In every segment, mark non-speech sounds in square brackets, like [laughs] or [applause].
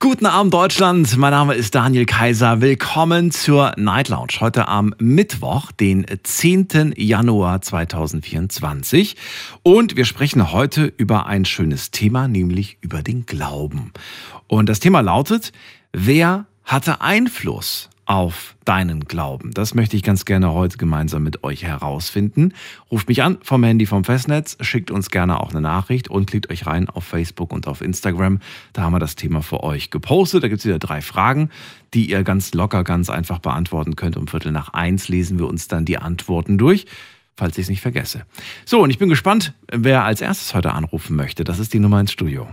Guten Abend Deutschland, mein Name ist Daniel Kaiser. Willkommen zur Night Lounge. Heute am Mittwoch, den 10. Januar 2024. Und wir sprechen heute über ein schönes Thema, nämlich über den Glauben. Und das Thema lautet, wer hatte Einfluss auf deinen Glauben? Das möchte ich ganz gerne heute gemeinsam mit euch herausfinden. Ruft mich an vom Handy vom Festnetz, schickt uns gerne auch eine Nachricht und klickt euch rein auf Facebook und auf Instagram. Da haben wir das Thema für euch gepostet. Da gibt es wieder drei Fragen, die ihr ganz locker, ganz einfach beantworten könnt. Um Viertel nach eins lesen wir uns dann die Antworten durch falls ich es nicht vergesse. So, und ich bin gespannt, wer als erstes heute anrufen möchte. Das ist die Nummer ins Studio.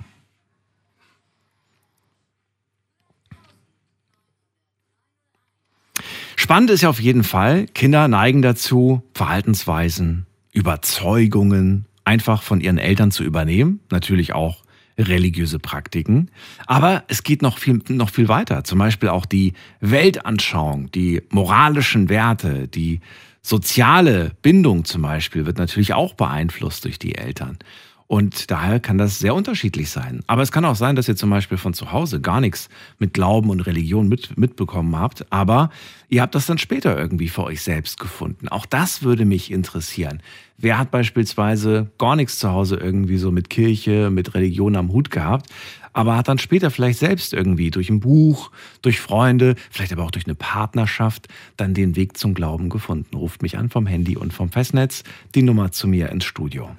Spannend ist ja auf jeden Fall, Kinder neigen dazu, Verhaltensweisen, Überzeugungen einfach von ihren Eltern zu übernehmen. Natürlich auch religiöse Praktiken. Aber es geht noch viel, noch viel weiter. Zum Beispiel auch die Weltanschauung, die moralischen Werte, die soziale Bindung zum Beispiel wird natürlich auch beeinflusst durch die Eltern. Und daher kann das sehr unterschiedlich sein. Aber es kann auch sein, dass ihr zum Beispiel von zu Hause gar nichts mit Glauben und Religion mit, mitbekommen habt, aber ihr habt das dann später irgendwie für euch selbst gefunden. Auch das würde mich interessieren. Wer hat beispielsweise gar nichts zu Hause irgendwie so mit Kirche, mit Religion am Hut gehabt, aber hat dann später vielleicht selbst irgendwie durch ein Buch, durch Freunde, vielleicht aber auch durch eine Partnerschaft dann den Weg zum Glauben gefunden. Ruft mich an vom Handy und vom Festnetz die Nummer zu mir ins Studio.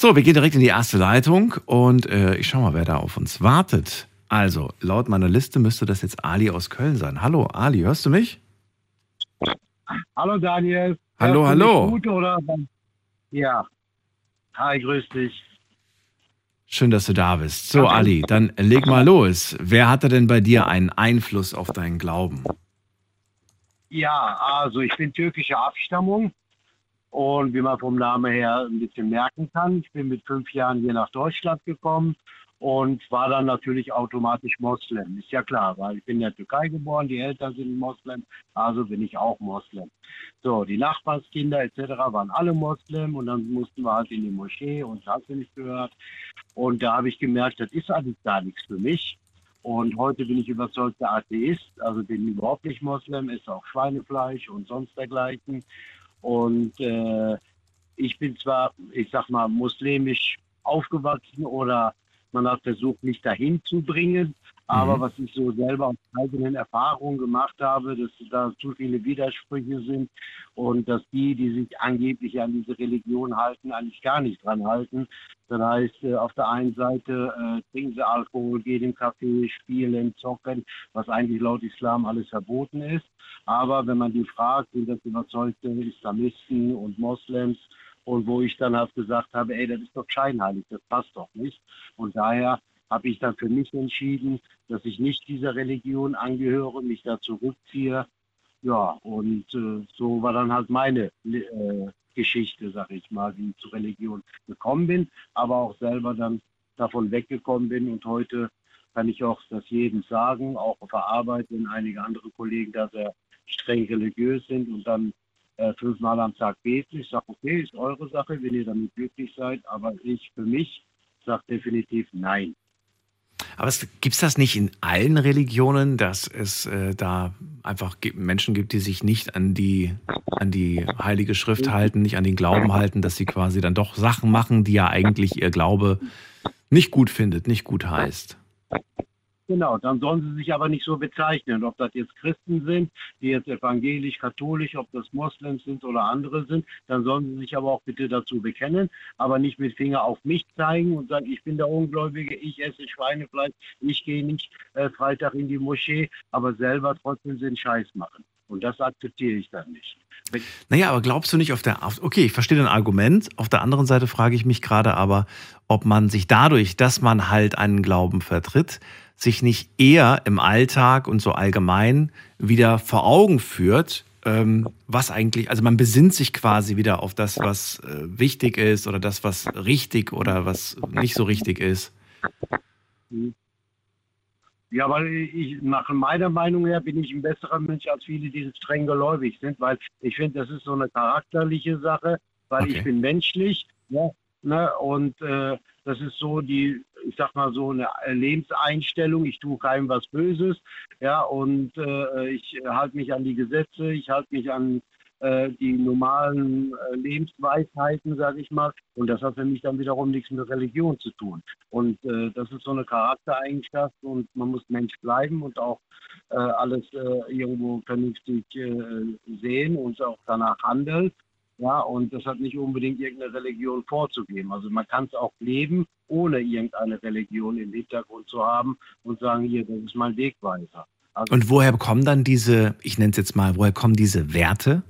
So, wir gehen direkt in die erste Leitung und äh, ich schau mal, wer da auf uns wartet. Also, laut meiner Liste müsste das jetzt Ali aus Köln sein. Hallo, Ali, hörst du mich? Hallo Daniel. Hallo, Hörst hallo. Gut, oder? Ja. Hi, grüß dich. Schön, dass du da bist. So, Ali, dann leg mal los. Wer hatte denn bei dir einen Einfluss auf deinen Glauben? Ja, also ich bin türkischer Abstammung und wie man vom Namen her ein bisschen merken kann, ich bin mit fünf Jahren hier nach Deutschland gekommen und war dann natürlich automatisch Moslem. Ist ja klar, weil ich bin in der Türkei geboren, die Eltern sind Moslem, also bin ich auch Moslem. So, die Nachbarskinder etc. waren alle Moslem und dann mussten wir halt in die Moschee und das hast du nicht gehört. Und da habe ich gemerkt, das ist eigentlich gar nichts für mich. Und heute bin ich überzeugter Atheist, also bin überhaupt nicht Moslem, esse auch Schweinefleisch und sonst dergleichen. Und äh, ich bin zwar, ich sag mal, muslimisch aufgewachsen oder man hat versucht, mich dahin zu bringen, aber Mhm. was ich so selber aus eigenen Erfahrungen gemacht habe, dass da zu viele Widersprüche sind und dass die, die sich angeblich an diese Religion halten, eigentlich gar nicht dran halten. Das heißt, äh, auf der einen Seite äh, trinken sie Alkohol, gehen im Café, spielen, zocken, was eigentlich laut Islam alles verboten ist. Aber wenn man die fragt, sind das überzeugte Islamisten und Moslems. Und wo ich dann halt gesagt habe, ey, das ist doch scheinheilig, das passt doch nicht. Und daher habe ich dann für mich entschieden, dass ich nicht dieser Religion angehöre, mich da zurückziehe. Ja, und äh, so war dann halt meine äh, Geschichte, sag ich mal, wie ich zur Religion gekommen bin, aber auch selber dann davon weggekommen bin. Und heute kann ich auch das jedem sagen, auch auf Arbeit, wenn einige andere Kollegen da sehr streng religiös sind und dann äh, fünfmal am Tag beten. Ich sage, okay, ist eure Sache, wenn ihr damit glücklich seid, aber ich für mich sage definitiv nein. Aber gibt es das nicht in allen Religionen, dass es äh, da einfach Menschen gibt, die sich nicht an die, an die heilige Schrift halten, nicht an den Glauben halten, dass sie quasi dann doch Sachen machen, die ja eigentlich ihr Glaube nicht gut findet, nicht gut heißt? Genau, dann sollen sie sich aber nicht so bezeichnen, ob das jetzt Christen sind, die jetzt evangelisch, katholisch, ob das Moslems sind oder andere sind, dann sollen sie sich aber auch bitte dazu bekennen, aber nicht mit Finger auf mich zeigen und sagen, ich bin der Ungläubige, ich esse Schweinefleisch, ich gehe nicht äh, Freitag in die Moschee, aber selber trotzdem den Scheiß machen. Und das akzeptiere ich dann nicht. Naja, aber glaubst du nicht auf der, okay, ich verstehe dein Argument. Auf der anderen Seite frage ich mich gerade aber, ob man sich dadurch, dass man halt einen Glauben vertritt, sich nicht eher im Alltag und so allgemein wieder vor Augen führt, ähm, was eigentlich, also man besinnt sich quasi wieder auf das, was äh, wichtig ist oder das, was richtig oder was nicht so richtig ist. Ja, weil ich nach meiner Meinung her bin ich ein besserer Mensch als viele, die streng gläubig sind, weil ich finde, das ist so eine charakterliche Sache, weil Okay. ich bin menschlich, ja, ne, und äh, das ist so die, ich sag mal so eine Lebenseinstellung. Ich tue keinem was Böses, ja, und äh, ich halte mich an die Gesetze, ich halte mich an äh, die normalen äh, Lebensweisheiten, sage ich mal. Und das hat für mich dann wiederum nichts mit Religion zu tun. Und äh, das ist so eine Charaktereigenschaft und man muss Mensch bleiben und auch äh, alles äh, irgendwo vernünftig sehen und auch danach handeln. Ja, und das hat nicht unbedingt irgendeine Religion vorzugeben. Also man kann es auch leben, ohne irgendeine Religion im Hintergrund zu haben und sagen, hier, das ist mein Wegweiser. Also Und woher kommen dann diese, ich nenne es jetzt mal, woher kommen diese Werte?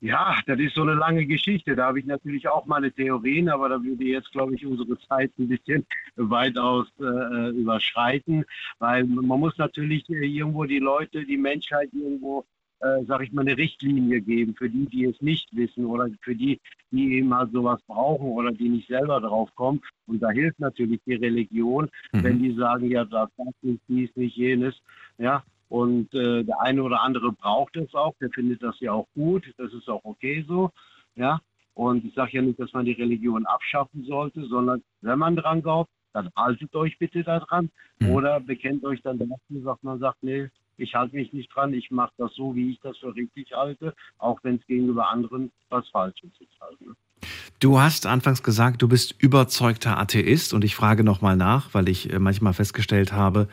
Ja, das ist so eine lange Geschichte. Da habe ich natürlich auch meine Theorien, aber da würde jetzt, glaube ich, unsere Zeit ein bisschen [laughs] weitaus äh, überschreiten, weil man muss natürlich äh, irgendwo die Leute, die Menschheit irgendwo, äh, sag ich mal, eine Richtlinie geben für die, die es nicht wissen oder für die, die eben halt sowas brauchen oder die nicht selber drauf kommen. Und da hilft natürlich die Religion, wenn Mhm. die sagen, ja, das, nicht, dies, nicht, jenes, ja. Und äh, der eine oder andere braucht es auch, der findet das ja auch gut, das ist auch okay so, ja. Und ich sage ja nicht, dass man die Religion abschaffen sollte, sondern wenn man dran glaubt, dann haltet euch bitte daran Mhm. oder bekennt euch dann dazu, sagt man sagt, nee, ich halte mich nicht dran, ich mache das so, wie ich das für richtig halte, auch wenn es gegenüber anderen was Falsches ist. Halt, ne? Du hast anfangs gesagt, du bist überzeugter Atheist und ich frage nochmal nach, weil ich äh, manchmal festgestellt habe,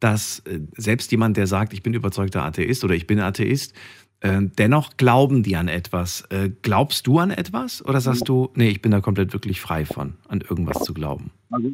dass äh, selbst jemand, der sagt, ich bin überzeugter Atheist oder ich bin Atheist, äh, dennoch glauben die an etwas. Glaubst du an etwas oder sagst du, nee, ich bin da komplett wirklich frei von, an irgendwas zu glauben? Also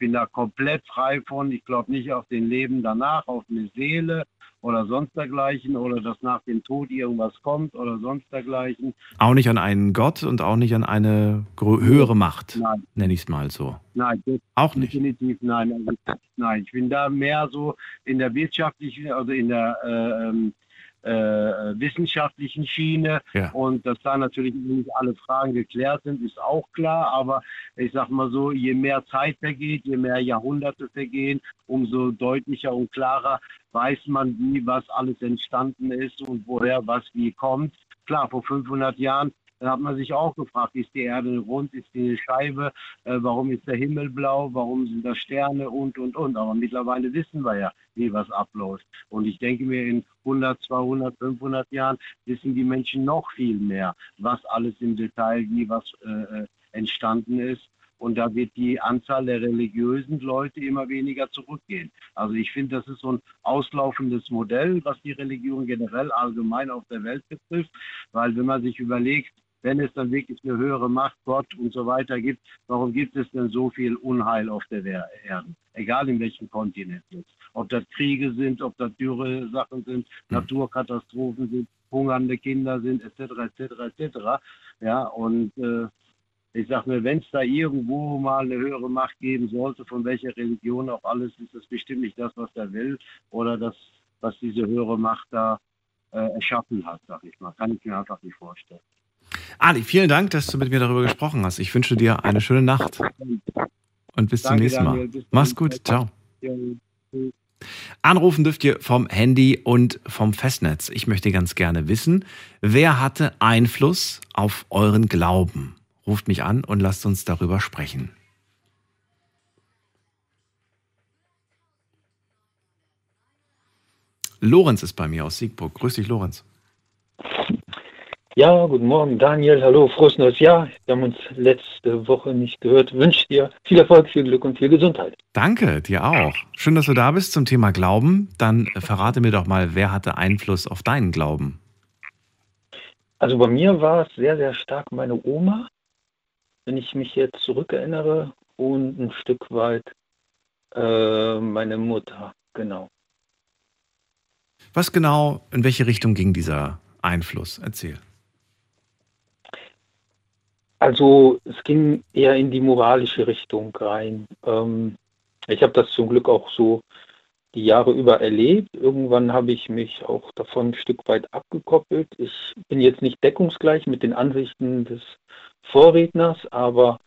bin, ich bin da komplett frei von. Ich glaube nicht auf den Leben danach, auf eine Seele oder sonst dergleichen oder dass nach dem Tod irgendwas kommt oder sonst dergleichen. Auch nicht an einen Gott und auch nicht an eine höhere Macht, Nein, nenne ich es mal so. nein, Auch nicht. definitiv nein. Also, nein, ich bin da mehr so in der wirtschaftlichen, also in der äh, ähm, äh, wissenschaftlichen Schiene Ja. und dass da natürlich nicht alle Fragen geklärt sind, ist auch klar. Aber ich sag mal so, je mehr Zeit vergeht, je mehr Jahrhunderte vergehen, umso deutlicher und klarer weiß man, wie was alles entstanden ist und woher was wie kommt. Klar, vor 500 Jahren da hat man sich auch gefragt, ist die Erde rund, ist die eine Scheibe, äh, warum ist der Himmel blau, warum sind da Sterne und, und, und. Aber mittlerweile wissen wir ja, wie was abläuft. Und ich denke mir, in 100, 200, 500 Jahren wissen die Menschen noch viel mehr, was alles im Detail, wie was äh, äh, entstanden ist. Und da wird die Anzahl der religiösen Leute immer weniger zurückgehen. Also ich finde, das ist so ein auslaufendes Modell, was die Religion generell allgemein auf der Welt betrifft. Weil wenn man sich überlegt, wenn es dann wirklich eine höhere Macht, Gott und so weiter gibt, warum gibt es denn so viel Unheil auf der Erde? Egal in welchem Kontinent jetzt. Ob das Kriege sind, ob das dürre Sachen sind, Naturkatastrophen sind, hungernde Kinder sind, etc., etc., etc. Ja, und äh, ich sag mir, wenn es da irgendwo mal eine höhere Macht geben sollte, von welcher Religion auch alles, ist das bestimmt nicht das, was er will oder das, was diese höhere Macht da äh, erschaffen hat, sag ich mal. Kann ich mir einfach nicht vorstellen. Ali, vielen Dank, dass du mit mir darüber gesprochen hast. Ich wünsche dir eine schöne Nacht und bis zum Danke, nächsten Mal. Mach's gut, ciao. Anrufen dürft ihr vom Handy und vom Festnetz. Ich möchte ganz gerne wissen, wer hatte Einfluss auf euren Glauben? Ruft mich an und lasst uns darüber sprechen. Lorenz ist bei mir aus Siegburg. Grüß dich, Lorenz. Ja, guten Morgen, Daniel. Hallo, frohes neues Jahr. Wir haben uns letzte Woche nicht gehört. Wünsche dir viel Erfolg, viel Glück und viel Gesundheit. Danke, dir auch. Schön, dass du da bist zum Thema Glauben. Dann äh, verrate mir doch mal, wer hatte Einfluss auf deinen Glauben? Also bei mir war es sehr, sehr stark meine Oma, wenn ich mich jetzt zurückerinnere, und ein Stück weit äh, meine Mutter, genau. Was genau, in welche Richtung ging dieser Einfluss? Erzähl. Also es ging eher in die moralische Richtung rein. Ähm, ich habe das zum Glück auch so die Jahre über erlebt. Irgendwann habe ich mich auch davon ein Stück weit abgekoppelt. Ich bin jetzt nicht deckungsgleich mit den Ansichten des Vorredners, aber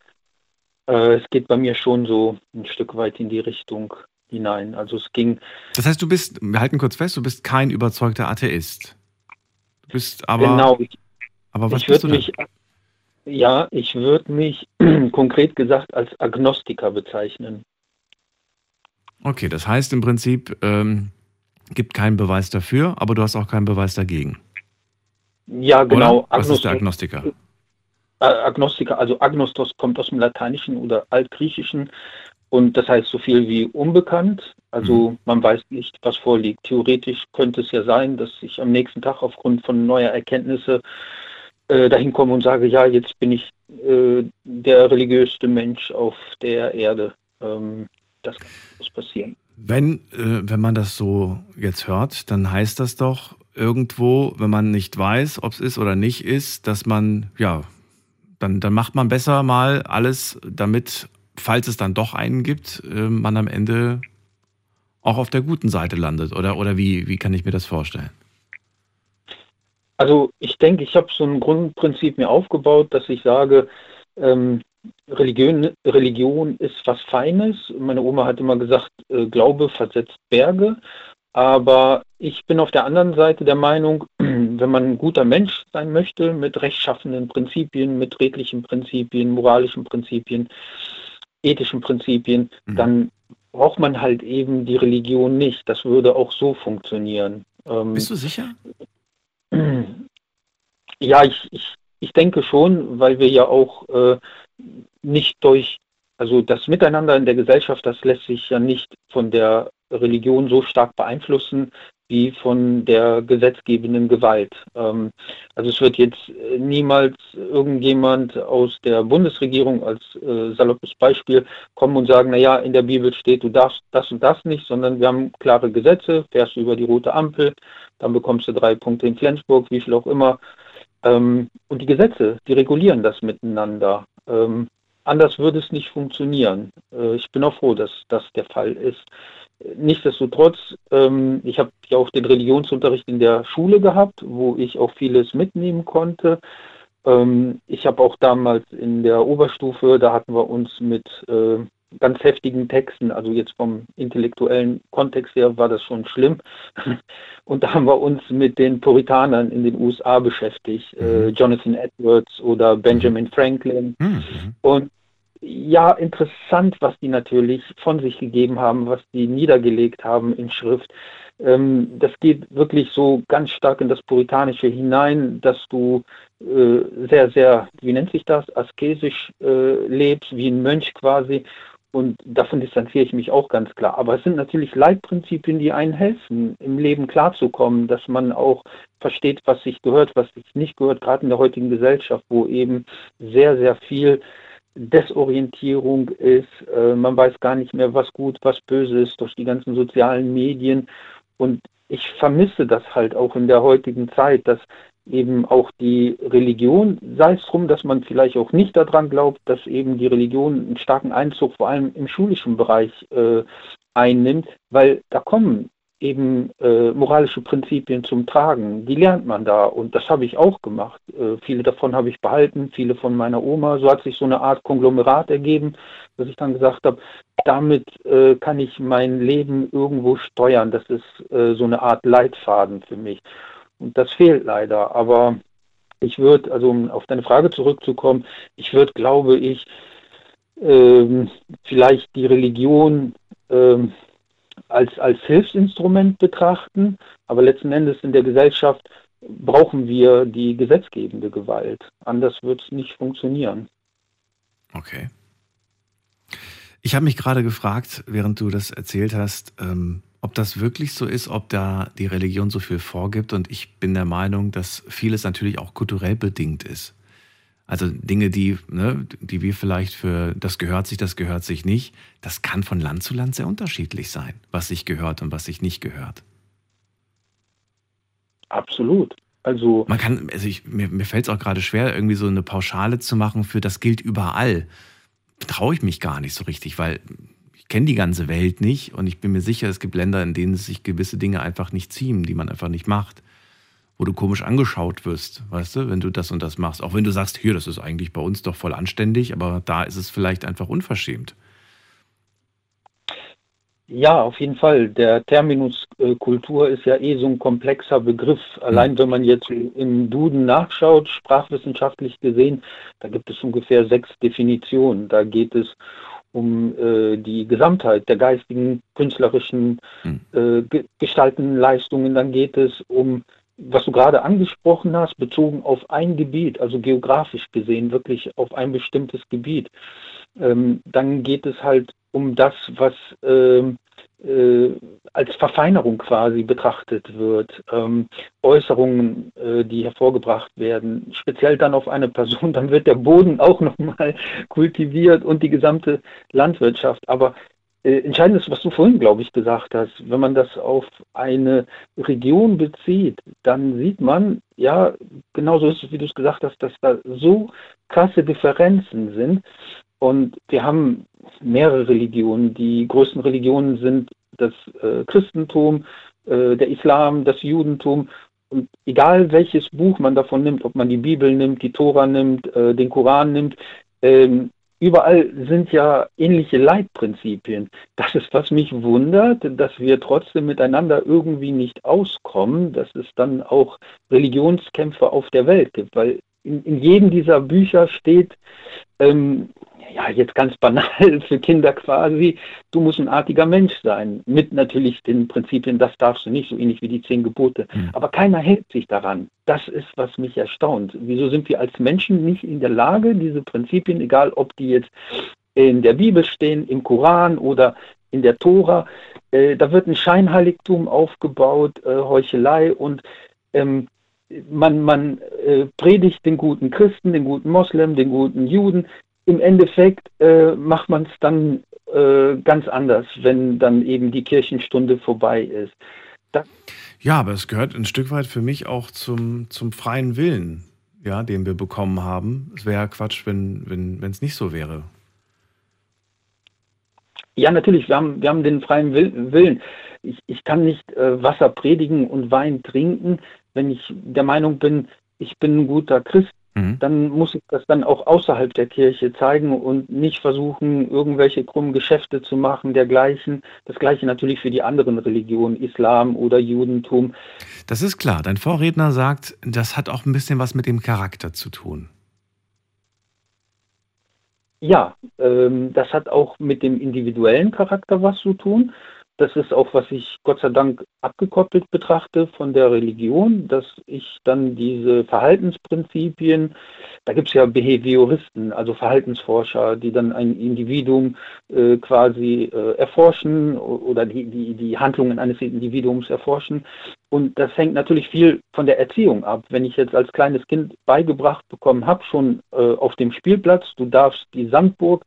äh, es geht bei mir schon so ein Stück weit in die Richtung hinein. Also es ging. Das heißt, du bist, wir halten kurz fest, du bist kein überzeugter Atheist. Du bist aber. Genau. Aber was ich bist du denn? mich, ja, ich würde mich [clears throat] konkret gesagt als Agnostiker bezeichnen. Okay, das heißt im Prinzip, ähm, gibt keinen Beweis dafür, aber du hast auch keinen Beweis dagegen. Ja, genau. Was ist der Agnostiker? Äh, Agnostiker, also Agnostos kommt aus dem Lateinischen oder Altgriechischen und das heißt so viel wie unbekannt. Also Mhm. man weiß nicht, was vorliegt. Theoretisch könnte es ja sein, dass ich am nächsten Tag aufgrund von neuer Erkenntnisse äh, dahin komme und sage, ja, jetzt bin ich äh, der religiöste Mensch auf der Erde. Ähm, das muss passieren. Wenn, äh, wenn man das so jetzt hört, dann heißt das doch irgendwo, wenn man nicht weiß, ob es ist oder nicht ist, dass man, ja, dann, dann macht man besser mal alles, damit, falls es dann doch einen gibt, äh, man am Ende auch auf der guten Seite landet. Oder, oder wie, wie kann ich mir das vorstellen? Also ich denke, ich habe so ein Grundprinzip mir aufgebaut, dass ich sage, ähm, Religion, Religion ist was Feines. Meine Oma hat immer gesagt, äh, Glaube versetzt Berge. Aber ich bin auf der anderen Seite der Meinung, [clears throat] wenn man ein guter Mensch sein möchte, mit rechtschaffenden Prinzipien, mit redlichen Prinzipien, moralischen Prinzipien, ethischen Prinzipien, Mhm. dann braucht man halt eben die Religion nicht. Das würde auch so funktionieren. Ähm, Bist du sicher? [clears throat] ja, ich, ich, ich denke schon, weil wir ja auch äh, nicht durch, also das Miteinander in der Gesellschaft, das lässt sich ja nicht von der Religion so stark beeinflussen wie von der gesetzgebenden Gewalt. Ähm, also es wird jetzt äh, niemals irgendjemand aus der Bundesregierung als äh, saloppes Beispiel kommen und sagen, naja, in der Bibel steht, du darfst das und das nicht, sondern wir haben klare Gesetze, fährst du über die rote Ampel, dann bekommst du drei Punkte in Flensburg, wie viel auch immer. Ähm, und die Gesetze, die regulieren das miteinander. Ähm, anders würde es nicht funktionieren. Äh, ich bin auch froh, dass das der Fall ist. Nichtsdestotrotz, ähm, ich habe ja auch den Religionsunterricht in der Schule gehabt, wo ich auch vieles mitnehmen konnte. Ähm, ich habe auch damals in der Oberstufe, da hatten wir uns mit äh, ganz heftigen Texten, also jetzt vom intellektuellen Kontext her war das schon schlimm. [laughs] Und da haben wir uns mit den Puritanern in den USA beschäftigt, äh, Mhm. Jonathan Edwards oder Benjamin Franklin. Hm, mhm. Und ja, interessant, was die natürlich von sich gegeben haben, was die niedergelegt haben in Schrift. Ähm, das geht wirklich so ganz stark in das Puritanische hinein, dass du äh, sehr, sehr, wie nennt sich das, asketisch äh, lebst, wie ein Mönch quasi. Und davon distanziere ich mich auch ganz klar. Aber es sind natürlich Leitprinzipien, die einen helfen, im Leben klarzukommen, dass man auch versteht, was sich gehört, was sich nicht gehört, gerade in der heutigen Gesellschaft, wo eben sehr, sehr viel Desorientierung ist. Äh, man weiß gar nicht mehr, was gut, was böse ist durch die ganzen sozialen Medien. Und ich vermisse das halt auch in der heutigen Zeit, dass eben auch die Religion, sei es drum, dass man vielleicht auch nicht daran glaubt, dass eben die Religion einen starken Einzug vor allem im schulischen Bereich äh, einnimmt, weil da kommen eben äh, moralische Prinzipien zum Tragen. Die lernt man da und das habe ich auch gemacht. Äh, viele davon habe ich behalten, viele von meiner Oma. So hat sich so eine Art Konglomerat ergeben, dass ich dann gesagt habe, damit äh, kann ich mein Leben irgendwo steuern. Das ist äh, so eine Art Leitfaden für mich. Und das fehlt leider. Aber ich würde, also um auf deine Frage zurückzukommen, ich würde, glaube ich, ähm, vielleicht die Religion ähm, als, als Hilfsinstrument betrachten, aber letzten Endes in der Gesellschaft brauchen wir die gesetzgebende Gewalt. Anders wird es nicht funktionieren. Okay. Ich habe mich gerade gefragt, während du das erzählt hast, ähm, ob das wirklich so ist, ob da die Religion so viel vorgibt. Und ich bin der Meinung, dass vieles natürlich auch kulturell bedingt ist. Also Dinge, die, ne, die wir vielleicht für das gehört sich, das gehört sich nicht, das kann von Land zu Land sehr unterschiedlich sein, was sich gehört und was sich nicht gehört. Absolut. Also Man kann, also ich, mir, mir fällt es auch gerade schwer, irgendwie so eine Pauschale zu machen für das gilt überall. Traue ich mich gar nicht so richtig, weil ich kenne die ganze Welt nicht und ich bin mir sicher, es gibt Länder, in denen sich gewisse Dinge einfach nicht ziehen, die man einfach nicht macht. Wo du komisch angeschaut wirst, weißt du, wenn du das und das machst. Auch wenn du sagst, hier, das ist eigentlich bei uns doch voll anständig, aber da ist es vielleicht einfach unverschämt. Ja, auf jeden Fall. Der Terminus äh, Kultur ist ja eh so ein komplexer Begriff. Allein wenn man jetzt im Duden nachschaut, sprachwissenschaftlich gesehen, da gibt es ungefähr sechs Definitionen. Da geht es um äh, die Gesamtheit der geistigen, künstlerischen, hm. äh, ge Leistungen. Dann geht es um, was du gerade angesprochen hast, bezogen auf ein Gebiet, also geografisch gesehen, wirklich auf ein bestimmtes Gebiet. Ähm, dann geht es halt um das, was ähm, äh, als Verfeinerung quasi betrachtet wird, ähm, Äußerungen, äh, die hervorgebracht werden, speziell dann auf eine Person, [laughs] dann wird der Boden auch nochmal kultiviert und die gesamte Landwirtschaft. Aber äh, entscheidend ist, was du vorhin, glaube ich, gesagt hast, wenn man das auf eine Region bezieht, dann sieht man, ja, genauso ist es, wie du es gesagt hast, dass da so krasse Differenzen sind. Und wir haben mehrere Religionen. Die größten Religionen sind das äh, Christentum, äh, der Islam, das Judentum. Und egal welches Buch man davon nimmt, ob man die Bibel nimmt, die Tora nimmt, äh, den Koran nimmt, ähm, überall sind ja ähnliche Leitprinzipien. Das ist, was mich wundert, dass wir trotzdem miteinander irgendwie nicht auskommen, dass es dann auch Religionskämpfe auf der Welt gibt, weil in, in jedem dieser Bücher steht, ähm, ja, jetzt ganz banal [laughs] für Kinder quasi, du musst ein artiger Mensch sein, mit natürlich den Prinzipien, das darfst du nicht, so ähnlich wie die zehn Gebote. Mhm. Aber keiner hält sich daran. Das ist, was mich erstaunt. Wieso sind wir als Menschen nicht in der Lage, diese Prinzipien, egal ob die jetzt in der Bibel stehen, im Koran oder in der Tora, äh, da wird ein Scheinheiligtum aufgebaut, äh, Heuchelei und ähm, man, man äh, predigt den guten Christen, den guten Moslem, den guten Juden, im Endeffekt äh, macht man es dann äh, ganz anders, wenn dann eben die Kirchenstunde vorbei ist. Das ja, aber es gehört ein Stück weit für mich auch zum, zum freien Willen, ja, den wir bekommen haben. Es wäre ja Quatsch, wenn es wenn, nicht so wäre. Ja, natürlich, wir haben, wir haben den freien Willen. Ich, ich kann nicht äh, Wasser predigen und Wein trinken, wenn ich der Meinung bin, ich bin ein guter Christ Mhm. dann muss ich das dann auch außerhalb der Kirche zeigen und nicht versuchen, irgendwelche krummen Geschäfte zu machen, dergleichen. Das gleiche natürlich für die anderen Religionen, Islam oder Judentum. Das ist klar. Dein Vorredner sagt, das hat auch ein bisschen was mit dem Charakter zu tun. Ja, ähm, das hat auch mit dem individuellen Charakter was zu tun. Das ist auch, was ich Gott sei Dank abgekoppelt betrachte von der Religion, dass ich dann diese Verhaltensprinzipien, da gibt es ja Behavioristen, also Verhaltensforscher, die dann ein Individuum äh, quasi äh, erforschen oder die, die, die Handlungen eines Individuums erforschen. Und das hängt natürlich viel von der Erziehung ab. Wenn ich jetzt als kleines Kind beigebracht bekommen habe, schon äh, auf dem Spielplatz, du darfst die Sandburg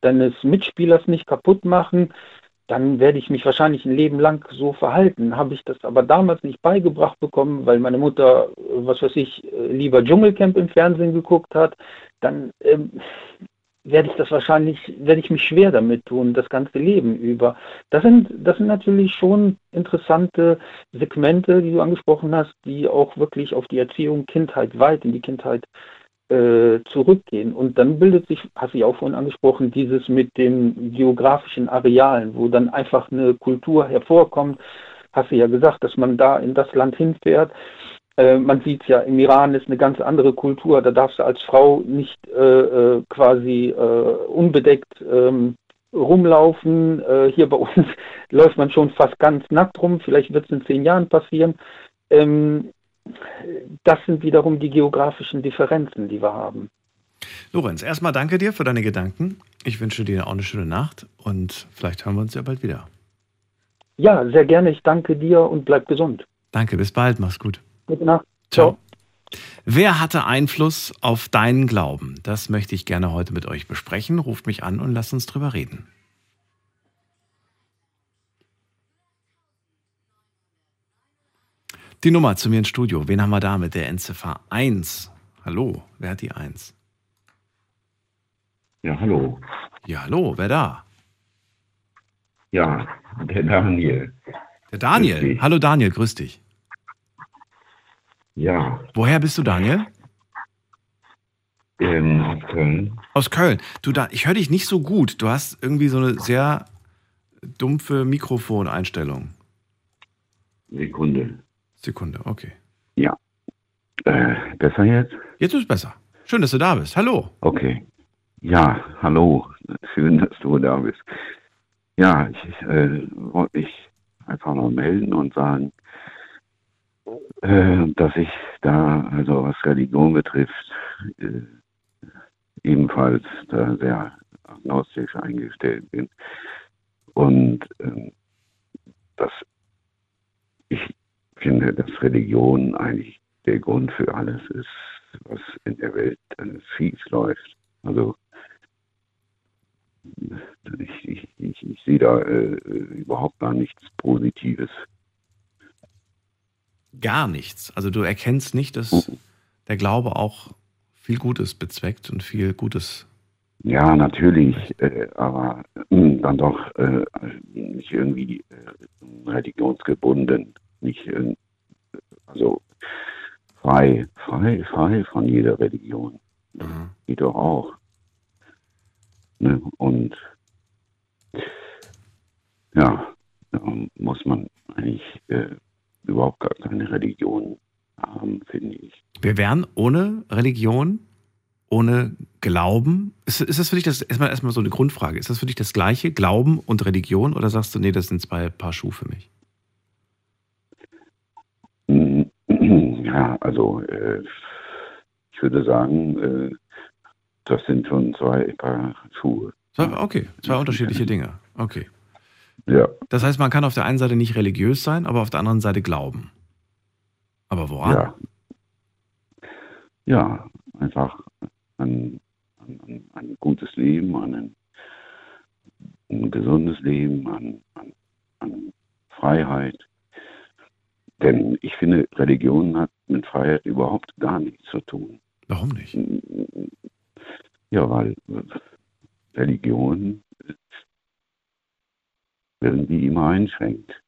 deines Mitspielers nicht kaputt machen, dann werde ich mich wahrscheinlich ein Leben lang so verhalten. Habe ich das aber damals nicht beigebracht bekommen, weil meine Mutter, was weiß ich, lieber Dschungelcamp im Fernsehen geguckt hat, dann ähm, werde ich das wahrscheinlich, werde ich mich schwer damit tun, das ganze Leben über. Das sind, das sind natürlich schon interessante Segmente, die du angesprochen hast, die auch wirklich auf die Erziehung, Kindheit, weit in die Kindheit äh, zurückgehen. Und dann bildet sich, hast du ja auch vorhin angesprochen, dieses mit den geografischen Arealen, wo dann einfach eine Kultur hervorkommt. Hast du ja gesagt, dass man da in das Land hinfährt. Äh, man sieht ja, im Iran ist eine ganz andere Kultur. Da darfst du als Frau nicht äh, äh quasi äh, unbedeckt ähm, rumlaufen. Äh, hier bei uns [laughs] läuft man schon fast ganz nackt rum. Vielleicht wird es in zehn Jahren passieren. Ähm, das sind wiederum die geografischen Differenzen, die wir haben. Lorenz, erstmal danke dir für deine Gedanken. Ich wünsche dir auch eine schöne Nacht und vielleicht hören wir uns ja bald wieder. Ja, sehr gerne. Ich danke dir und bleib gesund. Danke, bis bald. Mach's gut. Gute Nacht. Ciao. Wer hatte Einfluss auf deinen Glauben? Das möchte ich gerne heute mit euch besprechen. Ruft mich an und lasst uns drüber reden. Die Nummer zu mir ins Studio. Wen haben wir da mit der Endziffer 1? Hallo, wer hat die 1? Ja, hallo. Ja, hallo, wer da? Ja, der Daniel. Der Daniel. Hallo Daniel, grüß dich. Ja, Woher bist du, Daniel? ähm, aus Köln. Aus Köln. Du, da, ich höre dich nicht so gut. Du hast irgendwie so eine sehr dumpfe Mikrofoneinstellung. Sekunde. Sekunde, okay. Äh, besser jetzt? Jetzt ist es besser. Schön, dass du da bist. Hallo. Okay. Ja, hallo. Schön, dass du da bist. Ja, ich äh, wollte mich einfach noch melden und sagen, äh, dass ich da, also was Religion betrifft, äh, ebenfalls da sehr agnostisch eingestellt bin. Und ähm, dass ich finde, dass Religion eigentlich der Grund für alles ist, was in der Welt äh, schief läuft. Also ich, ich, ich, ich sehe da äh, überhaupt gar nichts Positives. Gar nichts. Also du erkennst nicht, dass der Glaube auch viel Gutes bezweckt und viel Gutes. Ja, natürlich, äh, aber äh, dann doch äh, nicht irgendwie äh, religionsgebunden, nicht äh, also frei, frei, frei von jeder Religion. Geht doch auch. Ne? Und ja, da muss man eigentlich äh, überhaupt gar keine Religion haben, finde ich. Wir wären ohne Religion, ohne Glauben. Ist, ist das für dich das erstmal erstmal so eine Grundfrage? Ist das für dich das gleiche, Glauben und Religion, oder sagst du, nee, das sind zwei Paar Schuhe für mich? Ja, also äh, ich würde sagen, äh, das sind schon zwei Paar Schuhe. Okay, zwei unterschiedliche Dinge. Okay. Ja, Das heißt, man kann auf der einen Seite nicht religiös sein, aber auf der anderen Seite glauben. Aber woran? ja. Ja, einfach ein, ein, ein gutes Leben, an ein, ein gesundes Leben, an, an, an Freiheit. Denn ich finde, Religion hat mit Freiheit überhaupt gar nichts zu tun. Warum nicht? Ja, weil Religion irgendwie immer einschränkt.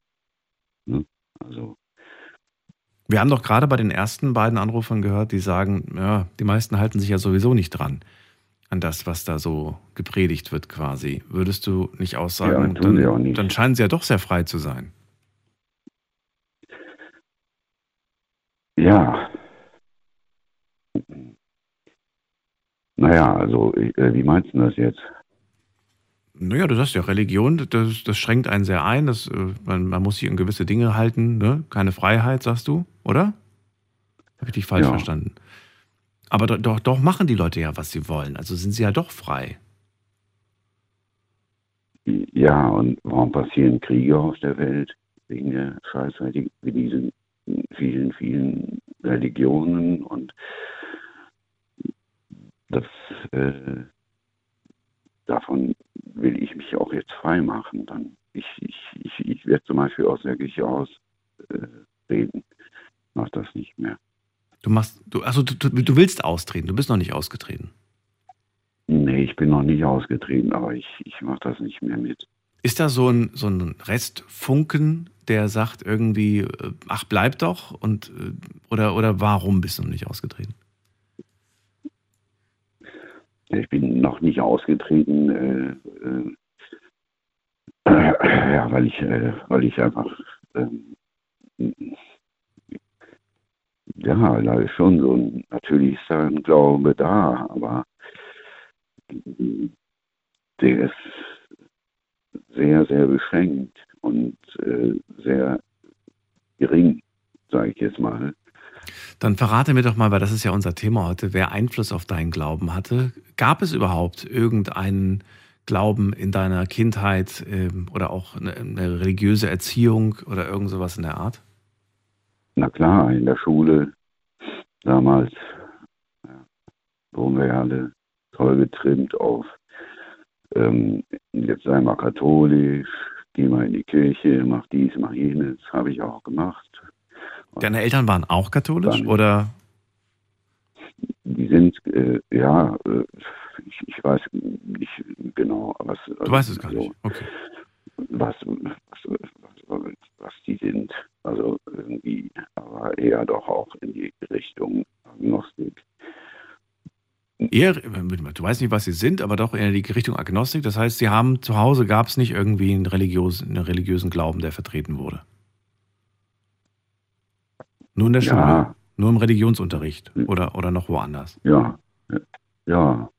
Ne? Also, Wir haben doch gerade bei den ersten beiden Anrufern gehört, die sagen, ja, die meisten halten sich ja sowieso nicht dran an das, was da so gepredigt wird quasi. Würdest du nicht Ja, aussagen, auch dann, dann scheinen sie ja doch sehr frei zu sein. Ja. Naja, also, äh, wie meinst du das jetzt? Naja, du sagst ja, Religion, das, das schränkt einen sehr ein. Das, äh, man, man muss sich an gewisse Dinge halten, ne? keine Freiheit, sagst du, oder? Habe ich dich falsch Ja. verstanden? Aber doch, doch, doch machen die Leute ja, was sie wollen. Also sind sie ja doch frei. Ja, und warum passieren Kriege auf der Welt? Wegen der Scheiße, wie wie diesen vielen, vielen Religionen und das, äh, davon will ich mich auch jetzt frei machen. Dann ich, ich, ich, ich werde zum Beispiel aus der Kirche austreten. Äh. Mach das nicht mehr. Du machst, du, also du, du, du willst austreten, du bist noch nicht ausgetreten. Nee, ich bin noch nicht ausgetreten, aber ich, ich mache das nicht mehr mit. Ist da so ein, so ein Restfunken, der sagt irgendwie, äh, ach, bleib doch? Und, äh, oder, oder warum bist du nicht ausgetreten? Ich bin noch nicht ausgetreten, äh, äh, [clears throat] ja, weil ich, äh, weil ich einfach, ähm, ja, da ist schon so ein, natürlich ist da ein Glaube da, aber der ist sehr, sehr beschränkt und äh, sehr gering, sage ich jetzt mal. Dann verrate mir doch mal, weil das ist ja unser Thema heute, wer Einfluss auf deinen Glauben hatte. Gab es überhaupt irgendeinen Glauben in deiner Kindheit ähm, oder auch eine, eine religiöse Erziehung oder irgend sowas in der Art? Na klar, in der Schule damals ja, wurden wir ja alle toll getrimmt auf, ähm, jetzt sei mal katholisch, geh mal in die Kirche, mach dies, mach jenes, habe ich auch gemacht. Deine Eltern waren auch katholisch Dann- oder? Die sind, äh, ja, äh, ich, ich weiß nicht genau, was. Du weißt es gar nicht. Okay. was, was, was, was die sind. Also irgendwie, aber eher doch auch in die Richtung Agnostik. Eher, du weißt nicht, was sie sind, aber doch in die Richtung Agnostik. Das heißt, sie haben zu Hause gab es nicht irgendwie einen religiösen, einen religiösen Glauben, der vertreten wurde. Nur in der Schule, Ja, nur im Religionsunterricht oder, oder noch woanders. ja, ja.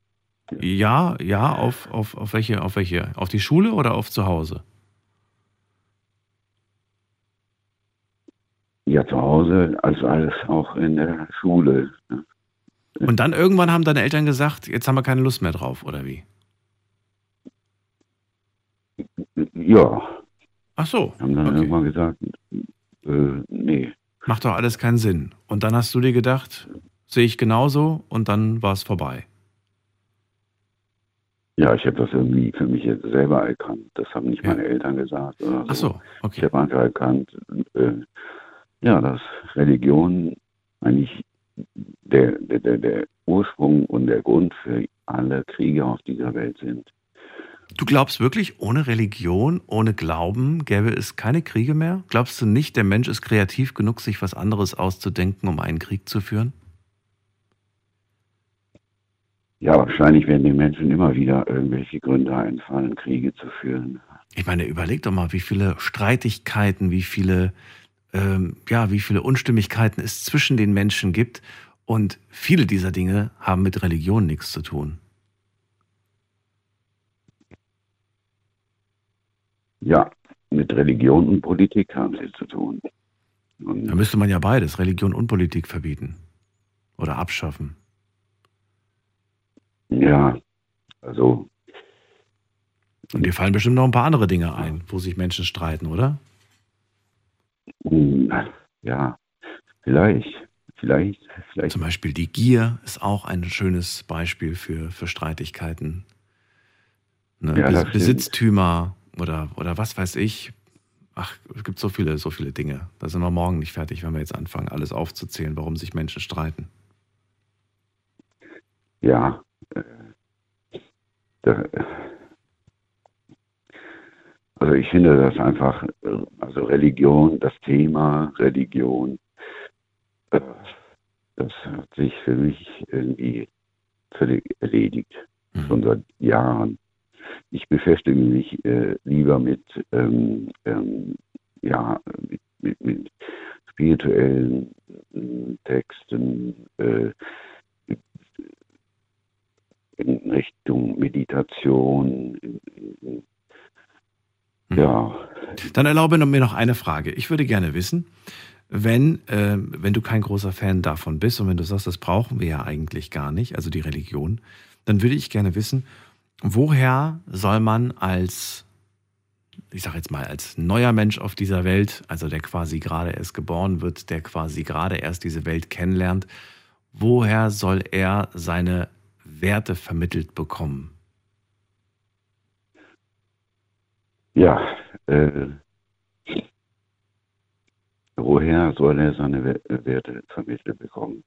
Ja, ja, auf, auf, auf welche, auf welche? Auf die Schule oder auf zu Hause? Ja, zu Hause, als alles auch in der Schule. ne? Und dann irgendwann haben deine Eltern gesagt, jetzt haben wir keine Lust mehr drauf, oder wie? Ja, Ach so, haben dann okay. irgendwann gesagt, äh, nee. macht doch alles keinen Sinn. Und dann hast du dir gedacht, sehe ich genauso und dann war es vorbei. Ja, ich habe das irgendwie für mich jetzt selber erkannt. Das haben nicht Ja. meine Eltern gesagt oder so. Ach so, Ich okay. habe einfach erkannt, äh, ja, dass Religion eigentlich der, der, der, Ursprung und der Grund für alle Kriege auf dieser Welt sind. Du glaubst wirklich, ohne Religion, ohne Glauben gäbe es keine Kriege mehr? Glaubst du nicht, der Mensch ist kreativ genug, sich was anderes auszudenken, um einen Krieg zu führen? Ja, wahrscheinlich werden den Menschen immer wieder irgendwelche Gründe einfallen, Kriege zu führen. Ich meine, überleg doch mal, wie viele Streitigkeiten, wie viele, ähm, ja, wie viele Unstimmigkeiten es zwischen den Menschen gibt. Und viele dieser Dinge haben mit Religion nichts zu tun. Ja, mit Religion und Politik haben sie zu tun. Da Und müsste man ja beides, Religion und Politik verbieten oder abschaffen. ja, also Und dir fallen bestimmt noch ein paar andere Dinge ein, wo sich Menschen streiten, oder? Ja, vielleicht, vielleicht, vielleicht. Zum Beispiel die Gier ist auch ein schönes Beispiel für, für Streitigkeiten. Ne? Ja, stimmt. Besitztümer oder, oder was weiß ich. Ach, es gibt so viele, so viele Dinge. Da sind wir morgen nicht fertig, wenn wir jetzt anfangen, alles aufzuzählen, warum sich Menschen streiten. Ja, äh, da, also ich finde das einfach, äh, also Religion, das Thema Religion, äh, das hat sich für mich irgendwie völlig erledigt, Mhm. schon seit Jahren. Ich beschäftige mich äh, lieber mit, ähm, ähm, ja, mit, mit, mit spirituellen äh, Texten, äh, in Richtung Meditation. In, in. Ja, Dann erlaube mir noch eine Frage. Ich würde gerne wissen, wenn, äh, wenn du kein großer Fan davon bist und wenn du sagst, das brauchen wir ja eigentlich gar nicht, also die Religion, dann würde ich gerne wissen, woher soll man als, ich sage jetzt mal, als neuer Mensch auf dieser Welt, also der quasi gerade erst geboren wird, der quasi gerade erst diese Welt kennenlernt, woher soll er seine Werte vermittelt bekommen? Ja äh, woher soll er seine We- Werte vermittelt bekommen?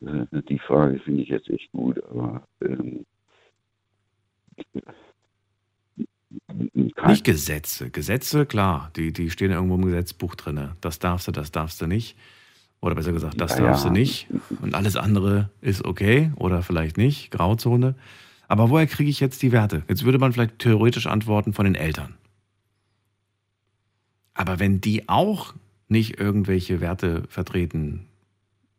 Äh, die Frage finde ich jetzt echt gut, aber ähm, Nicht Gesetze. Gesetze, klar, die, die stehen irgendwo im Gesetzbuch drin. Das darfst du, das darfst du nicht. Oder besser gesagt, das Ja, darfst ja. du nicht. Und alles andere ist okay oder vielleicht nicht, Grauzone. Aber woher kriege ich jetzt die Werte? Jetzt würde man vielleicht theoretisch antworten von den Eltern. Aber wenn die auch nicht irgendwelche Werte vertreten,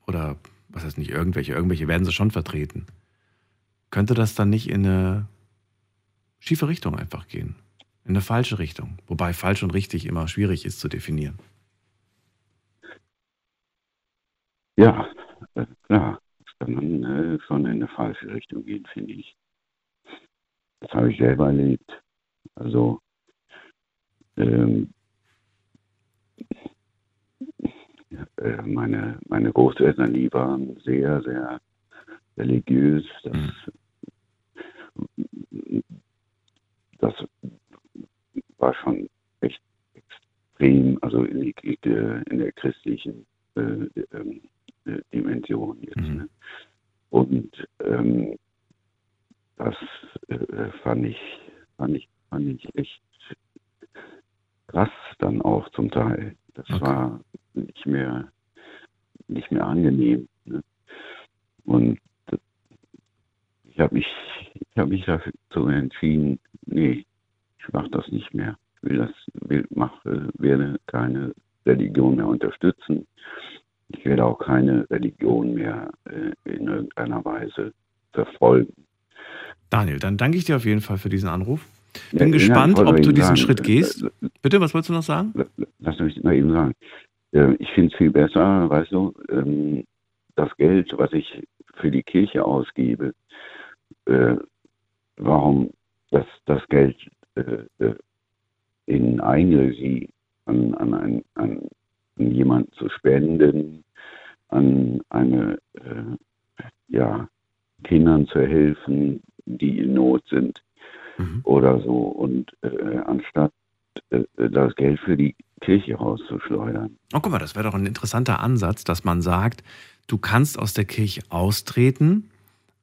oder was heißt nicht irgendwelche, irgendwelche werden sie schon vertreten, könnte das dann nicht in eine schiefe Richtung einfach gehen? In eine falsche Richtung. Wobei falsch und richtig immer schwierig ist zu definieren. ja, äh, klar, das kann man äh, schon in eine falsche Richtung gehen, finde ich. Das habe ich selber erlebt. Also, ähm, äh, meine, meine Großeltern, die waren sehr, sehr religiös. Das, das war schon echt extrem, also in, die, in der christlichen äh, äh, Dimension jetzt. Mhm. Ne? Und ähm, das äh, fand ich, fand ich, fand ich echt krass dann auch zum Teil. Das Okay. war nicht mehr, nicht mehr angenehm. Ne? Und das- ich habe mich, ich habe mich dazu entschieden, nee, ich mache das nicht mehr. Ich will das, will, mache, werde keine Religion mehr unterstützen. Ich werde auch keine Religion mehr äh, in irgendeiner Weise verfolgen. Daniel, dann danke ich dir auf jeden Fall für diesen Anruf. Bin ja, gespannt, ob du diesen sagen, Schritt äh, gehst. äh, Bitte, was wolltest du noch sagen? lass mich mal eben sagen. Äh, Ich finde es viel besser, weißt du, ähm, das Geld, was ich für die Kirche ausgebe, warum das, das Geld in Eigenregie an, an, ein, an, an jemanden zu spenden, an eine, ja, Kindern zu helfen, die in Not sind Mhm. oder so und äh, anstatt äh, das Geld für die Kirche rauszuschleudern. Oh, guck mal, das wäre doch ein interessanter Ansatz, dass man sagt, du kannst aus der Kirche austreten,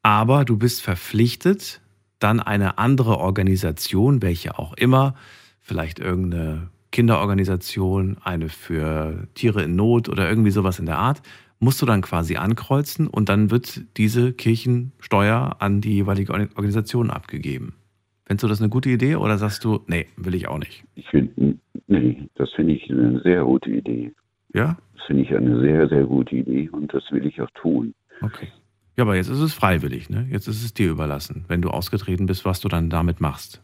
aber du bist verpflichtet, dann eine andere Organisation, welche auch immer, vielleicht irgendeine Kinderorganisation, eine für Tiere in Not oder irgendwie sowas in der Art, musst du dann quasi ankreuzen und dann wird diese Kirchensteuer an die jeweilige Organisation abgegeben. Findest du das eine gute Idee oder sagst du, nee, will ich auch nicht? Ich finde, nee, das finde ich eine sehr gute Idee. Ja? Das finde ich eine sehr, sehr gute Idee und das will ich auch tun. Okay. Ja, aber jetzt ist es freiwillig, ne? Jetzt ist es dir überlassen, wenn du ausgetreten bist, was du dann damit machst.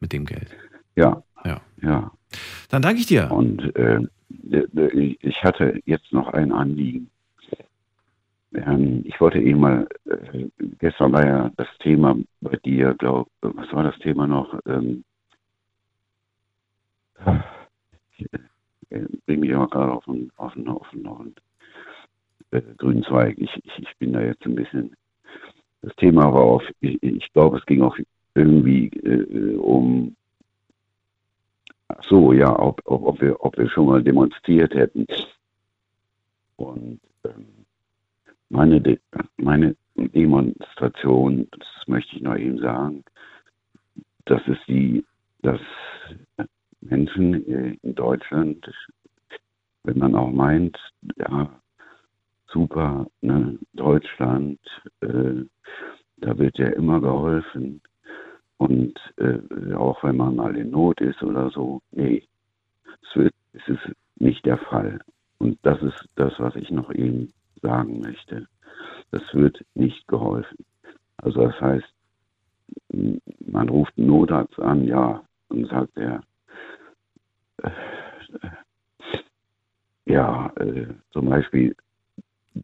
Mit dem Geld. Ja, Ja. ja. Dann danke ich dir. Und äh, ich hatte jetzt noch ein Anliegen. Ähm, ich wollte eben mal, äh, gestern war ja das Thema bei dir, glaub, was war das Thema noch? Ähm, ich äh, bring mich immer gerade auf den, auf den, auf den, auf äh, grünen Zweig. Ich, ich, ich bin da jetzt ein bisschen. Das Thema war auf, ich, ich glaube, es ging auch irgendwie äh, um so, ja, ob, ob, ob, wir, ob wir schon mal demonstriert hätten. Und ähm, meine, De meine Demonstration, das möchte ich noch eben sagen, das ist die, dass Menschen in Deutschland, wenn man auch meint, ja, super, ne, Deutschland, äh, da wird ja immer geholfen. Und äh, auch wenn man mal in Not ist oder so, nee, es, wird, es ist nicht der Fall. Und das ist das, was ich noch eben sagen möchte. Das wird nicht geholfen. Also das heißt, man ruft einen Notarzt an, ja, und sagt er, äh, ja, äh, zum Beispiel,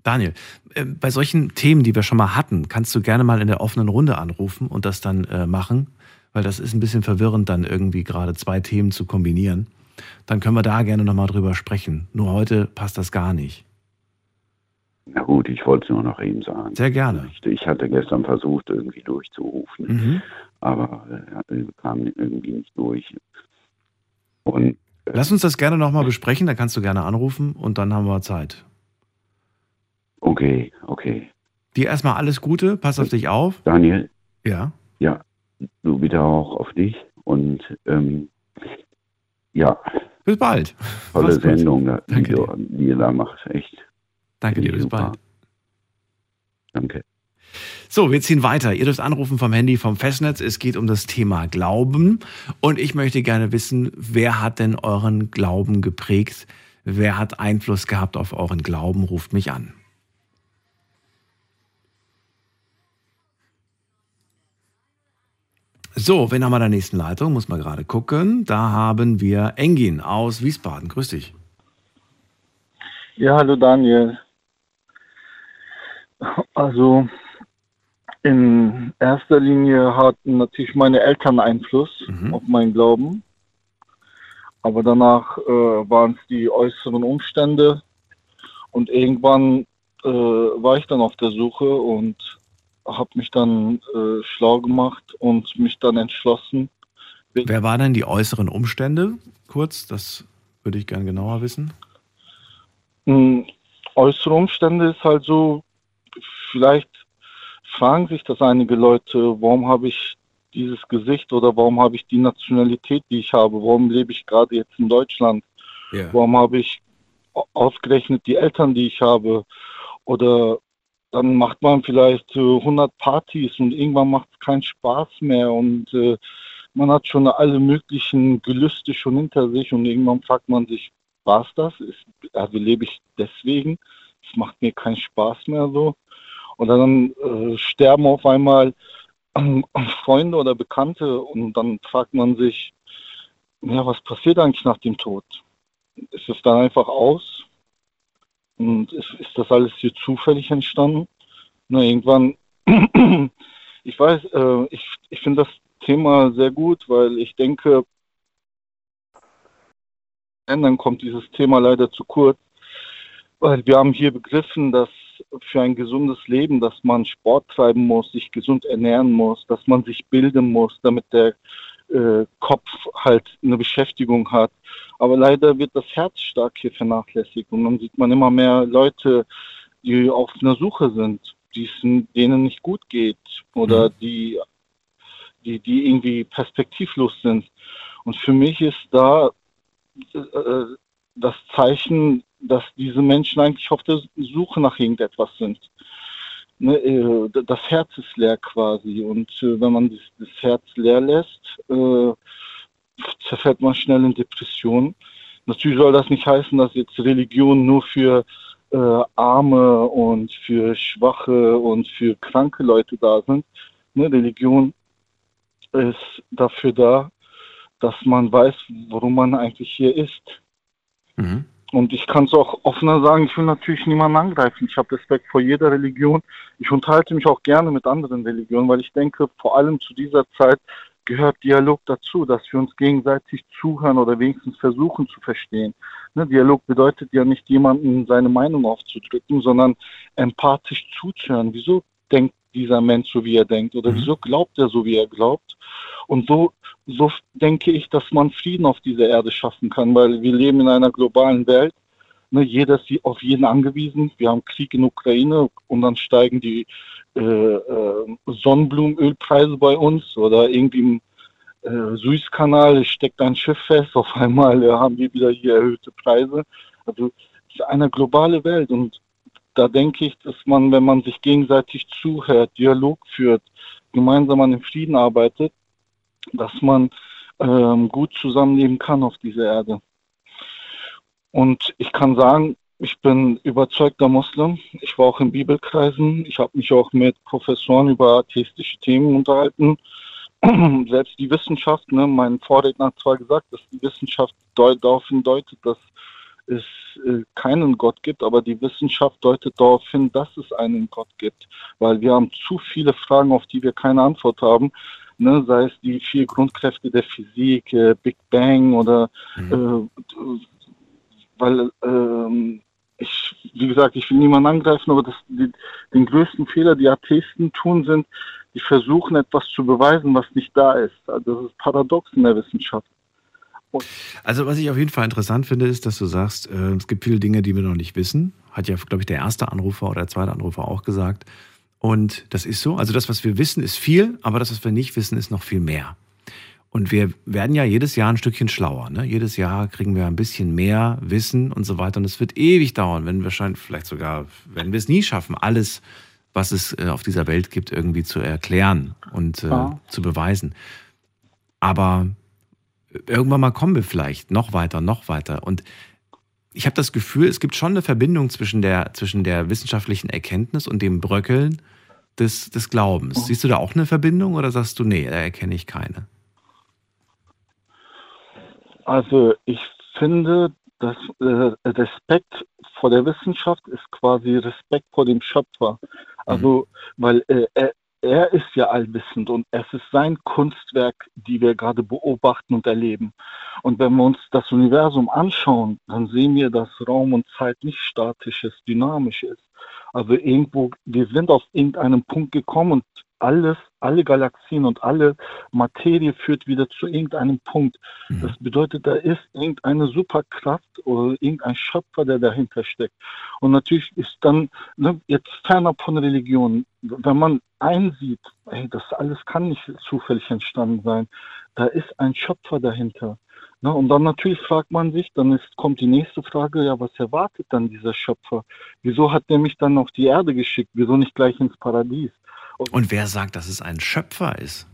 Daniel, äh, bei solchen Themen, die wir schon mal hatten, kannst du gerne mal in der offenen Runde anrufen und das dann äh, machen, weil das ist ein bisschen verwirrend, dann irgendwie gerade zwei Themen zu kombinieren. Dann können wir da gerne nochmal drüber sprechen. Nur heute passt das gar nicht. na gut, ich wollte es nur noch eben sagen. Sehr gerne. Ich, ich hatte gestern versucht, irgendwie durchzurufen. Mhm. aber äh, kamen irgendwie nicht durch. Und Lass uns das gerne nochmal besprechen, da kannst du gerne anrufen und dann haben wir Zeit. Okay, okay. Dir erstmal alles Gute, pass auf dich auf. Daniel, Ja. du bitte auch auf dich und ähm, ja, Bis bald. tolle Mach's gut. Sendung, da- die, Danke du, die ihr da macht, echt. Danke dir, bis super. bald. Danke. So, wir ziehen weiter. Ihr dürft anrufen vom Handy, vom Festnetz. Es geht um das Thema Glauben. Und ich möchte gerne wissen, wer hat denn euren Glauben geprägt? Wer hat Einfluss gehabt auf euren Glauben? Ruft mich an. So, wen haben wir in der nächsten Leitung? Muss mal gerade gucken. Da haben wir Engin aus Wiesbaden. Grüß dich. Ja, hallo Daniel. Also in erster Linie hatten natürlich meine Eltern Einfluss Mhm. auf meinen Glauben. Aber danach äh, waren es die äußeren Umstände. Und irgendwann äh, war ich dann auf der Suche und habe mich dann äh, schlau gemacht und mich dann entschlossen. Wer waren denn die äußeren Umstände? Kurz, das würde ich gerne genauer wissen. Hm, Äußere Umstände ist halt so, vielleicht fragen sich das einige Leute, warum habe ich dieses Gesicht oder warum habe ich die Nationalität, die ich habe? Warum lebe ich gerade jetzt in Deutschland? Ja. Warum habe ich ausgerechnet die Eltern, die ich habe? Oder dann macht man vielleicht äh, 100 Partys und irgendwann macht es keinen Spaß mehr und äh, man hat schon alle möglichen Gelüste schon hinter sich und irgendwann fragt man sich, war es das? Ist, also lebe ich deswegen? Es macht mir keinen Spaß mehr so. Und dann äh, sterben auf einmal äh, Freunde oder Bekannte und dann fragt man sich, ja, was passiert eigentlich nach dem Tod? Ist es dann einfach aus? Und ist, ist das alles hier zufällig entstanden? Na, irgendwann, [clears throat] ich weiß, äh, ich, ich finde das Thema sehr gut, weil ich denke, dann kommt dieses Thema leider zu kurz, weil wir haben hier begriffen, dass für ein gesundes Leben, dass man Sport treiben muss, sich gesund ernähren muss, dass man sich bilden muss, damit der äh, Kopf halt eine Beschäftigung hat. Aber leider wird das Herz stark hier vernachlässigt und dann sieht man immer mehr Leute, die auf einer Suche sind, die es denen nicht gut geht oder Mhm. die, die, die irgendwie perspektivlos sind. Und für mich ist da äh, das Zeichen, dass diese Menschen eigentlich auf der Suche nach irgendetwas sind. Ne, äh, das Herz ist leer quasi. Und äh, wenn man das, das Herz leer lässt, äh, zerfällt man schnell in Depressionen. Natürlich soll das nicht heißen, dass jetzt Religion nur für äh, Arme und für Schwache und für kranke Leute da sind. Ne, Religion ist dafür da, dass man weiß, warum man eigentlich hier ist. Mhm. Und ich kann es auch offener sagen, ich will natürlich niemanden angreifen. Ich habe Respekt vor jeder Religion. Ich unterhalte mich auch gerne mit anderen Religionen, weil ich denke, vor allem zu dieser Zeit gehört Dialog dazu, dass wir uns gegenseitig zuhören oder wenigstens versuchen zu verstehen. Ne, Dialog bedeutet ja nicht jemandem seine Meinung aufzudrücken, sondern empathisch zuzuhören. Wieso denkt dieser Mensch so, wie er denkt? Oder Mhm. wieso glaubt er so, wie er glaubt? Und so, so denke ich, dass man Frieden auf dieser Erde schaffen kann, weil wir leben in einer globalen Welt. Ne, jeder ist auf jeden angewiesen. Wir haben Krieg in Ukraine und dann steigen die äh, äh, Sonnenblumenölpreise bei uns oder irgendwie im äh, Suezkanal steckt ein Schiff fest. Auf einmal äh, haben wir wieder hier erhöhte Preise. Also es ist eine globale Welt und da denke ich, dass man, wenn man sich gegenseitig zuhört, Dialog führt, gemeinsam an dem Frieden arbeitet, dass man ähm, gut zusammenleben kann auf dieser Erde. Und ich kann sagen, ich bin überzeugter Muslim. Ich war auch in Bibelkreisen. Ich habe mich auch mit Professoren über atheistische Themen unterhalten. [clears throat] Selbst die Wissenschaft, ne, mein Vorredner hat zwar gesagt, dass die Wissenschaft darauf hindeutet, dass es äh, keinen Gott gibt, aber die Wissenschaft deutet darauf hin, dass es einen Gott gibt, weil wir haben zu viele Fragen, auf die wir keine Antwort haben, ne, sei es die vier Grundkräfte der Physik, äh, Big Bang oder Mhm. äh, weil ähm, ich, wie gesagt, ich will niemanden angreifen, aber das, die, den größten Fehler, die Atheisten tun, sind, die versuchen etwas zu beweisen, was nicht da ist. Also das ist paradox in der Wissenschaft. Also, was ich auf jeden Fall interessant finde, ist, dass du sagst, äh, es gibt viele Dinge, die wir noch nicht wissen. Hat ja, glaube ich, der erste Anrufer oder der zweite Anrufer auch gesagt. Und das ist so. Also, das, was wir wissen, ist viel, aber das, was wir nicht wissen, ist noch viel mehr. Und wir werden ja jedes Jahr ein Stückchen schlauer. Ne? Jedes Jahr kriegen wir ein bisschen mehr Wissen und so weiter. Und es wird ewig dauern, wenn wir wahrscheinlich, vielleicht sogar, wenn wir es nie schaffen, alles, was es äh, auf dieser Welt gibt, irgendwie zu erklären und äh, Ja. zu beweisen. Aber irgendwann mal kommen wir vielleicht noch weiter, noch weiter. Und ich habe das Gefühl, es gibt schon eine Verbindung zwischen der, zwischen der wissenschaftlichen Erkenntnis und dem Bröckeln des, des Glaubens. Siehst du da auch eine Verbindung oder sagst du, nee, da erkenne ich keine? Also ich finde, dass äh, Respekt vor der Wissenschaft ist quasi Respekt vor dem Schöpfer. Also, weil äh, er, ist ja allwissend und es ist sein Kunstwerk, die wir gerade beobachten und erleben. Und wenn wir uns das Universum anschauen, dann sehen wir, dass Raum und Zeit nicht statisch ist, dynamisch ist. Also irgendwo, wir sind auf irgendeinem Punkt gekommen und alles, alle Galaxien und alle Materie führt wieder zu irgendeinem Punkt. Mhm. Das bedeutet, da ist irgendeine Superkraft oder irgendein Schöpfer, der dahinter steckt. Und natürlich ist dann, ne, jetzt fernab von Religion, wenn man einsieht, ey, das alles kann nicht zufällig entstanden sein, da ist ein Schöpfer dahinter. Ne, und dann natürlich fragt man sich, dann ist, kommt die nächste Frage, ja, was erwartet dann dieser Schöpfer? Wieso hat der mich dann auf die Erde geschickt? Wieso nicht gleich ins Paradies? Und wer sagt, dass es ein Schöpfer ist?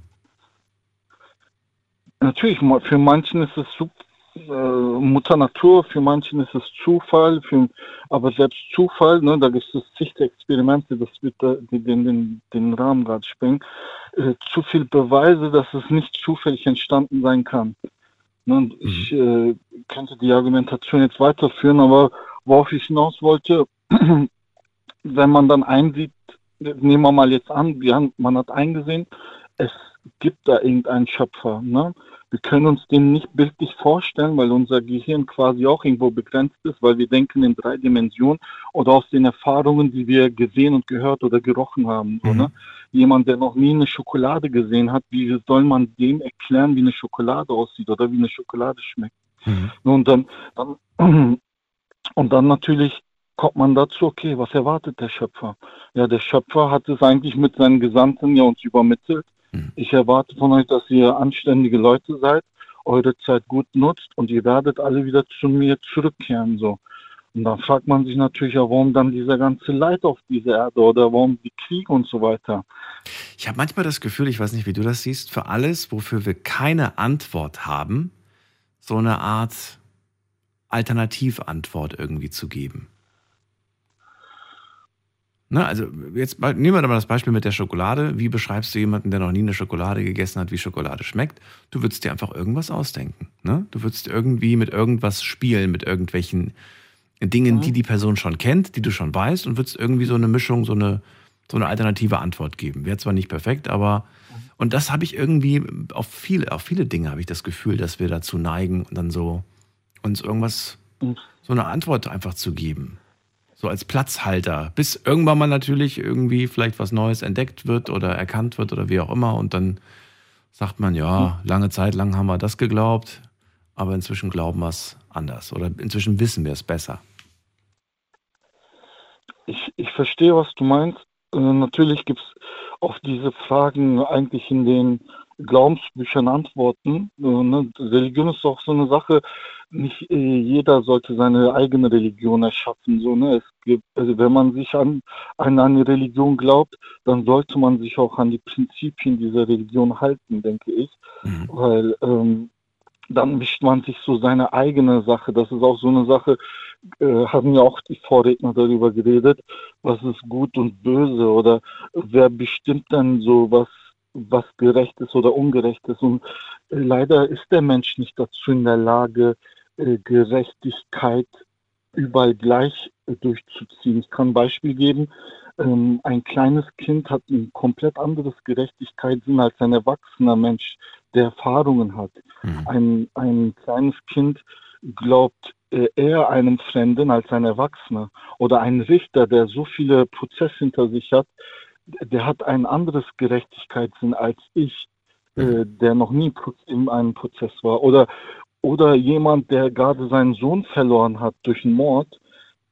Natürlich, für manchen ist es Sup- äh, Mutter Natur, für manchen ist es Zufall, für, aber selbst Zufall, ne, da gibt es zig Experimente, das wird da, den, den, den Rahmen gerade sprengen, äh, zu viel Beweise, dass es nicht zufällig entstanden sein kann. Ne, und ich äh, könnte die Argumentation jetzt weiterführen, aber worauf ich hinaus wollte, [clears throat] wenn man dann einsieht, nehmen wir mal jetzt an, wir haben, man hat eingesehen, es gibt da irgendeinen Schöpfer. Ne? Wir können uns den nicht bildlich vorstellen, weil unser Gehirn quasi auch irgendwo begrenzt ist, weil wir denken in drei Dimensionen oder aus den Erfahrungen, die wir gesehen und gehört oder gerochen haben. So, Mhm. ne? Jemand, der noch nie eine Schokolade gesehen hat, wie soll man dem erklären, wie eine Schokolade aussieht oder wie eine Schokolade schmeckt? Mhm. Und dann, dann, [clears throat] und dann natürlich kommt man dazu, okay, was erwartet der Schöpfer? Ja, der Schöpfer hat es eigentlich mit seinen Gesandten ja uns übermittelt. Mhm. Ich erwarte von euch, dass ihr anständige Leute seid, eure Zeit gut nutzt und ihr werdet alle wieder zu mir zurückkehren, so. Und dann fragt man sich natürlich ja, warum dann dieser ganze Leid auf dieser Erde oder warum die Kriege und so weiter. Ich habe manchmal das Gefühl, ich weiß nicht, wie du das siehst, für alles, wofür wir keine Antwort haben, so eine Art Alternativantwort irgendwie zu geben. Ne, also jetzt nehmen wir mal das Beispiel mit der Schokolade. Wie beschreibst du jemanden, der noch nie eine Schokolade gegessen hat, wie Schokolade schmeckt? Du würdest dir einfach irgendwas ausdenken. Ne? Du würdest irgendwie mit irgendwas spielen, mit irgendwelchen Dingen, Mhm. die die Person schon kennt, die du schon weißt und würdest irgendwie so eine Mischung, so eine, so eine alternative Antwort geben. Wäre zwar nicht perfekt, aber und das habe ich irgendwie auf viele, auf viele Dinge habe ich das Gefühl, dass wir dazu neigen, dann so uns irgendwas, Mhm. so eine Antwort einfach zu geben. So als Platzhalter, bis irgendwann mal natürlich irgendwie vielleicht was Neues entdeckt wird oder erkannt wird oder wie auch immer. Und dann sagt man, ja, lange Zeit lang haben wir das geglaubt, aber inzwischen glauben wir es anders oder inzwischen wissen wir es besser. Ich, ich verstehe, was du meinst. Äh, natürlich gibt es auf diese Fragen eigentlich in den Glaubensbüchern Antworten. Äh, ne? Religion ist auch so eine Sache, nicht äh, jeder sollte seine eigene Religion erschaffen. So, ne? es gibt, also wenn man sich an, an eine Religion glaubt, dann sollte man sich auch an die Prinzipien dieser Religion halten, denke ich. Mhm. Weil ähm, dann mischt man sich so seine eigene Sache. Das ist auch so eine Sache, äh, haben ja auch die Vorredner darüber geredet, was ist gut und böse oder wer bestimmt dann so, was, was gerecht ist oder ungerecht ist. Und äh, leider ist der Mensch nicht dazu in der Lage, äh, Gerechtigkeit überall gleich äh, durchzuziehen. Ich kann ein Beispiel geben. Ähm, ein kleines Kind hat ein komplett anderes Gerechtigkeitssinn als ein erwachsener Mensch, der Erfahrungen hat. Mhm. Ein, ein kleines Kind glaubt eher einem Fremden als ein Erwachsener. Oder ein Richter, der so viele Prozesse hinter sich hat, der hat ein anderes Gerechtigkeitssinn als ich, äh, der noch nie in einem Prozess war. Oder, oder jemand, der gerade seinen Sohn verloren hat durch einen Mord,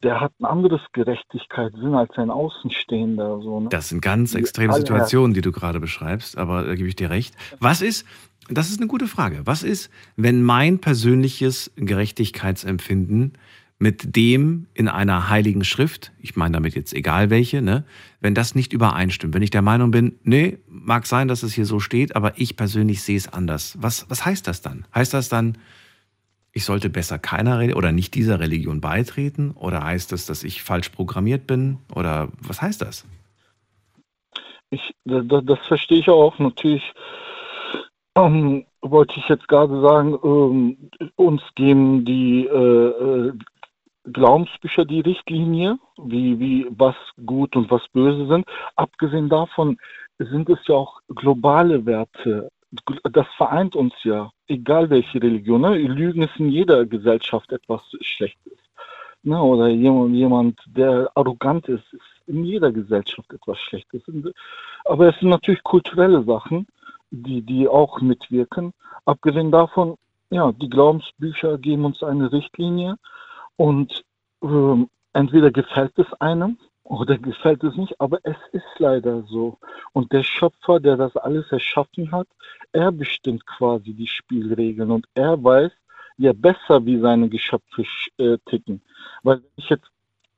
der hat ein anderes Gerechtigkeitssinn als ein Außenstehender. So, ne? Das sind ganz extreme Situationen, die du gerade beschreibst, aber da gebe ich dir recht. Was ist, das ist eine gute Frage, was ist, wenn mein persönliches Gerechtigkeitsempfinden mit dem in einer heiligen Schrift, ich meine damit jetzt egal welche, ne, wenn das nicht übereinstimmt, wenn ich der Meinung bin, nee, mag sein, dass es hier so steht, aber ich persönlich sehe es anders. Was, was heißt das dann? Heißt das dann, ich sollte besser keiner oder nicht dieser Religion beitreten? Oder heißt das, dass ich falsch programmiert bin? Oder was heißt das? Ich, da- da- das verstehe ich auch. Natürlich ähm, wollte ich jetzt gerade sagen, ähm, uns geben die äh, äh, Glaubensbücher die Richtlinie, wie, wie was gut und was böse sind. Abgesehen davon sind es ja auch globale Werte. Das vereint uns ja, egal welche Religion. Ne? Lügen ist in jeder Gesellschaft etwas Schlechtes. Ne? Oder jemand, jemand, der arrogant ist, ist in jeder Gesellschaft etwas Schlechtes. Aber es sind natürlich kulturelle Sachen, die, die auch mitwirken. Abgesehen davon, ja, die Glaubensbücher geben uns eine Richtlinie und äh, entweder gefällt es einem oder [laughs] gefällt es nicht, aber es ist leider so. Und der Schöpfer, der das alles erschaffen hat, er bestimmt quasi die Spielregeln und er weiß ja besser, wie seine Geschöpfe äh, ticken. Weil ich jetzt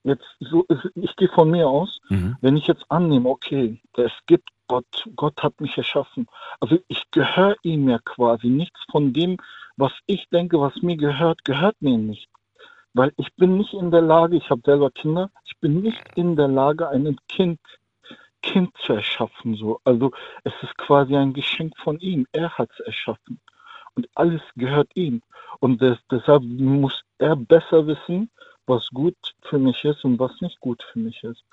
jetzt so, ich gehe von mir aus, mhm. wenn ich jetzt annehme, okay, es gibt Gott, Gott hat mich erschaffen. Also ich gehöre ihm ja quasi. Nichts von dem, was ich denke, was mir gehört, gehört mir nicht. Weil ich bin nicht in der Lage, ich habe selber Kinder, ich bin nicht in der Lage, ein Kind, Kind zu erschaffen. So. Also es ist quasi ein Geschenk von ihm. Er hat es erschaffen. Und alles gehört ihm. Und das, deshalb muss er besser wissen, was gut für mich ist und was nicht gut für mich ist.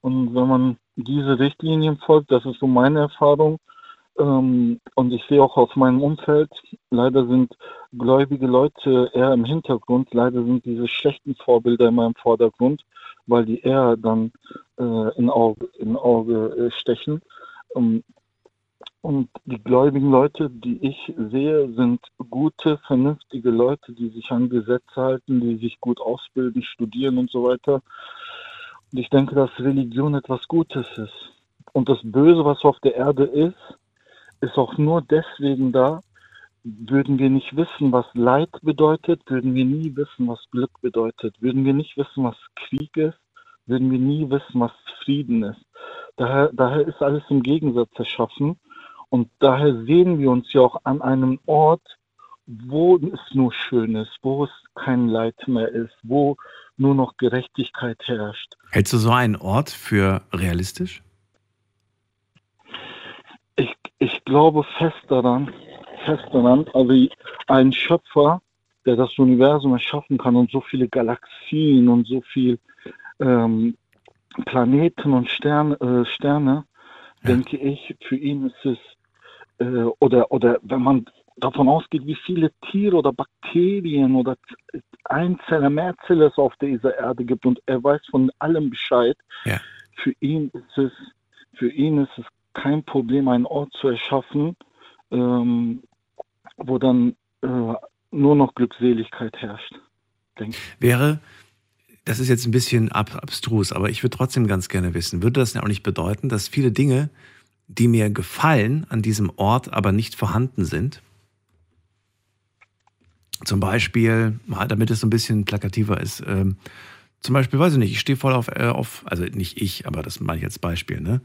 Und wenn man diese Richtlinien folgt, das ist so meine Erfahrung, ähm, und ich sehe auch aus meinem Umfeld, leider sind gläubige Leute eher im Hintergrund, leider sind diese schlechten Vorbilder immer im Vordergrund, weil die eher dann äh, in Auge, in Auge äh, stechen. Ähm, und die gläubigen Leute, die ich sehe, sind gute, vernünftige Leute, die sich an Gesetze halten, die sich gut ausbilden, studieren und so weiter. Und ich denke, dass Religion etwas Gutes ist. Und das Böse, was auf der Erde ist, ist auch nur deswegen da, würden wir nicht wissen, was Leid bedeutet, würden wir nie wissen, was Glück bedeutet, würden wir nicht wissen, was Krieg ist, würden wir nie wissen, was Frieden ist. Daher, daher ist alles im Gegensatz erschaffen und daher sehen wir uns ja auch an einem Ort, wo es nur schön ist, wo es kein Leid mehr ist, wo nur noch Gerechtigkeit herrscht. Hältst du so einen Ort für realistisch? Ich, ich glaube fest daran, fest daran, also ein Schöpfer, der das Universum erschaffen kann und so viele Galaxien und so viele ähm, Planeten und Stern, äh, Sterne, ja. denke ich, für ihn ist es, äh, oder, oder wenn man davon ausgeht, wie viele Tiere oder Bakterien oder Einzeller, Mehrzelle es auf dieser Erde gibt und er weiß von allem Bescheid. Ja. Für ihn ist es, für ihn ist es kein Problem, einen Ort zu erschaffen, ähm, wo dann äh, nur noch Glückseligkeit herrscht. Denke. Wäre, das ist jetzt ein bisschen ab, abstrus, aber ich würde trotzdem ganz gerne wissen, würde das auch nicht bedeuten, dass viele Dinge, die mir gefallen an diesem Ort, aber nicht vorhanden sind? Zum Beispiel, damit es so ein bisschen plakativer ist, ähm, zum Beispiel, weiß ich nicht, ich stehe voll auf, äh, auf, also nicht ich, aber das meine ich als Beispiel, ne?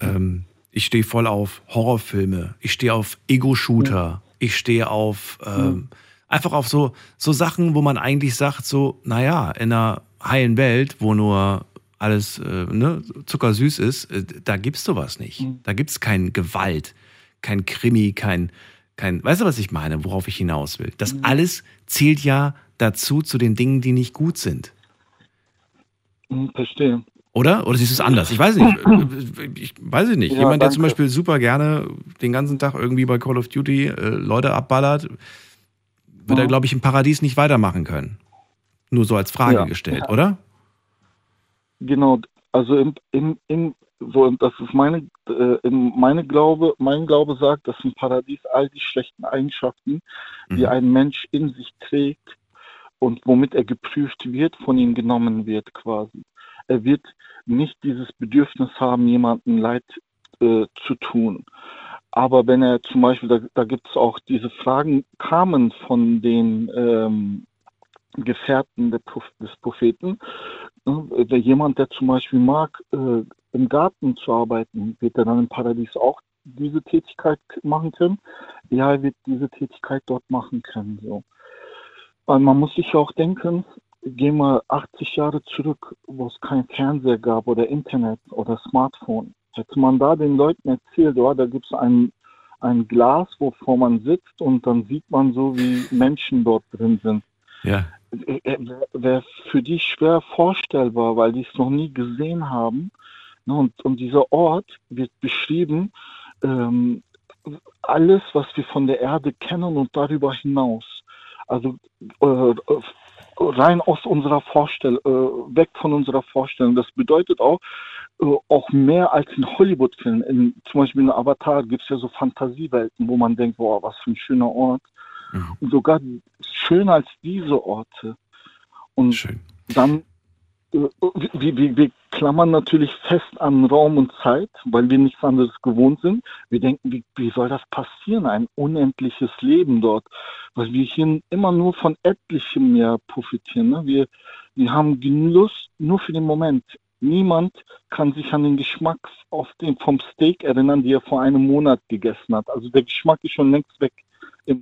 Ähm, ich stehe voll auf Horrorfilme, ich stehe auf Ego-Shooter, ich stehe auf ähm, einfach auf so, so Sachen, wo man eigentlich sagt, so, naja, in einer heilen Welt, wo nur alles äh, ne, zuckersüß ist, äh, da gibt's sowas nicht. Mhm. Da gibt's kein Gewalt, kein Krimi, kein, kein, weißt du, was ich meine, worauf ich hinaus will? Das mhm. alles zählt ja dazu zu den Dingen, die nicht gut sind. Mhm, verstehe. Oder? Oder siehst du es anders? Ich weiß nicht. [clears throat] Ich weiß nicht. Ja, Jemand, der zum Beispiel super gerne den ganzen Tag irgendwie bei Call of Duty äh, Leute abballert, wird mhm. er, glaube ich, im Paradies nicht weitermachen können. Nur so als Frage ja. gestellt, ja. oder? Genau. Also im, im, im, so, das ist meine, äh, meine Glaube, mein Glaube sagt, dass im Paradies all die schlechten Eigenschaften, die mhm. ein Mensch in sich trägt und womit er geprüft wird, von ihm genommen wird quasi er wird nicht dieses Bedürfnis haben, jemandem Leid äh, zu tun. Aber wenn er zum Beispiel, da, da gibt es auch diese Fragen, kamen von den ähm, Gefährten des Propheten. Äh, jemand, der zum Beispiel mag, äh, im Garten zu arbeiten, wird er dann im Paradies auch diese Tätigkeit machen können? Ja, er wird diese Tätigkeit dort machen können. So. Weil man muss sich auch denken, gehen wir 80 Jahre zurück, wo es kein Fernseher gab oder Internet oder Smartphone. Hätte man da den Leuten erzählt, oh, da gibt es ein, ein Glas, wovor man sitzt und dann sieht man so, wie Menschen dort drin sind. Ja. Wäre für die schwer vorstellbar, weil die es noch nie gesehen haben. Ne, und, und dieser Ort wird beschrieben, ähm, alles, was wir von der Erde kennen und darüber hinaus. Also äh, rein aus unserer Vorstellung, äh, weg von unserer Vorstellung. Das bedeutet auch, äh, auch mehr als in Hollywood-Filmen. Zum Beispiel in Avatar gibt es ja so Fantasiewelten, wo man denkt, boah, was für ein schöner Ort. Mhm. Und sogar schöner als diese Orte. Und Schön. dann wir, wir, wir, klammern natürlich fest an Raum und Zeit, weil wir nichts anderes gewohnt sind. Wir denken, wie, wie soll das passieren? Ein unendliches Leben dort, weil wir hier immer nur von etlichem mehr profitieren. Ne? Wir, wir haben Genuss nur für den Moment. Niemand kann sich an den Geschmack auf den, vom Steak erinnern, die er vor einem Monat gegessen hat. Also der Geschmack ist schon längst weg.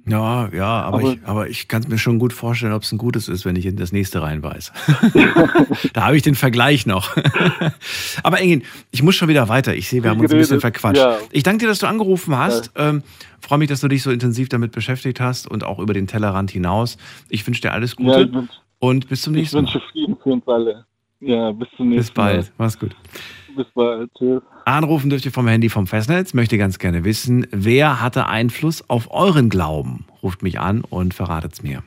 Ja, ja, aber, aber ich, aber ich kann es mir schon gut vorstellen, ob es ein gutes ist, wenn ich in das nächste reinbeiß. [laughs] da habe ich den Vergleich noch. [laughs] aber Engin, ich muss schon wieder weiter. Ich sehe, wir haben uns ein bisschen verquatscht. Ja. Ich danke dir, dass du angerufen hast. Ja. Ähm, Freue mich, dass du dich so intensiv damit beschäftigt hast und auch über den Tellerrand hinaus. Ich wünsche dir alles Gute ja, wünsch, und bis zum nächsten Mal. Ich wünsche Frieden für uns alle. Ja, bis zum nächsten Mal. Bis bald. Mach's gut. Bis bald. Tschüss. Anrufen dürft ihr vom Handy vom Festnetz. Möchte ganz gerne wissen, wer hatte Einfluss auf euren Glauben? Ruft mich an und verratet's mir.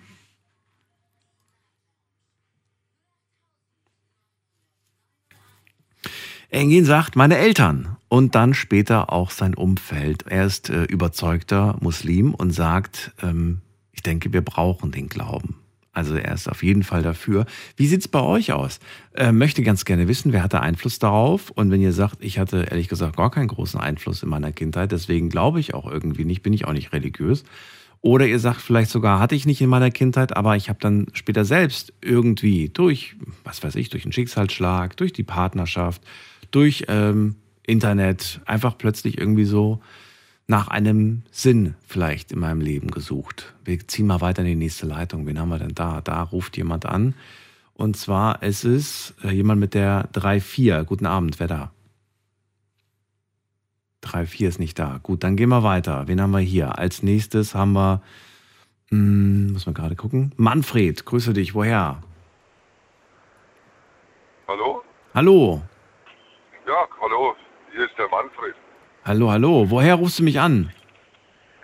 Engin sagt, meine Eltern und dann später auch sein Umfeld. Er ist äh, überzeugter Muslim und sagt, ähm, ich denke, wir brauchen den Glauben. Also er ist auf jeden Fall dafür. Wie sieht es bei euch aus? Äh, möchte ganz gerne wissen, wer hatte Einfluss darauf? Und wenn ihr sagt, ich hatte ehrlich gesagt gar keinen großen Einfluss in meiner Kindheit, deswegen glaube ich auch irgendwie nicht, bin ich auch nicht religiös. Oder ihr sagt vielleicht sogar, hatte ich nicht in meiner Kindheit, aber ich habe dann später selbst irgendwie durch, was weiß ich, durch einen Schicksalsschlag, durch die Partnerschaft, durch ähm, Internet einfach plötzlich irgendwie so nach einem Sinn vielleicht in meinem Leben gesucht. Wir ziehen mal weiter in die nächste Leitung. Wen haben wir denn da? Da ruft jemand an. Und zwar ist es äh, jemand mit der 3-4. Guten Abend, wer da? 3-4 ist nicht da. Gut, dann gehen wir weiter. Wen haben wir hier? Als nächstes haben wir, hm, muss man gerade gucken. Manfred, grüße dich. Woher? Hallo? Hallo. Ja, hallo. Hier ist der Manfred. Hallo, hallo. Woher rufst du mich an?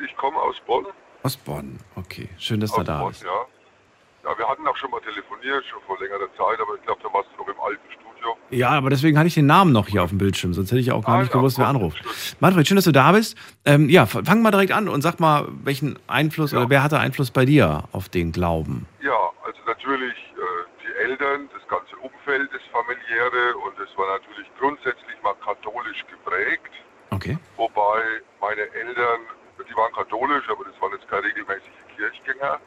Ich komme aus Bonn. Aus Bonn, okay. Schön, dass du da Bonn, bist. Ja. ja, wir hatten auch schon mal telefoniert, schon vor längerer Zeit, aber ich glaube, da warst du noch im alten Studio. Ja, aber deswegen hatte ich den Namen noch hier auf dem Bildschirm, sonst hätte ich auch gar ah, nicht gewusst, wer anruft. Manfred, schön, dass du da bist. Ähm, ja, fang mal direkt an und sag mal, welchen Einfluss ja. oder wer hatte Einfluss bei dir auf den Glauben? Ja, also natürlich äh, die Eltern, das ganze Umfeld, das familiäre und es war natürlich grundsätzlich mal katholisch geprägt. Okay. Wobei meine Eltern, die waren katholisch, aber das waren jetzt keine regelmäßige Kirchgänger.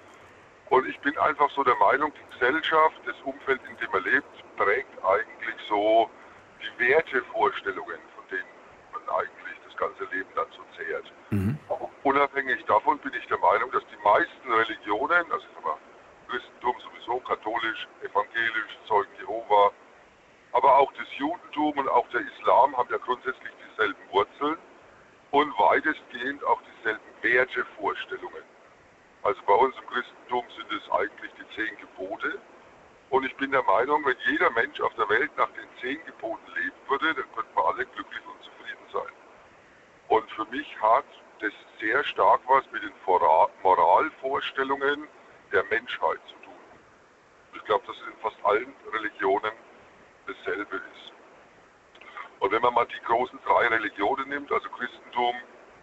Und ich bin einfach so der Meinung, die Gesellschaft, das Umfeld, in dem man lebt, prägt eigentlich so die Wertevorstellungen, von denen man eigentlich das ganze Leben dann so zehrt. Mhm. Unabhängig davon bin ich der Meinung, dass die meisten Religionen, also ich sag mal, Christentum sowieso, katholisch, evangelisch, Zeugen Jehova, aber auch das Judentum und auch der Islam haben ja grundsätzlich dieselben Wurzeln und weitestgehend auch dieselben Wertevorstellungen. Also bei uns im Christentum sind es eigentlich die zehn Gebote. Und ich bin der Meinung, wenn jeder Mensch auf der Welt nach den zehn Geboten leben würde, dann könnten wir alle glücklich und zufrieden sein. Und für mich hat das sehr stark was mit den Moralvorstellungen der Menschheit zu tun. Ich glaube, dass es in fast allen Religionen dasselbe ist. Und wenn man mal die großen drei Religionen nimmt, also Christentum,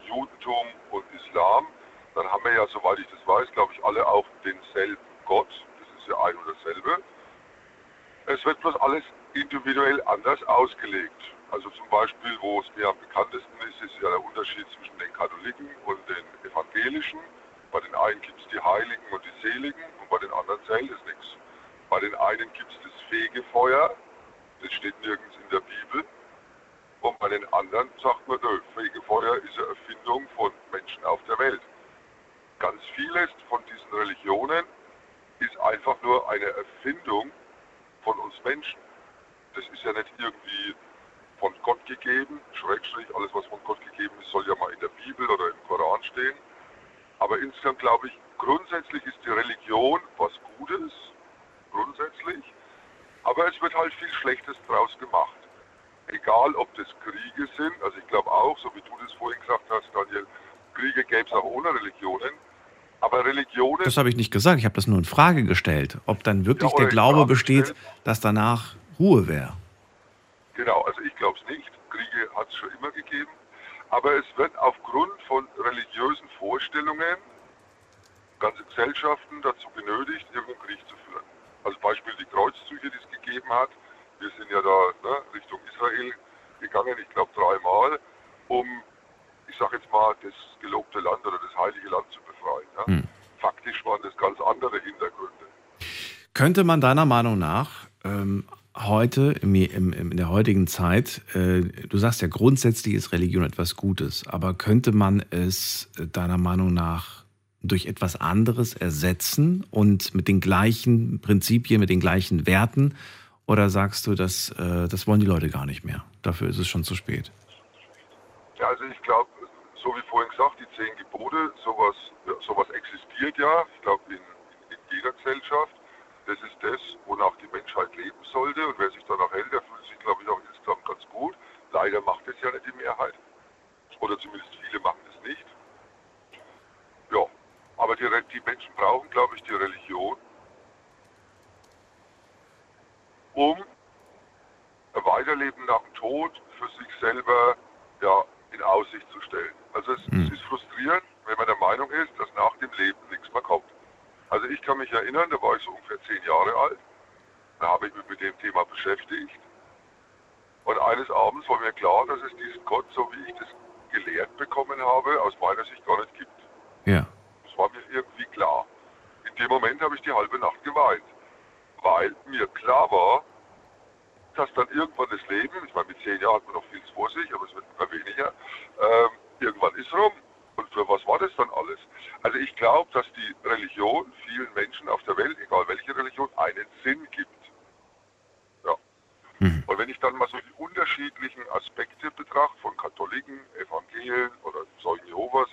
Judentum und Islam, dann haben wir ja, soweit ich das weiß, glaube ich, alle auch denselben Gott. Das ist ja ein und dasselbe. Es wird bloß alles individuell anders ausgelegt. Also zum Beispiel, wo es mir am bekanntesten ist, ist ja der Unterschied zwischen den Katholiken und den Evangelischen. Bei den einen gibt es die Heiligen und die Seligen und bei den anderen zählt es nichts. Bei den einen gibt es das Fegefeuer, das steht nirgends in der Bibel. Und bei den anderen sagt man, nö, Fegefeuer ist eine Erfindung von Menschen auf der Welt. Ganz vieles von diesen Religionen ist einfach nur eine Erfindung von uns Menschen. Das ist ja nicht irgendwie von Gott gegeben, Schrägstrich, alles was von Gott gegeben ist, soll ja mal in der Bibel oder im Koran stehen. Aber insgesamt glaube ich, grundsätzlich ist die Religion was Gutes, grundsätzlich. Aber es wird halt viel Schlechtes draus gemacht. Egal, ob das Kriege sind, also ich glaube auch, so wie du das vorhin gesagt hast, Daniel, Kriege gäbe es auch ohne Religionen. Aber Religionen. Das habe ich nicht gesagt, ich habe das nur in Frage gestellt, ob dann wirklich Ja, der Glaube besteht, gestellt. dass danach Ruhe wäre. Genau, also ich glaube es nicht. Kriege hat es schon immer gegeben. Aber es wird aufgrund von religiösen Vorstellungen ganze Gesellschaften dazu genötigt, irgendeinen Krieg zu führen. Also Beispiel die Kreuzzüge, die es gegeben hat. Wir sind ja da ne, Richtung Israel gegangen, ich glaube dreimal, um, ich sage jetzt mal, das gelobte Land oder das heilige Land zu befreien. Ja. Hm. Faktisch waren das ganz andere Hintergründe. Könnte man deiner Meinung nach ähm, heute, im, im, in der heutigen Zeit, äh, du sagst ja, grundsätzlich ist Religion etwas Gutes, aber könnte man es äh, deiner Meinung nach durch etwas anderes ersetzen und mit den gleichen Prinzipien, mit den gleichen Werten? Oder sagst du, das, äh, das wollen die Leute gar nicht mehr? Dafür ist es schon zu spät. Ja, also ich glaube, so wie vorhin gesagt, die zehn Gebote, sowas, ja, sowas existiert ja, ich glaube, in, in, jeder Gesellschaft. Das ist das, wonach die Menschheit leben sollte. Und wer sich danach hält, der fühlt sich, glaube ich, auch insgesamt ganz gut. Leider macht es ja nicht die Mehrheit. Oder zumindest viele machen es nicht. Ja, aber die, die Menschen brauchen, glaube ich, die Religion, um ein Weiterleben nach dem Tod für sich selber ja, in Aussicht zu stellen. Also es, Hm. es ist frustrierend, wenn man der Meinung ist, dass nach dem Leben nichts mehr kommt. Also ich kann mich erinnern, da war ich so ungefähr zehn Jahre alt, da habe ich mich mit dem Thema beschäftigt. Und eines Abends war mir klar, dass es diesen Gott, so wie ich das gelehrt bekommen habe, aus meiner Sicht gar nicht gibt. Ja. Das war mir irgendwie klar. In dem Moment habe ich die halbe Nacht geweint, weil mir klar war, dass dann irgendwann das Leben, ich meine mit zehn Jahren hat man noch viel vor sich, aber es wird immer weniger, ähm, irgendwann ist rum. Und für was war das dann alles? Also ich glaube, dass die Religion vielen Menschen auf der Welt, egal welche Religion, einen Sinn gibt. Ja. Mhm. Und wenn ich dann mal so die unterschiedlichen Aspekte betrachte, von Katholiken, Evangelien oder Zeugen Jehovas,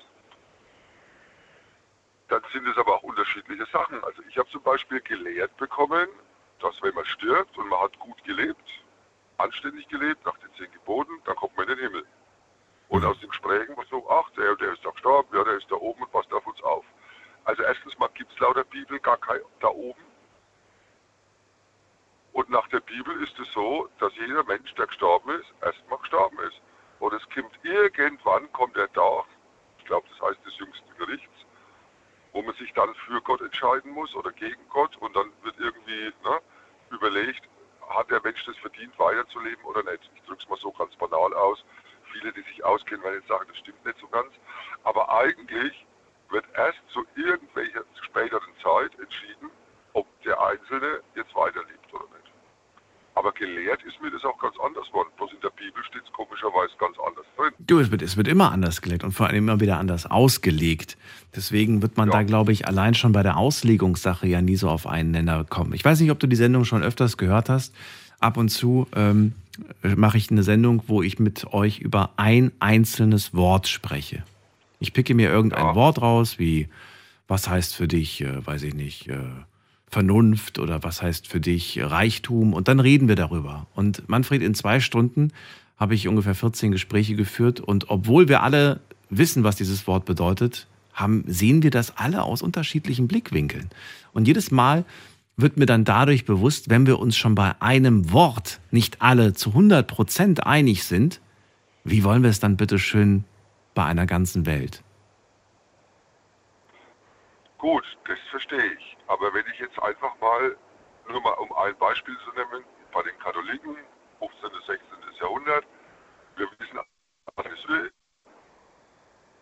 dann sind es aber auch unterschiedliche Sachen. Also ich habe zum Beispiel gelehrt bekommen, dass wenn man stirbt und man hat gut gelebt, anständig gelebt, nach den zehn Geboten, dann kommt man in den Himmel. Und aus den Gesprächen war so, ach, der, der ist da gestorben, ja, der ist da oben und passt auf uns auf. Also erstens mal gibt es laut der Bibel gar kein da oben. Und nach der Bibel ist es so, dass jeder Mensch, der gestorben ist, erstmal gestorben ist. Und es kommt irgendwann, kommt der Tag, ich glaube, das heißt des jüngsten Gerichts, wo man sich dann für Gott entscheiden muss oder gegen Gott und dann wird irgendwie ne, überlegt, hat der Mensch das verdient, weiterzuleben oder nicht. Ich drücke es mal so ganz banal aus. Viele, die sich auskennen, werden jetzt sagen, das stimmt nicht so ganz. Aber eigentlich wird erst zu irgendwelcher späteren Zeit entschieden, ob der Einzelne jetzt weiterlebt oder nicht. Aber gelehrt ist mir das auch ganz anders worden. Bloß in der Bibel steht es komischerweise ganz anders drin. Du, es wird, es wird immer anders gelegt und vor allem immer wieder anders ausgelegt. Deswegen wird man Ja. da, glaube ich, allein schon bei der Auslegungssache ja nie so auf einen Nenner kommen. Ich weiß nicht, ob du die Sendung schon öfters gehört hast. Ab und zu ähm, mache ich eine Sendung, wo ich mit euch über ein einzelnes Wort spreche. Ich picke mir irgendein Ja. Wort raus, wie was heißt für dich, äh, weiß ich nicht, äh, Vernunft oder was heißt für dich Reichtum und dann reden wir darüber. Und Manfred, in zwei Stunden habe ich ungefähr 14 Gespräche geführt und obwohl wir alle wissen, was dieses Wort bedeutet, haben, sehen wir das alle aus unterschiedlichen Blickwinkeln. Und jedes Mal wird mir dann dadurch bewusst, wenn wir uns schon bei einem Wort nicht alle zu 100 Prozent einig sind, wie wollen wir es dann bitte schön bei einer ganzen Welt? Gut, das verstehe ich. Aber wenn ich jetzt einfach mal, nur mal um ein Beispiel zu nennen, bei den Katholiken, 15. bis 16. Jahrhundert, wir wissen, was es will.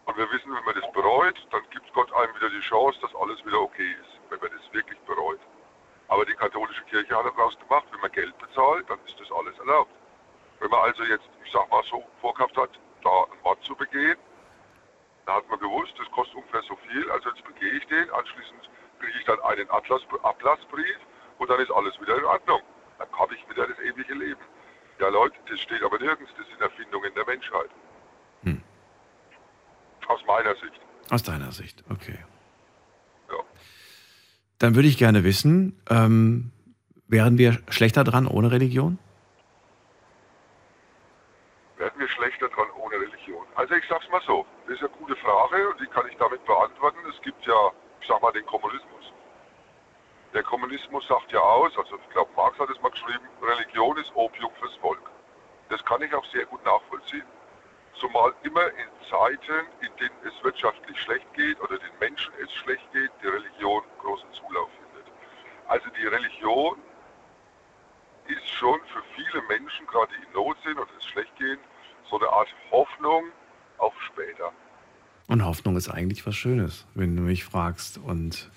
Und wir wissen, wenn man das bereut, dann gibt Gott einem wieder die Chance, dass alles wieder okay ist, wenn man das wirklich bereut. Aber die katholische Kirche hat daraus gemacht, wenn man Geld bezahlt, dann ist das alles erlaubt. Wenn man also jetzt, ich sag mal so, vorgehabt hat, da einen Mord zu begehen, da hat man gewusst, das kostet ungefähr so viel, also jetzt begehe ich den, anschließend kriege ich dann einen Atlas, Ablassbrief und dann ist alles wieder in Ordnung. Dann habe ich wieder das ewige Leben. Ja Leute, das steht aber nirgends, das sind Erfindungen der Menschheit. Hm. Aus meiner Sicht. Aus deiner Sicht, okay. Ja. Dann würde ich gerne wissen, ähm, wären wir schlechter dran ohne Religion? Werden wir schlechter dran ohne Religion? Also ich sag's mal so, das ist eine gute Frage und die kann ich damit beantworten. Es gibt ja ich sag mal, den Kommunismus. Der Kommunismus sagt ja aus, also ich glaube, Marx hat es mal geschrieben, Religion ist Opium fürs Volk. Das kann ich auch sehr gut nachvollziehen. Zumal immer in Zeiten, in denen es wirtschaftlich schlecht geht oder den Menschen es schlecht geht, die Religion großen Zulauf findet. Also die Religion ist schon für viele Menschen, gerade die in Not sind oder es schlecht gehen, so eine Art Hoffnung auf später. Und Hoffnung ist eigentlich was Schönes, wenn du mich fragst. Und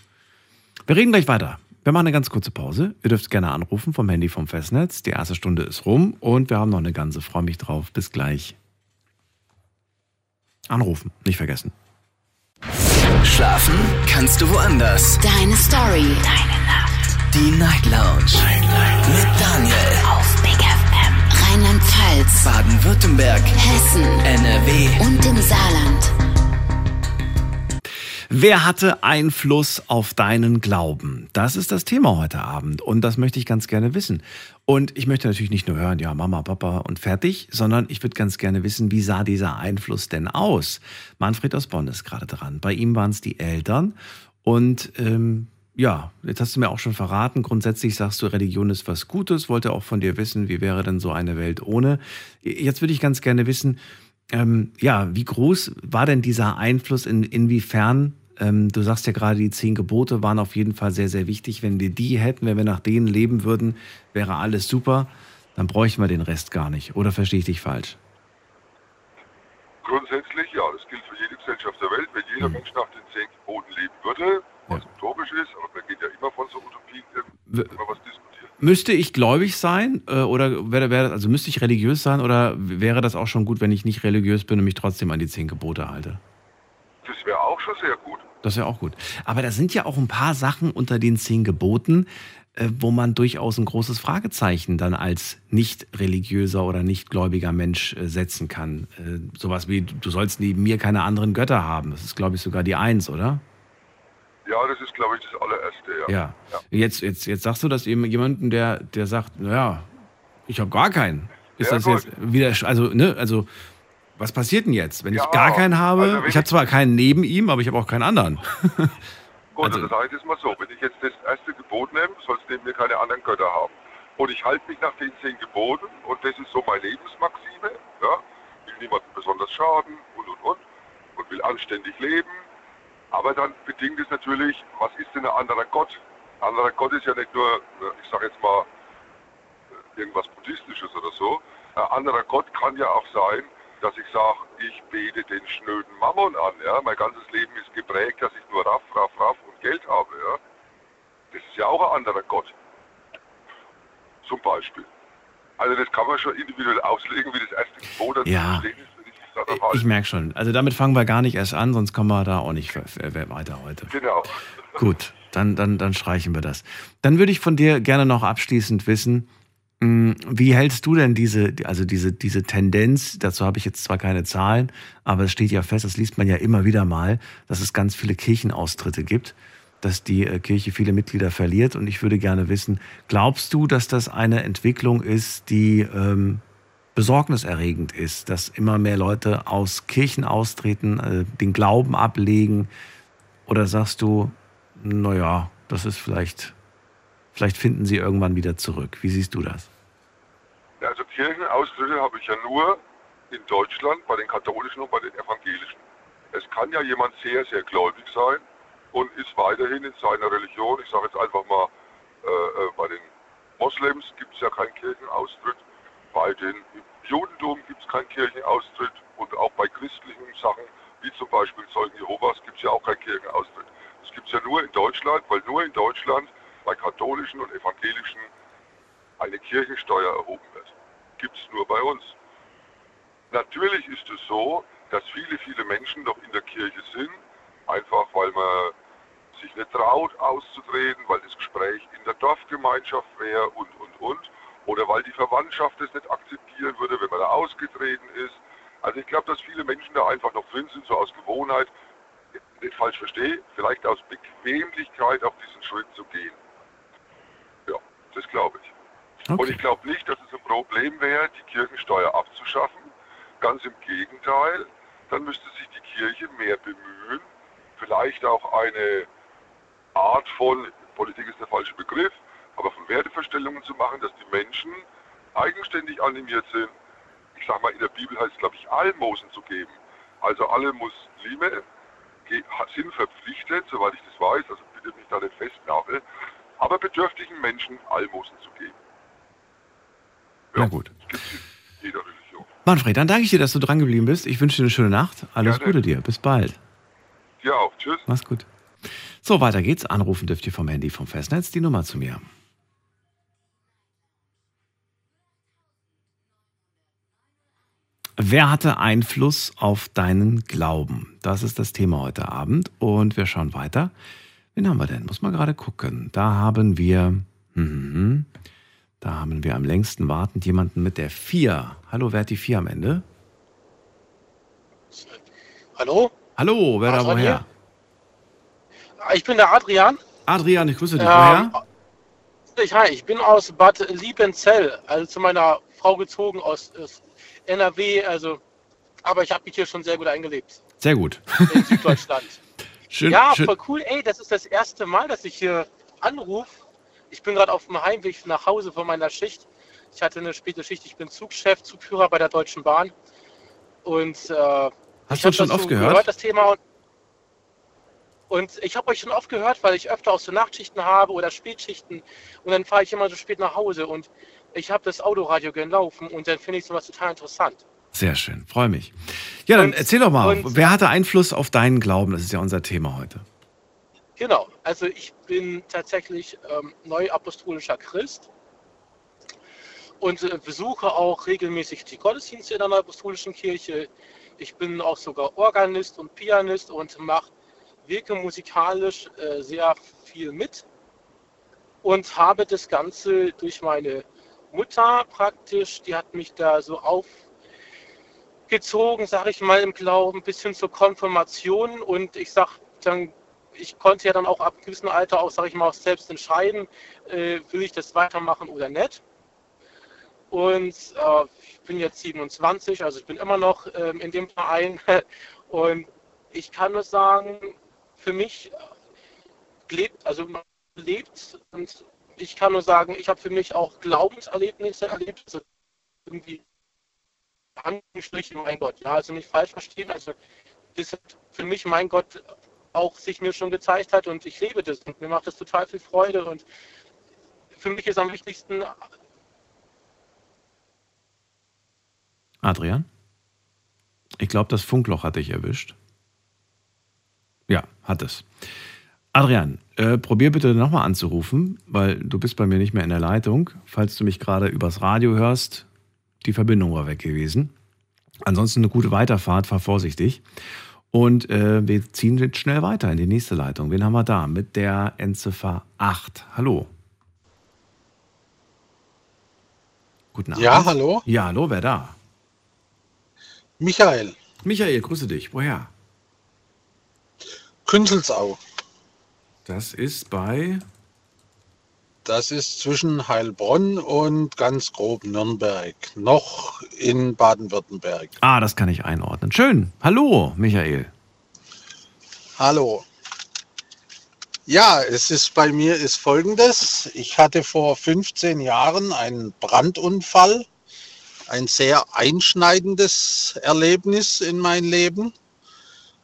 wir reden gleich weiter. Wir machen eine ganz kurze Pause. Ihr dürft gerne anrufen vom Handy vom Festnetz. Die erste Stunde ist rum und wir haben noch eine ganze. Freue mich drauf. Bis gleich. Anrufen, nicht vergessen. Schlafen kannst du woanders. Deine Story. Deine Nacht. Die Night Lounge. Night, Night. Mit Daniel. Rheinland-Pfalz. Baden-Württemberg. Hessen. NRW. Und im Saarland. Wer hatte Einfluss auf deinen Glauben? Das ist das Thema heute Abend und das möchte ich ganz gerne wissen. Und ich möchte natürlich nicht nur hören, ja, Mama, Papa und fertig, sondern ich würde ganz gerne wissen, wie sah dieser Einfluss denn aus? Manfred aus Bonn ist gerade dran. Bei ihm waren es die Eltern und ähm, ja, jetzt hast du mir auch schon verraten, grundsätzlich sagst du, Religion ist was Gutes, wollte auch von dir wissen, wie wäre denn so eine Welt ohne. Jetzt würde ich ganz gerne wissen, ähm, ja, wie groß war denn dieser Einfluss, in, inwiefern ähm, du sagst ja gerade, die zehn Gebote waren auf jeden Fall sehr, sehr wichtig. Wenn wir die hätten, wenn wir nach denen leben würden, wäre alles super. Dann bräuchten wir den Rest gar nicht. Oder verstehe ich dich falsch? Grundsätzlich ja, das gilt für jede Gesellschaft der Welt. Wenn jeder Mhm. Mensch nach den zehn Geboten leben würde, was utopisch ist, aber man geht ja immer von so Utopien, W- immer was diskutieren. Müsste ich gläubig sein äh, oder wäre, wäre also müsste ich religiös sein oder wäre das auch schon gut, wenn ich nicht religiös bin und mich trotzdem an die zehn Gebote halte? Das wäre auch schon sehr gut. Das ja auch gut. Aber da sind ja auch ein paar Sachen unter den zehn Geboten, äh, wo man durchaus ein großes Fragezeichen dann als nicht religiöser oder nicht gläubiger Mensch äh, setzen kann. Sowas wie, du sollst neben mir keine anderen Götter haben. Das ist, glaube ich, sogar die Eins, oder? Ja, das ist, glaube ich, das allererste, ja. Ja. Jetzt, jetzt, jetzt sagst du das eben jemanden, der, der sagt, naja, ich habe gar keinen. Ist Ja, das gut. jetzt wieder, also, ne, also, was passiert denn jetzt, wenn Ja, ich gar keinen habe? also ich habe ich- zwar keinen neben ihm, aber ich habe auch keinen anderen. [laughs] Gut, Also- also, das heißt jetzt mal so, wenn ich jetzt das erste Gebot nehme, sollst neben mir keine anderen Götter haben. Und ich halte mich nach den zehn Geboten und das ist so meine Lebensmaxime, ja, will niemandem besonders schaden und und und und will anständig leben. Aber dann bedingt es natürlich, was ist denn ein anderer Gott? Ein anderer Gott ist ja nicht nur, äh, ich sage jetzt mal, äh, irgendwas Buddhistisches oder so. Ein anderer Gott kann ja auch sein, dass ich sage, ich bete den schnöden Mammon an. Ja? Mein ganzes Leben ist geprägt, dass ich nur raff, raff, raff und Geld habe. Ja? Das ist ja auch ein anderer Gott. Zum Beispiel. Also das kann man schon individuell auslegen, wie das erste Gebot dazu Ja. ist, ich halte. Ich merke schon. Also damit fangen wir gar nicht erst an, sonst kommen wir da auch nicht weiter heute. Genau. Gut, dann, dann, dann streichen wir das. Dann würde ich von dir gerne noch abschließend wissen, mh, wie hältst du denn diese, also diese, diese Tendenz, dazu habe ich jetzt zwar keine Zahlen, aber es steht ja fest, das liest man ja immer wieder mal, dass es ganz viele Kirchenaustritte gibt, dass die äh, Kirche viele Mitglieder verliert. Und ich würde gerne wissen, glaubst du, dass das eine Entwicklung ist, die ähm, besorgniserregend ist, dass immer mehr Leute aus Kirchen austreten, äh, den Glauben ablegen? Oder sagst du, naja, das ist vielleicht, vielleicht finden sie irgendwann wieder zurück. Wie siehst du das? Also Kirchenaustritte habe ich ja nur in Deutschland bei den katholischen und bei den evangelischen. Es kann ja jemand sehr, sehr gläubig sein und ist weiterhin in seiner Religion, ich sage jetzt einfach mal, äh, äh, bei den Moslems gibt es ja keinen Kirchenaustritt, bei den Judentum gibt es keinen Kirchenaustritt und auch bei christlichen Sachen, wie zum Beispiel Zeugen Jehovas, gibt es ja auch keinen Kirchenaustritt. Das gibt es ja nur in Deutschland, weil nur in Deutschland bei katholischen und evangelischen eine Kirchensteuer erhoben wird. Gibt es nur bei uns. Natürlich ist es so, dass viele, viele Menschen noch in der Kirche sind, einfach weil man sich nicht traut auszutreten, weil das Gespräch in der Dorfgemeinschaft wäre und, und, und. Oder weil die Verwandtschaft es nicht akzeptieren würde, wenn man da ausgetreten ist. Also ich glaube, dass viele Menschen da einfach noch drin sind, so aus Gewohnheit, nicht falsch verstehe, vielleicht aus Bequemlichkeit auf diesen Schritt zu gehen. Ja, das glaube ich. Und Okay. ich glaube nicht, dass es ein Problem wäre, die Kirchensteuer abzuschaffen. Ganz im Gegenteil, dann müsste sich die Kirche mehr bemühen, vielleicht auch eine Art von, Politik ist der falsche Begriff, aber von Werteverstellungen zu machen, dass die Menschen eigenständig animiert sind. Ich sage mal, in der Bibel heißt es, glaube ich, Almosen zu geben. Also alle Muslime sind verpflichtet, soweit ich das weiß, also bitte mich da nicht festnageln, aber bedürftigen Menschen Almosen zu geben. Ja, Na gut. Jeder Religion. Manfred, dann danke ich dir, dass du dran geblieben bist. Ich wünsche dir eine schöne Nacht. Alles Gerne. Gute dir. Bis bald. Dir auch. Tschüss. Mach's gut. So, weiter geht's. Anrufen dürft ihr vom Handy vom Festnetz. Die Nummer zu mir. Wer hatte Einfluss auf deinen Glauben? Das ist das Thema heute Abend und wir schauen weiter. Wen haben wir denn? Muss man gerade gucken. Da haben wir, mhm, da haben wir am längsten wartend jemanden mit der 4. Hallo, wer hat die 4 am Ende? Hallo? Hallo, wer da woher? Ich bin der Adrian. Adrian, ich grüße dich. Ähm, Woher? ich, hi, ich bin aus Bad Liebenzell, also zu meiner Frau gezogen aus, aus NRW, also, aber ich habe mich hier schon sehr gut eingelebt Sehr gut. in Süddeutschland. [laughs] Schön, ja, schön. voll cool. Ey, das ist das erste Mal, dass ich hier anrufe. Ich bin gerade auf dem Heimweg nach Hause von meiner Schicht. Ich hatte eine späte Schicht. Ich bin Zugchef, Zugführer bei der Deutschen Bahn. Und äh, Hast ich du schon oft so gehört? das Thema. Und, und ich habe euch schon oft gehört, weil ich öfter auch so Nachtschichten habe oder Spätschichten. Und dann fahre ich immer so spät nach Hause. Und ich habe das Autoradio gern laufen. Und dann finde ich sowas total interessant. Sehr schön, freue mich. Ja, dann Und- erzähl doch mal, und- wer hatte Einfluss auf deinen Glauben? Das ist ja unser Thema heute. Genau, also ich bin tatsächlich ähm, neuapostolischer Christ und äh, besuche auch regelmäßig die Gottesdienste in der neuapostolischen Kirche. Ich bin auch sogar Organist und Pianist und mache wirke musikalisch äh, sehr viel mit und habe das Ganze durch meine Mutter praktisch, die hat mich da so aufgezogen, sage ich mal, im Glauben bis hin zur Konfirmation und ich sag dann ich konnte ja dann auch ab gewissen Alter auch, sage ich mal, auch selbst entscheiden, äh, will ich das weitermachen oder nicht. Und äh, ich bin jetzt 27, also ich bin immer noch ähm, in dem Verein. [laughs] Und ich kann nur sagen, für mich äh, lebt, also man lebt und ich kann nur sagen, ich habe für mich auch Glaubenserlebnisse erlebt. Also irgendwie Anführungsstrichen, mein Gott, ja, also nicht falsch verstehen. Also das hat für mich mein Gott auch sich mir schon gezeigt hat und ich lebe das und mir macht das total viel Freude und für mich ist am wichtigsten, Adrian? Ich glaube, das Funkloch hat dich erwischt. Ja, hat es. Adrian, äh, probier bitte nochmal anzurufen, weil du bist bei mir nicht mehr in der Leitung. Falls du mich gerade übers Radio hörst, die Verbindung war weg gewesen. Ansonsten eine gute Weiterfahrt, fahr vorsichtig. Und äh, wir ziehen jetzt schnell weiter in die nächste Leitung. Wen haben wir da? Mit der Endziffer 8. Hallo. Guten Abend. Ja, hallo? Ja, hallo, wer da? Michael, Michael, grüße dich. Woher? Künzelsau. Das ist bei. Das ist zwischen Heilbronn und ganz grob Nürnberg, noch in Baden-Württemberg. Ah, das kann ich einordnen. Schön. Hallo, Michael. Hallo. Ja, es ist bei mir ist folgendes. Ich hatte vor 15 Jahren einen Brandunfall, ein sehr einschneidendes Erlebnis in mein Leben.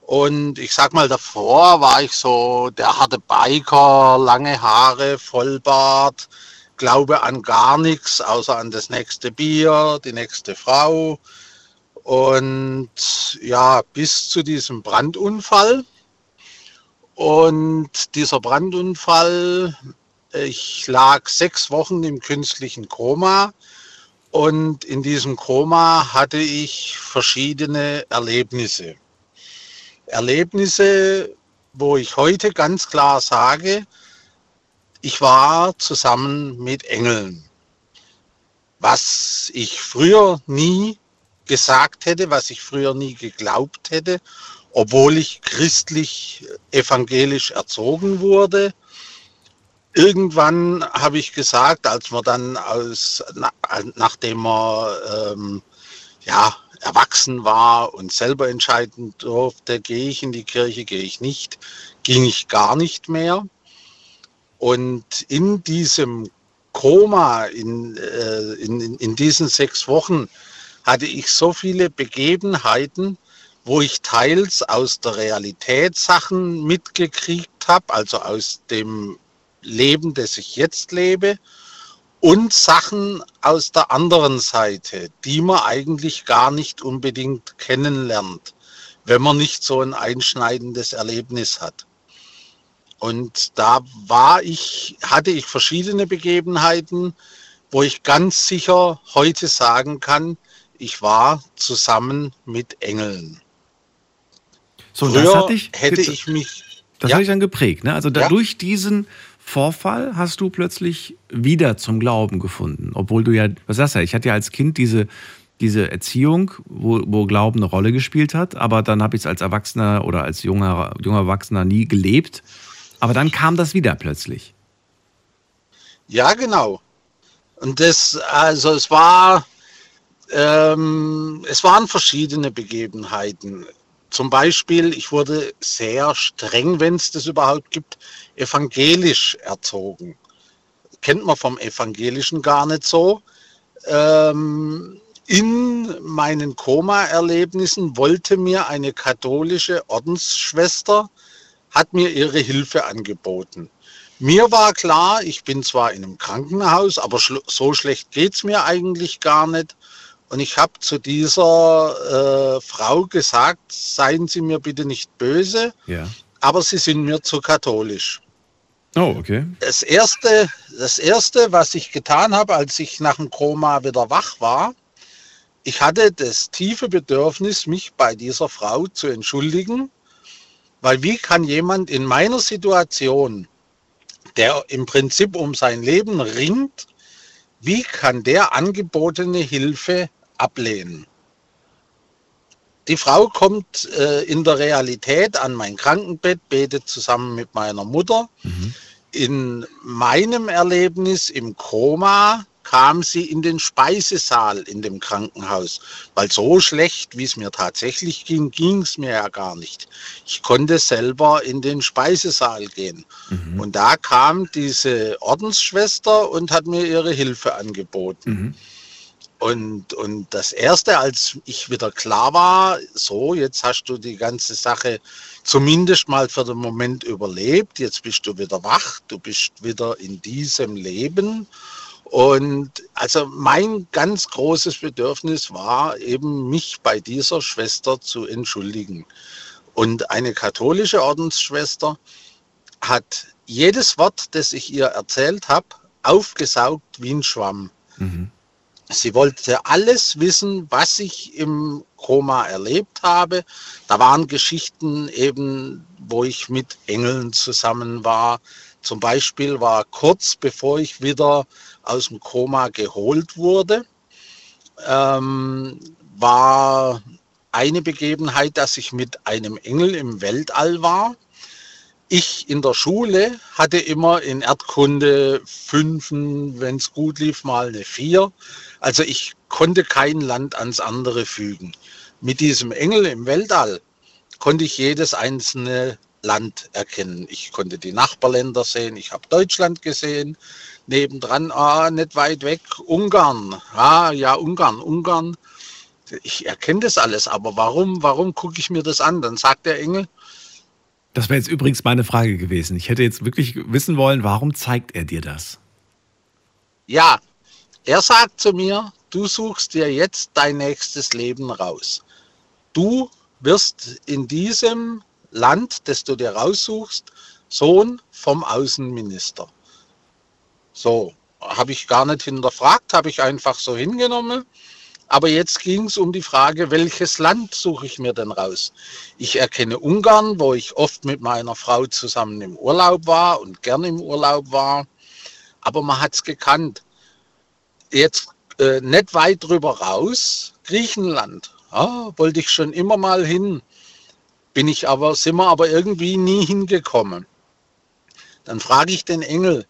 Und ich sag mal, davor war ich so der harte Biker, lange Haare, Vollbart, glaube an gar nichts, außer an das nächste Bier, die nächste Frau. Und ja, bis zu diesem Brandunfall. Und dieser Brandunfall, ich lag sechs Wochen im künstlichen Koma. Und in diesem Koma hatte ich verschiedene Erlebnisse. Erlebnisse, wo ich heute ganz klar sage, ich war zusammen mit Engeln. Was ich früher nie gesagt hätte, was ich früher nie geglaubt hätte, obwohl ich christlich evangelisch erzogen wurde. Irgendwann habe ich gesagt, als man dann aus, na, nachdem man ähm, ja, erwachsen war und selber entscheiden durfte, gehe ich in die Kirche, gehe ich nicht, ging ich gar nicht mehr. Und in diesem Koma, in, äh, in, in diesen sechs Wochen, hatte ich so viele Begebenheiten, wo ich teils aus der Realität Sachen mitgekriegt habe, also aus dem Leben, das ich jetzt lebe, und Sachen aus der anderen Seite, die man eigentlich gar nicht unbedingt kennenlernt, wenn man nicht so ein einschneidendes Erlebnis hat. Und da war ich, hatte ich verschiedene Begebenheiten, wo ich ganz sicher heute sagen kann, ich war zusammen mit Engeln. So, und das Früher hat dich, hätte ich mich, das Ja. hat dich dann geprägt, ne? Also da, Ja. durch diesen Vorfall hast du plötzlich wieder zum Glauben gefunden, obwohl du ja, was sagst du, ich hatte ja als Kind diese diese Erziehung, wo, wo Glauben eine Rolle gespielt hat, aber dann habe ich es als Erwachsener oder als junger, junger Erwachsener nie gelebt. Aber dann kam das wieder plötzlich. Ja, genau. Und das, also es war, ähm, es waren verschiedene Begebenheiten. Zum Beispiel, ich wurde sehr streng, wenn es das überhaupt gibt, evangelisch erzogen. Kennt man vom Evangelischen gar nicht so. Ähm, in meinen Koma-Erlebnissen wollte mir eine katholische Ordensschwester, hat mir ihre Hilfe angeboten. Mir war klar, ich bin zwar in einem Krankenhaus, aber schl so schlecht geht's mir eigentlich gar nicht. Und ich habe zu dieser äh, Frau gesagt, seien Sie mir bitte nicht böse, Ja. aber Sie sind mir zu katholisch. Oh, okay. Das erste, das erste, was ich getan habe, als ich nach dem Koma wieder wach war, ich hatte das tiefe Bedürfnis, mich bei dieser Frau zu entschuldigen, weil wie kann jemand in meiner Situation, der im Prinzip um sein Leben ringt, wie kann der angebotene Hilfe ablehnen? Die Frau kommt äh, in der Realität an mein Krankenbett, betet zusammen mit meiner Mutter. In meinem Erlebnis im Koma kam sie in den Speisesaal in dem Krankenhaus, weil so schlecht, wie es mir tatsächlich ging, ging es mir ja gar nicht. Ich konnte selber in den Speisesaal gehen. Und da kam diese Ordensschwester und hat mir ihre Hilfe angeboten. Und, und das Erste, als ich wieder klar war, so, jetzt hast du die ganze Sache zumindest mal für den Moment überlebt, jetzt bist du wieder wach, du bist wieder in diesem Leben. Und also mein ganz großes Bedürfnis war eben, mich bei dieser Schwester zu entschuldigen. Und eine katholische Ordensschwester hat jedes Wort, das ich ihr erzählt habe, aufgesaugt wie ein Schwamm. Sie wollte alles wissen, was ich im Koma erlebt habe. Da waren Geschichten eben, wo ich mit Engeln zusammen war. Zum Beispiel war kurz bevor ich wieder aus dem Koma geholt wurde, ähm, war eine Begebenheit, dass ich mit einem Engel im Weltall war. Ich in der Schule hatte immer in Erdkunde fünfen, wenn es gut lief, mal eine vier. Also ich konnte kein Land ans andere fügen. Mit diesem Engel im Weltall konnte ich jedes einzelne Land erkennen. Ich konnte die Nachbarländer sehen, ich habe Deutschland gesehen, nebendran, ah, nicht weit weg, Ungarn. Ah, ja, Ungarn, Ungarn. Ich erkenne das alles, aber warum, warum gucke ich mir das an? Dann sagt der Engel, Das wäre jetzt übrigens meine Frage gewesen. Ich hätte jetzt wirklich wissen wollen, warum zeigt er dir das? Ja, er sagt zu mir, du suchst dir jetzt dein nächstes Leben raus. Du wirst in diesem Land, das du dir raussuchst, Sohn vom Außenminister. So, habe ich gar nicht hinterfragt, habe ich einfach so hingenommen. Aber jetzt ging es um die Frage, welches Land suche ich mir denn raus? Ich erkenne Ungarn, wo ich oft mit meiner Frau zusammen im Urlaub war und gern im Urlaub war. Aber man hat es gekannt. Jetzt äh, nicht weit drüber raus, Griechenland. Ah, wollte ich schon immer mal hin. Bin ich aber, sind wir aber irgendwie nie hingekommen. Dann frage ich den Engel,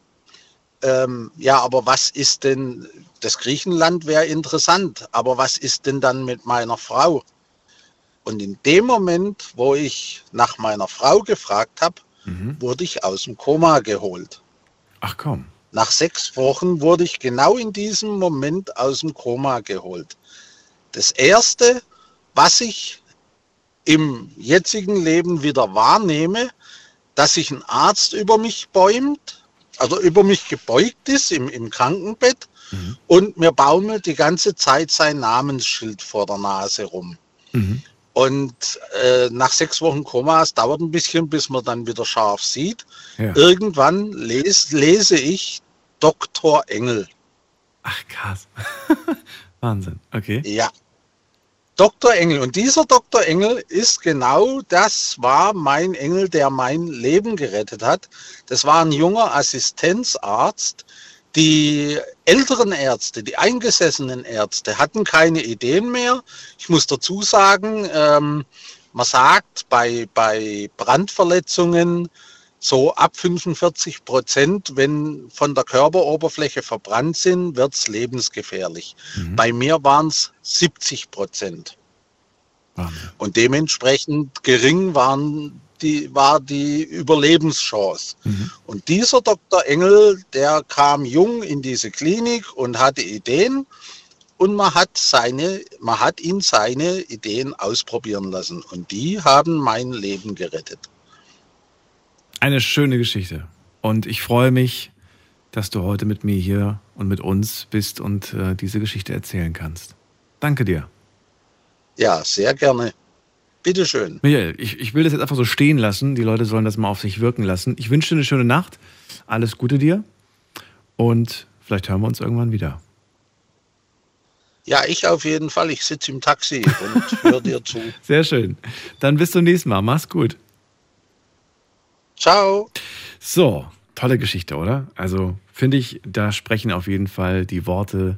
ähm, ja, aber was ist denn, das Griechenland wäre interessant, aber was ist denn dann mit meiner Frau? Und in dem Moment, wo ich nach meiner Frau gefragt habe, wurde ich aus dem Koma geholt. Ach komm. Nach sechs Wochen wurde ich genau in diesem Moment aus dem Koma geholt. Das Erste, was ich im jetzigen Leben wieder wahrnehme, dass sich ein Arzt über mich bäumt, also über mich gebeugt ist im, im Krankenbett mhm. und mir baumelt die ganze Zeit sein Namensschild vor der Nase rum. Mhm. Und äh, nach sechs Wochen Koma, es dauert ein bisschen, bis man dann wieder scharf sieht. Ja. Irgendwann les, lese ich Dr. Engel. Ach krass. [laughs] Wahnsinn. Okay. Ja. Dr. Engel. Und dieser Dr. Engel ist genau das war mein Engel, der mein Leben gerettet hat. Das war ein junger Assistenzarzt. Die älteren Ärzte, die eingesessenen Ärzte hatten keine Ideen mehr. Ich muss dazu sagen, ähm, man sagt bei, bei Brandverletzungen, so ab 45 Prozent, wenn von der Körperoberfläche verbrannt sind, wird es lebensgefährlich. Mhm. Bei mir waren es 70 Prozent. Und dementsprechend gering waren die, war die Überlebenschance. Mhm. Und dieser Dr. Engel, der kam jung in diese Klinik und hatte Ideen und man hat, seine, man hat ihn seine Ideen ausprobieren lassen. Und die haben mein Leben gerettet. Eine schöne Geschichte. Und ich freue mich, dass du heute mit mir hier und mit uns bist und äh, diese Geschichte erzählen kannst. Danke dir. Ja, sehr gerne. Bitteschön. Michael, ich, ich will das jetzt einfach so stehen lassen. Die Leute sollen das mal auf sich wirken lassen. Ich wünsche dir eine schöne Nacht. Alles Gute dir. Und vielleicht hören wir uns irgendwann wieder. Ja, ich auf jeden Fall. Ich sitze im Taxi und [laughs] höre dir zu. Sehr schön. Dann bis zum nächsten Mal. Mach's gut. Ciao. So, tolle Geschichte, oder? Also finde ich, da sprechen auf jeden Fall die Worte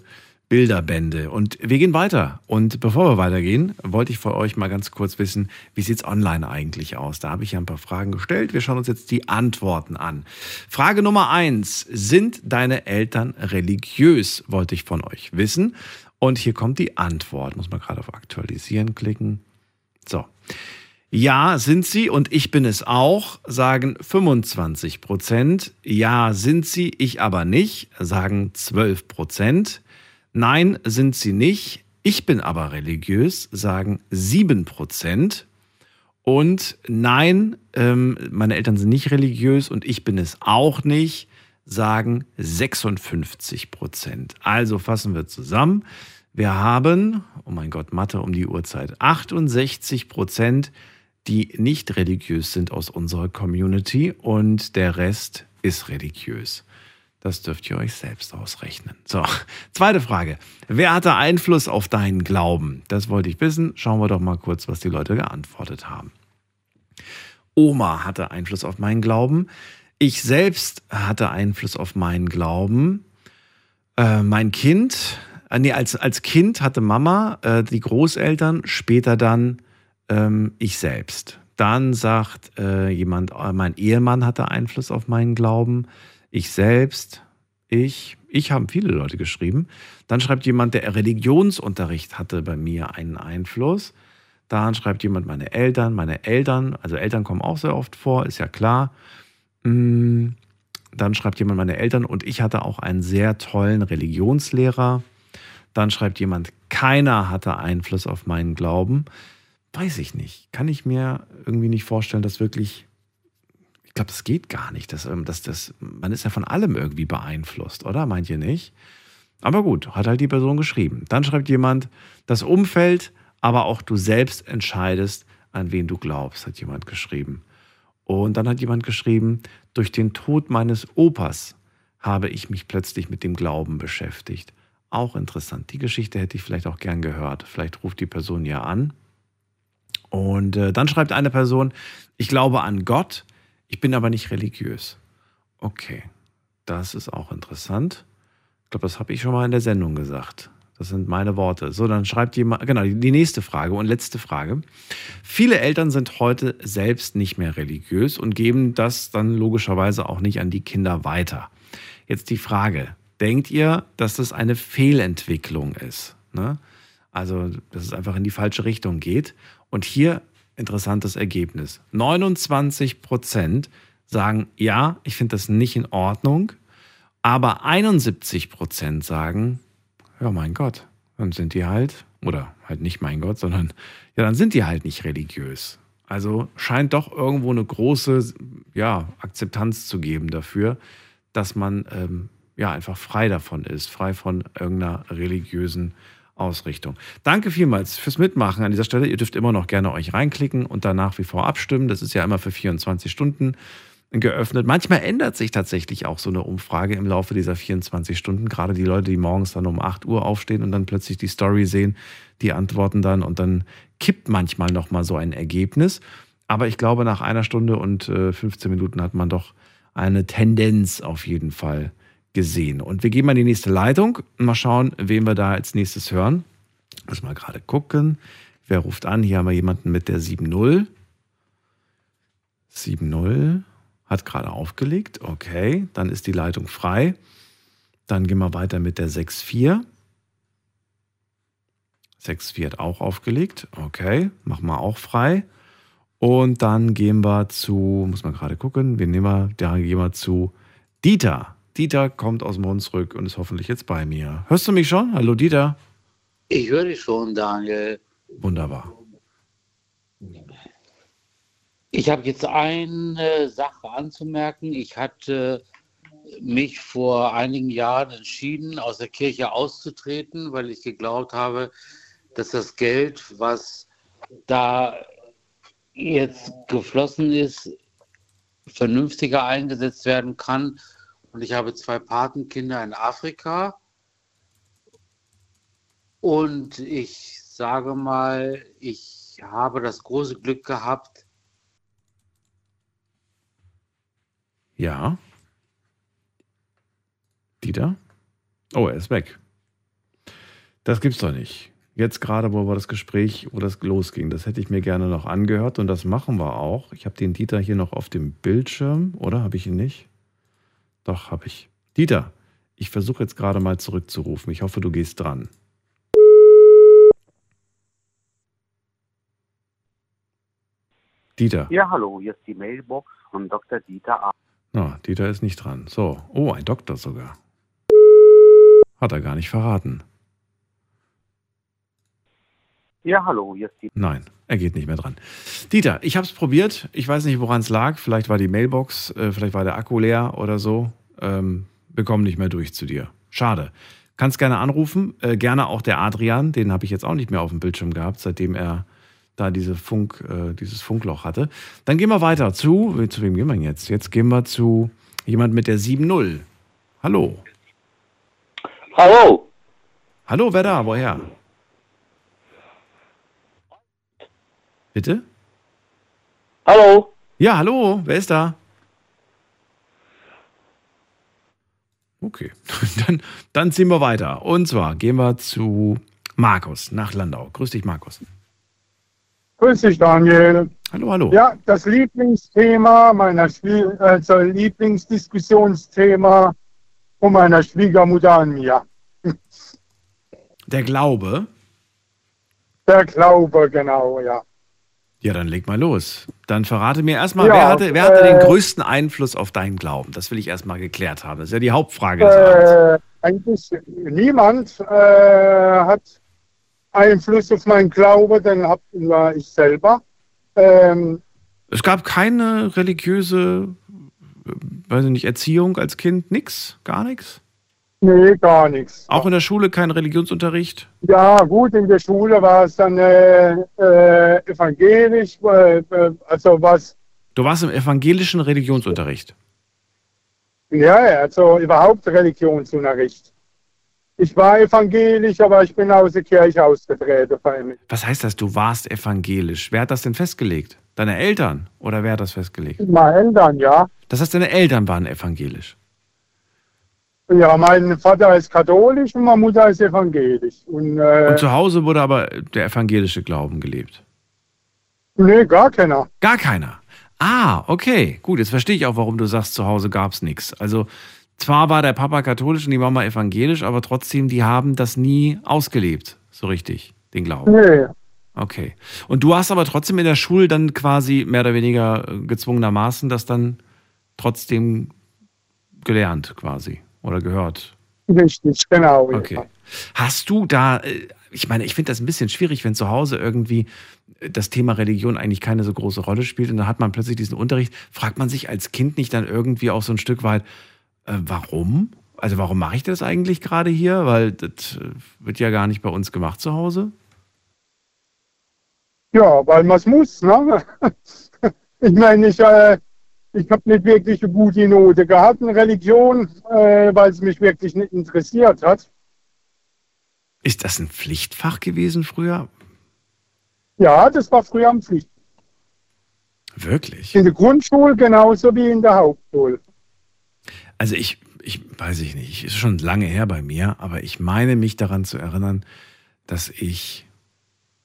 Bilderbände. Und wir gehen weiter. Und bevor wir weitergehen, wollte ich vor euch mal ganz kurz wissen, wie sieht es online eigentlich aus? Da habe ich ja ein paar Fragen gestellt. Wir schauen uns jetzt die Antworten an. Frage Nummer eins. Sind deine Eltern religiös? Wollte ich von euch wissen. Und hier kommt die Antwort. Muss man gerade auf Aktualisieren klicken. So. Ja, sind sie und ich bin es auch, sagen 25 Prozent. Ja, sind sie, ich aber nicht, sagen 12 Prozent. Nein, sind sie nicht. Ich bin aber religiös, sagen 7 Prozent. Und nein, ähm, meine Eltern sind nicht religiös und ich bin es auch nicht, sagen 56 Prozent. Also fassen wir zusammen. Wir haben, oh mein Gott, Mathe um die Uhrzeit, 68 Prozent die nicht religiös sind aus unserer Community und der Rest ist religiös. Das dürft ihr euch selbst ausrechnen. So, zweite Frage. Wer hatte Einfluss auf deinen Glauben? Das wollte ich wissen. Schauen wir doch mal kurz, was die Leute geantwortet haben. Oma hatte Einfluss auf meinen Glauben. Ich selbst hatte Einfluss auf meinen Glauben. Äh, mein Kind, äh, nee, als, als Kind hatte Mama, äh, die Großeltern, später dann ähm, ich selbst. Dann sagt äh, jemand, äh, mein Ehemann hatte Einfluss auf meinen Glauben. Ich selbst, ich, ich haben viele Leute geschrieben. Dann schreibt jemand, der Religionsunterricht hatte bei mir einen Einfluss. Dann schreibt jemand, meine Eltern, meine Eltern, also Eltern kommen auch sehr oft vor, ist ja klar. Mm, dann schreibt jemand, meine Eltern und ich hatte auch einen sehr tollen Religionslehrer. Dann schreibt jemand, keiner hatte Einfluss auf meinen Glauben weiß ich nicht. Kann ich mir irgendwie nicht vorstellen, dass wirklich. Ich glaube, das geht gar nicht. Dass, ähm, dass, dass, man ist ja von allem irgendwie beeinflusst, oder? Meint ihr nicht? Aber gut, hat halt die Person geschrieben. Dann schreibt jemand, das Umfeld, aber auch du selbst entscheidest, an wen du glaubst, hat jemand geschrieben. Und dann hat jemand geschrieben, durch den Tod meines Opas habe ich mich plötzlich mit dem Glauben beschäftigt. Auch interessant. Die Geschichte hätte ich vielleicht auch gern gehört. Vielleicht ruft die Person ja an und äh, dann schreibt eine Person, ich glaube an Gott, ich bin aber nicht religiös. Okay, das ist auch interessant. Ich glaube, das habe ich schon mal in der Sendung gesagt. Das sind meine Worte. So, dann schreibt jemand, genau, die nächste Frage und letzte Frage. Viele Eltern sind heute selbst nicht mehr religiös und geben das dann logischerweise auch nicht an die Kinder weiter. Jetzt die Frage, denkt ihr, dass das eine Fehlentwicklung ist? Ne? Also, dass es einfach in die falsche Richtung geht? Und hier interessantes Ergebnis. 29 Prozent sagen, ja, ich finde das nicht in Ordnung. Aber 71 Prozent sagen, ja mein Gott, dann sind die halt, oder halt nicht mein Gott, sondern ja, dann sind die halt nicht religiös. Also scheint doch irgendwo eine große ja, Akzeptanz zu geben dafür, dass man ähm, ja einfach frei davon ist, frei von irgendeiner religiösen Ausrichtung. Danke vielmals fürs Mitmachen an dieser Stelle. Ihr dürft immer noch gerne euch reinklicken und dann nach wie vor abstimmen. Das ist ja immer für 24 Stunden geöffnet. Manchmal ändert sich tatsächlich auch so eine Umfrage im Laufe dieser 24 Stunden. Gerade die Leute, die morgens dann um 8 Uhr aufstehen und dann plötzlich die Story sehen, die antworten dann und dann kippt manchmal nochmal so ein Ergebnis. Aber ich glaube, nach einer Stunde und 15 äh, Minuten hat man doch eine Tendenz auf jeden Fall gesehen. Und wir gehen mal in die nächste Leitung und mal schauen, wen wir da als nächstes hören. Muss mal gerade gucken. Wer ruft an? Hier haben wir jemanden mit der 7.0. 7.0 hat gerade aufgelegt. Okay, dann ist die Leitung frei. Dann gehen wir weiter mit der 6.4. 6.4 hat auch aufgelegt. Okay, machen wir auch frei. Und dann gehen wir zu, muss man gerade gucken, wen nehmen wir? Da gehen wir zu Dieter. Dieter kommt aus Hunsrück und ist hoffentlich jetzt bei mir. Hörst du mich schon? Hallo Dieter. Ich höre dich schon, Daniel. Wunderbar. Ich habe jetzt eine Sache anzumerken. Ich hatte mich vor einigen Jahren entschieden, aus der Kirche auszutreten, weil ich geglaubt habe, dass das Geld, was da jetzt geflossen ist, vernünftiger eingesetzt werden kann und ich habe zwei Patenkinder in Afrika. Und ich sage mal, ich habe das große Glück gehabt. Ja. Dieter? Oh, er ist weg. Das gibt's doch nicht. Jetzt gerade, wo wir das Gespräch, wo das losging, das hätte ich mir gerne noch angehört und das machen wir auch. Ich habe den Dieter hier noch auf dem Bildschirm, oder habe ich ihn nicht? Doch, habe ich. Dieter, ich versuche jetzt gerade mal zurückzurufen. Ich hoffe, du gehst dran. Dieter. Ja, hallo, hier ist die Mailbox von Dr. Dieter A. Na, Dieter ist nicht dran. So, oh, ein Doktor sogar. Hat er gar nicht verraten. Ja, hallo, hier ist die. Nein, er geht nicht mehr dran. Dieter, ich habe es probiert. Ich weiß nicht, woran es lag. Vielleicht war die Mailbox, äh, vielleicht war der Akku leer oder so. Ähm, wir kommen nicht mehr durch zu dir. Schade. Kannst gerne anrufen. Äh, gerne auch der Adrian. Den habe ich jetzt auch nicht mehr auf dem Bildschirm gehabt, seitdem er da diese Funk, äh, dieses Funkloch hatte. Dann gehen wir weiter zu. Zu wem gehen wir jetzt? Jetzt gehen wir zu jemand mit der 7.0. Hallo. Hallo. Hallo, wer da? Woher? Bitte? Hallo? Ja, hallo, wer ist da? Okay, [laughs] dann, dann ziehen wir weiter. Und zwar gehen wir zu Markus nach Landau. Grüß dich, Markus. Grüß dich, Daniel. Hallo, hallo. Ja, das Lieblingsthema meiner Schwie also Lieblingsdiskussionsthema von meiner Schwiegermutter an mir. Der Glaube? Der Glaube, genau, ja. Ja, dann leg mal los. Dann verrate mir erstmal, ja, wer hatte, wer hatte den äh, größten Einfluss auf deinen Glauben? Das will ich erstmal geklärt haben. Das ist ja die Hauptfrage des äh, Eigentlich niemand äh, hat Einfluss auf meinen Glauben, den war ich selber. Ähm, es gab keine religiöse, äh, weiß ich nicht, Erziehung als Kind, nix, gar nichts? Nee, gar nichts. Auch in der Schule kein Religionsunterricht? Ja, gut, in der Schule war es dann äh, äh, evangelisch, äh, äh also was. Du warst im evangelischen Religionsunterricht? Ja, also überhaupt Religionsunterricht. Ich war evangelisch, aber ich bin aus der Kirche ausgetreten. Was heißt das, du warst evangelisch? Wer hat das denn festgelegt? Deine Eltern? Oder wer hat das festgelegt? Meine Eltern, ja. Das heißt, deine Eltern waren evangelisch? Ja, mein Vater ist katholisch und meine Mutter ist evangelisch. Und, äh, und zu Hause wurde aber der evangelische Glauben gelebt? Nee, gar keiner. Gar keiner. Ah, okay. Gut, jetzt verstehe ich auch, warum du sagst, zu Hause gab es nichts. Also zwar war der Papa katholisch und die Mama evangelisch, aber trotzdem, die haben das nie ausgelebt, so richtig, den Glauben. Nee. Okay. Und du hast aber trotzdem in der Schule dann quasi mehr oder weniger gezwungenermaßen das dann trotzdem gelernt, quasi oder gehört. Richtig, genau. Okay. Ja. Hast du da, äh, ich meine, ich finde das ein bisschen schwierig, wenn zu Hause irgendwie äh, das Thema Religion eigentlich keine so große Rolle spielt und dann hat man plötzlich diesen Unterricht. Fragt man sich als Kind nicht dann irgendwie auch so ein Stück weit, äh, warum? Also warum mache ich das eigentlich gerade hier? Weil das äh, wird ja gar nicht bei uns gemacht zu Hause. Ja, weil man es muss. Ne? [laughs] Ich meine, ich, äh, ich habe nicht wirklich eine gute Note gehabt in Religion, äh, weil es mich wirklich nicht interessiert hat. Ist das ein Pflichtfach gewesen früher? Ja, das war früher am Pflicht. Wirklich? In der Grundschule genauso wie in der Hauptschule. Also ich, ich weiß ich nicht, ist schon lange her bei mir, aber ich meine mich daran zu erinnern, dass ich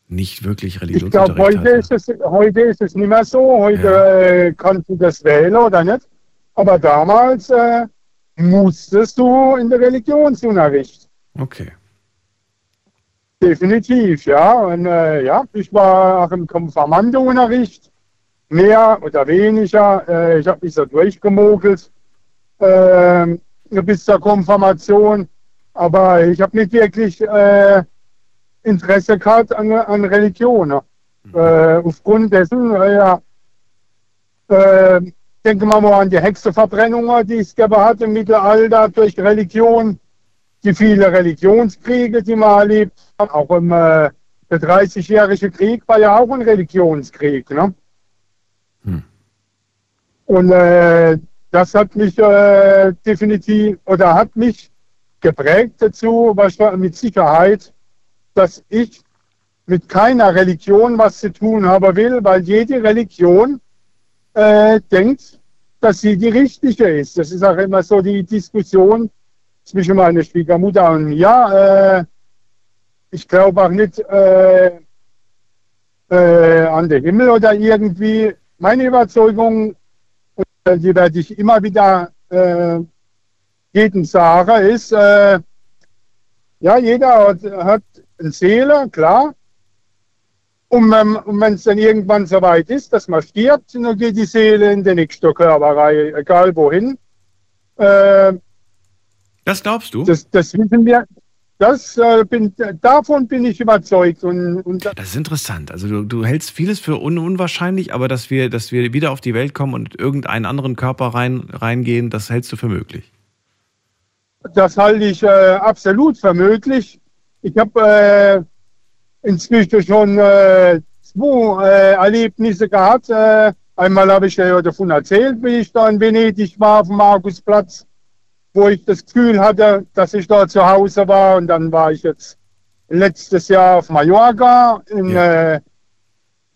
nicht wirklich Ich glaube, Religionsunterricht heute ist, es, heute ist es nicht mehr so. Heute äh, kannst du das wählen oder nicht. Aber damals äh, musstest du in der Religionsunterricht. Okay. Definitiv, ja. Und äh, ja, ich war auch im Konfirmandenunterricht. Mehr oder weniger. Äh, ich habe mich so durchgemogelt äh, bis zur Konfirmation. Aber ich habe nicht wirklich äh, Interesse gehabt an, an Religion. ne? Äh, aufgrund dessen, äh, ja, äh, denken wir mal an die Hexenverbrennungen, die es gegeben hat im Mittelalter durch Religion, die vielen Religionskriege, die man erlebt hat. Auch im äh, der 30-jährige Krieg war ja auch ein Religionskrieg. Ne? Und äh, das hat mich äh, definitiv oder hat mich geprägt dazu, was mit Sicherheit, dass ich mit keiner Religion was zu tun haben will, weil jede Religion äh, denkt, dass sie die richtige ist. Das ist auch immer so die Diskussion zwischen meiner Schwiegermutter und mir. Äh, ich glaube auch nicht äh, äh, an den Himmel oder irgendwie. Meine Überzeugung, äh, die werde ich immer wieder äh, jedem sagen, ist, äh, ja, jeder hat, hat eine Seele, klar. Und, und wenn es dann irgendwann so weit ist, dass man stirbt, dann geht die Seele in die nächste Körperreihe, egal wohin. Äh, das glaubst du? Das, das wissen wir. Das, äh, bin, davon bin ich überzeugt. Und, und Das ist interessant. Also du, du hältst vieles für un unwahrscheinlich, aber dass wir, dass wir wieder auf die Welt kommen und in irgendeinen anderen Körper rein, reingehen, das hältst du für möglich. Das halte ich äh, absolut für möglich. Ich habe äh, inzwischen schon äh, zwei äh, Erlebnisse gehabt. Äh, einmal habe ich ja davon erzählt, wie ich da in Venedig war, auf dem Markusplatz, wo ich das Gefühl hatte, dass ich da zu Hause war. Und dann war ich jetzt letztes Jahr auf Mallorca in, äh,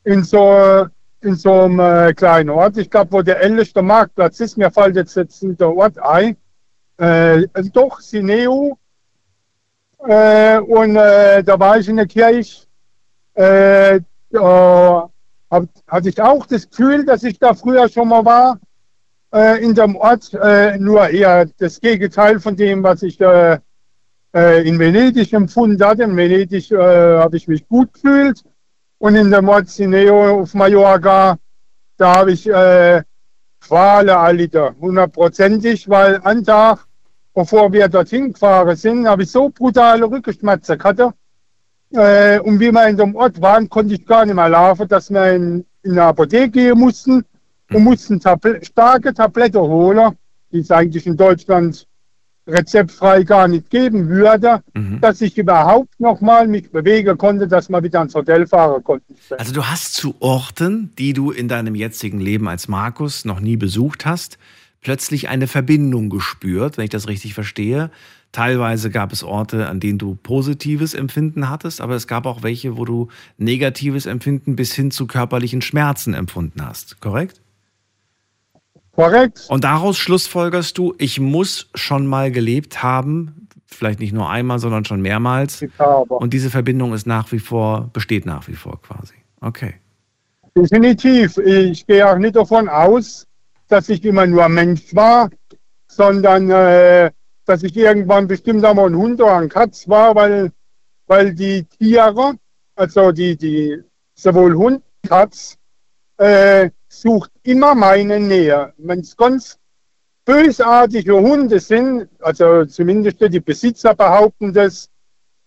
in so in so einem äh, kleinen Ort. Ich glaube, wo der älteste Marktplatz ist, mir fällt jetzt, jetzt nicht der Ort ein. Äh, doch, Sineo. Äh, und äh, da war ich in der Kirche. Äh, da hab, hatte ich auch das Gefühl, dass ich da früher schon mal war. Äh, in dem Ort, äh, nur eher das Gegenteil von dem, was ich äh, äh, in Venedig empfunden hatte. In Venedig äh, habe ich mich gut gefühlt. Und in dem Ort Sineo auf Mallorca, da habe ich äh, Qualen erlitten, hundertprozentig, weil an Tag, bevor wir dorthin gefahren sind, habe ich so brutale Rückenschmerzen gehabt. Äh, und wie wir in dem Ort waren, konnte ich gar nicht mehr laufen, dass wir in, in eine Apotheke gehen mussten und mussten Tabl starke Tabletten holen, die es eigentlich in Deutschland rezeptfrei gar nicht geben würde, dass ich überhaupt noch mal mich bewegen konnte, dass wir wieder ans Hotel fahren konnten. Also du hast zu Orten, die du in deinem jetzigen Leben als Markus noch nie besucht hast, plötzlich eine Verbindung gespürt, wenn ich das richtig verstehe. Teilweise gab es Orte, an denen du positives Empfinden hattest, aber es gab auch welche, wo du negatives Empfinden bis hin zu körperlichen Schmerzen empfunden hast, korrekt? Korrekt. Und daraus schlussfolgerst du, ich muss schon mal gelebt haben, vielleicht nicht nur einmal, sondern schon mehrmals. Und diese Verbindung ist nach wie vor, besteht nach wie vor quasi. Okay. Definitiv. Ich gehe auch nicht davon aus, dass ich immer nur Mensch war, sondern äh, dass ich irgendwann bestimmt einmal ein Hund oder ein Katz war, weil, weil die Tiere, also die, die sowohl Hund, Katz, äh, sucht immer meine Nähe. Wenn es ganz bösartige Hunde sind, also zumindest die Besitzer behaupten das,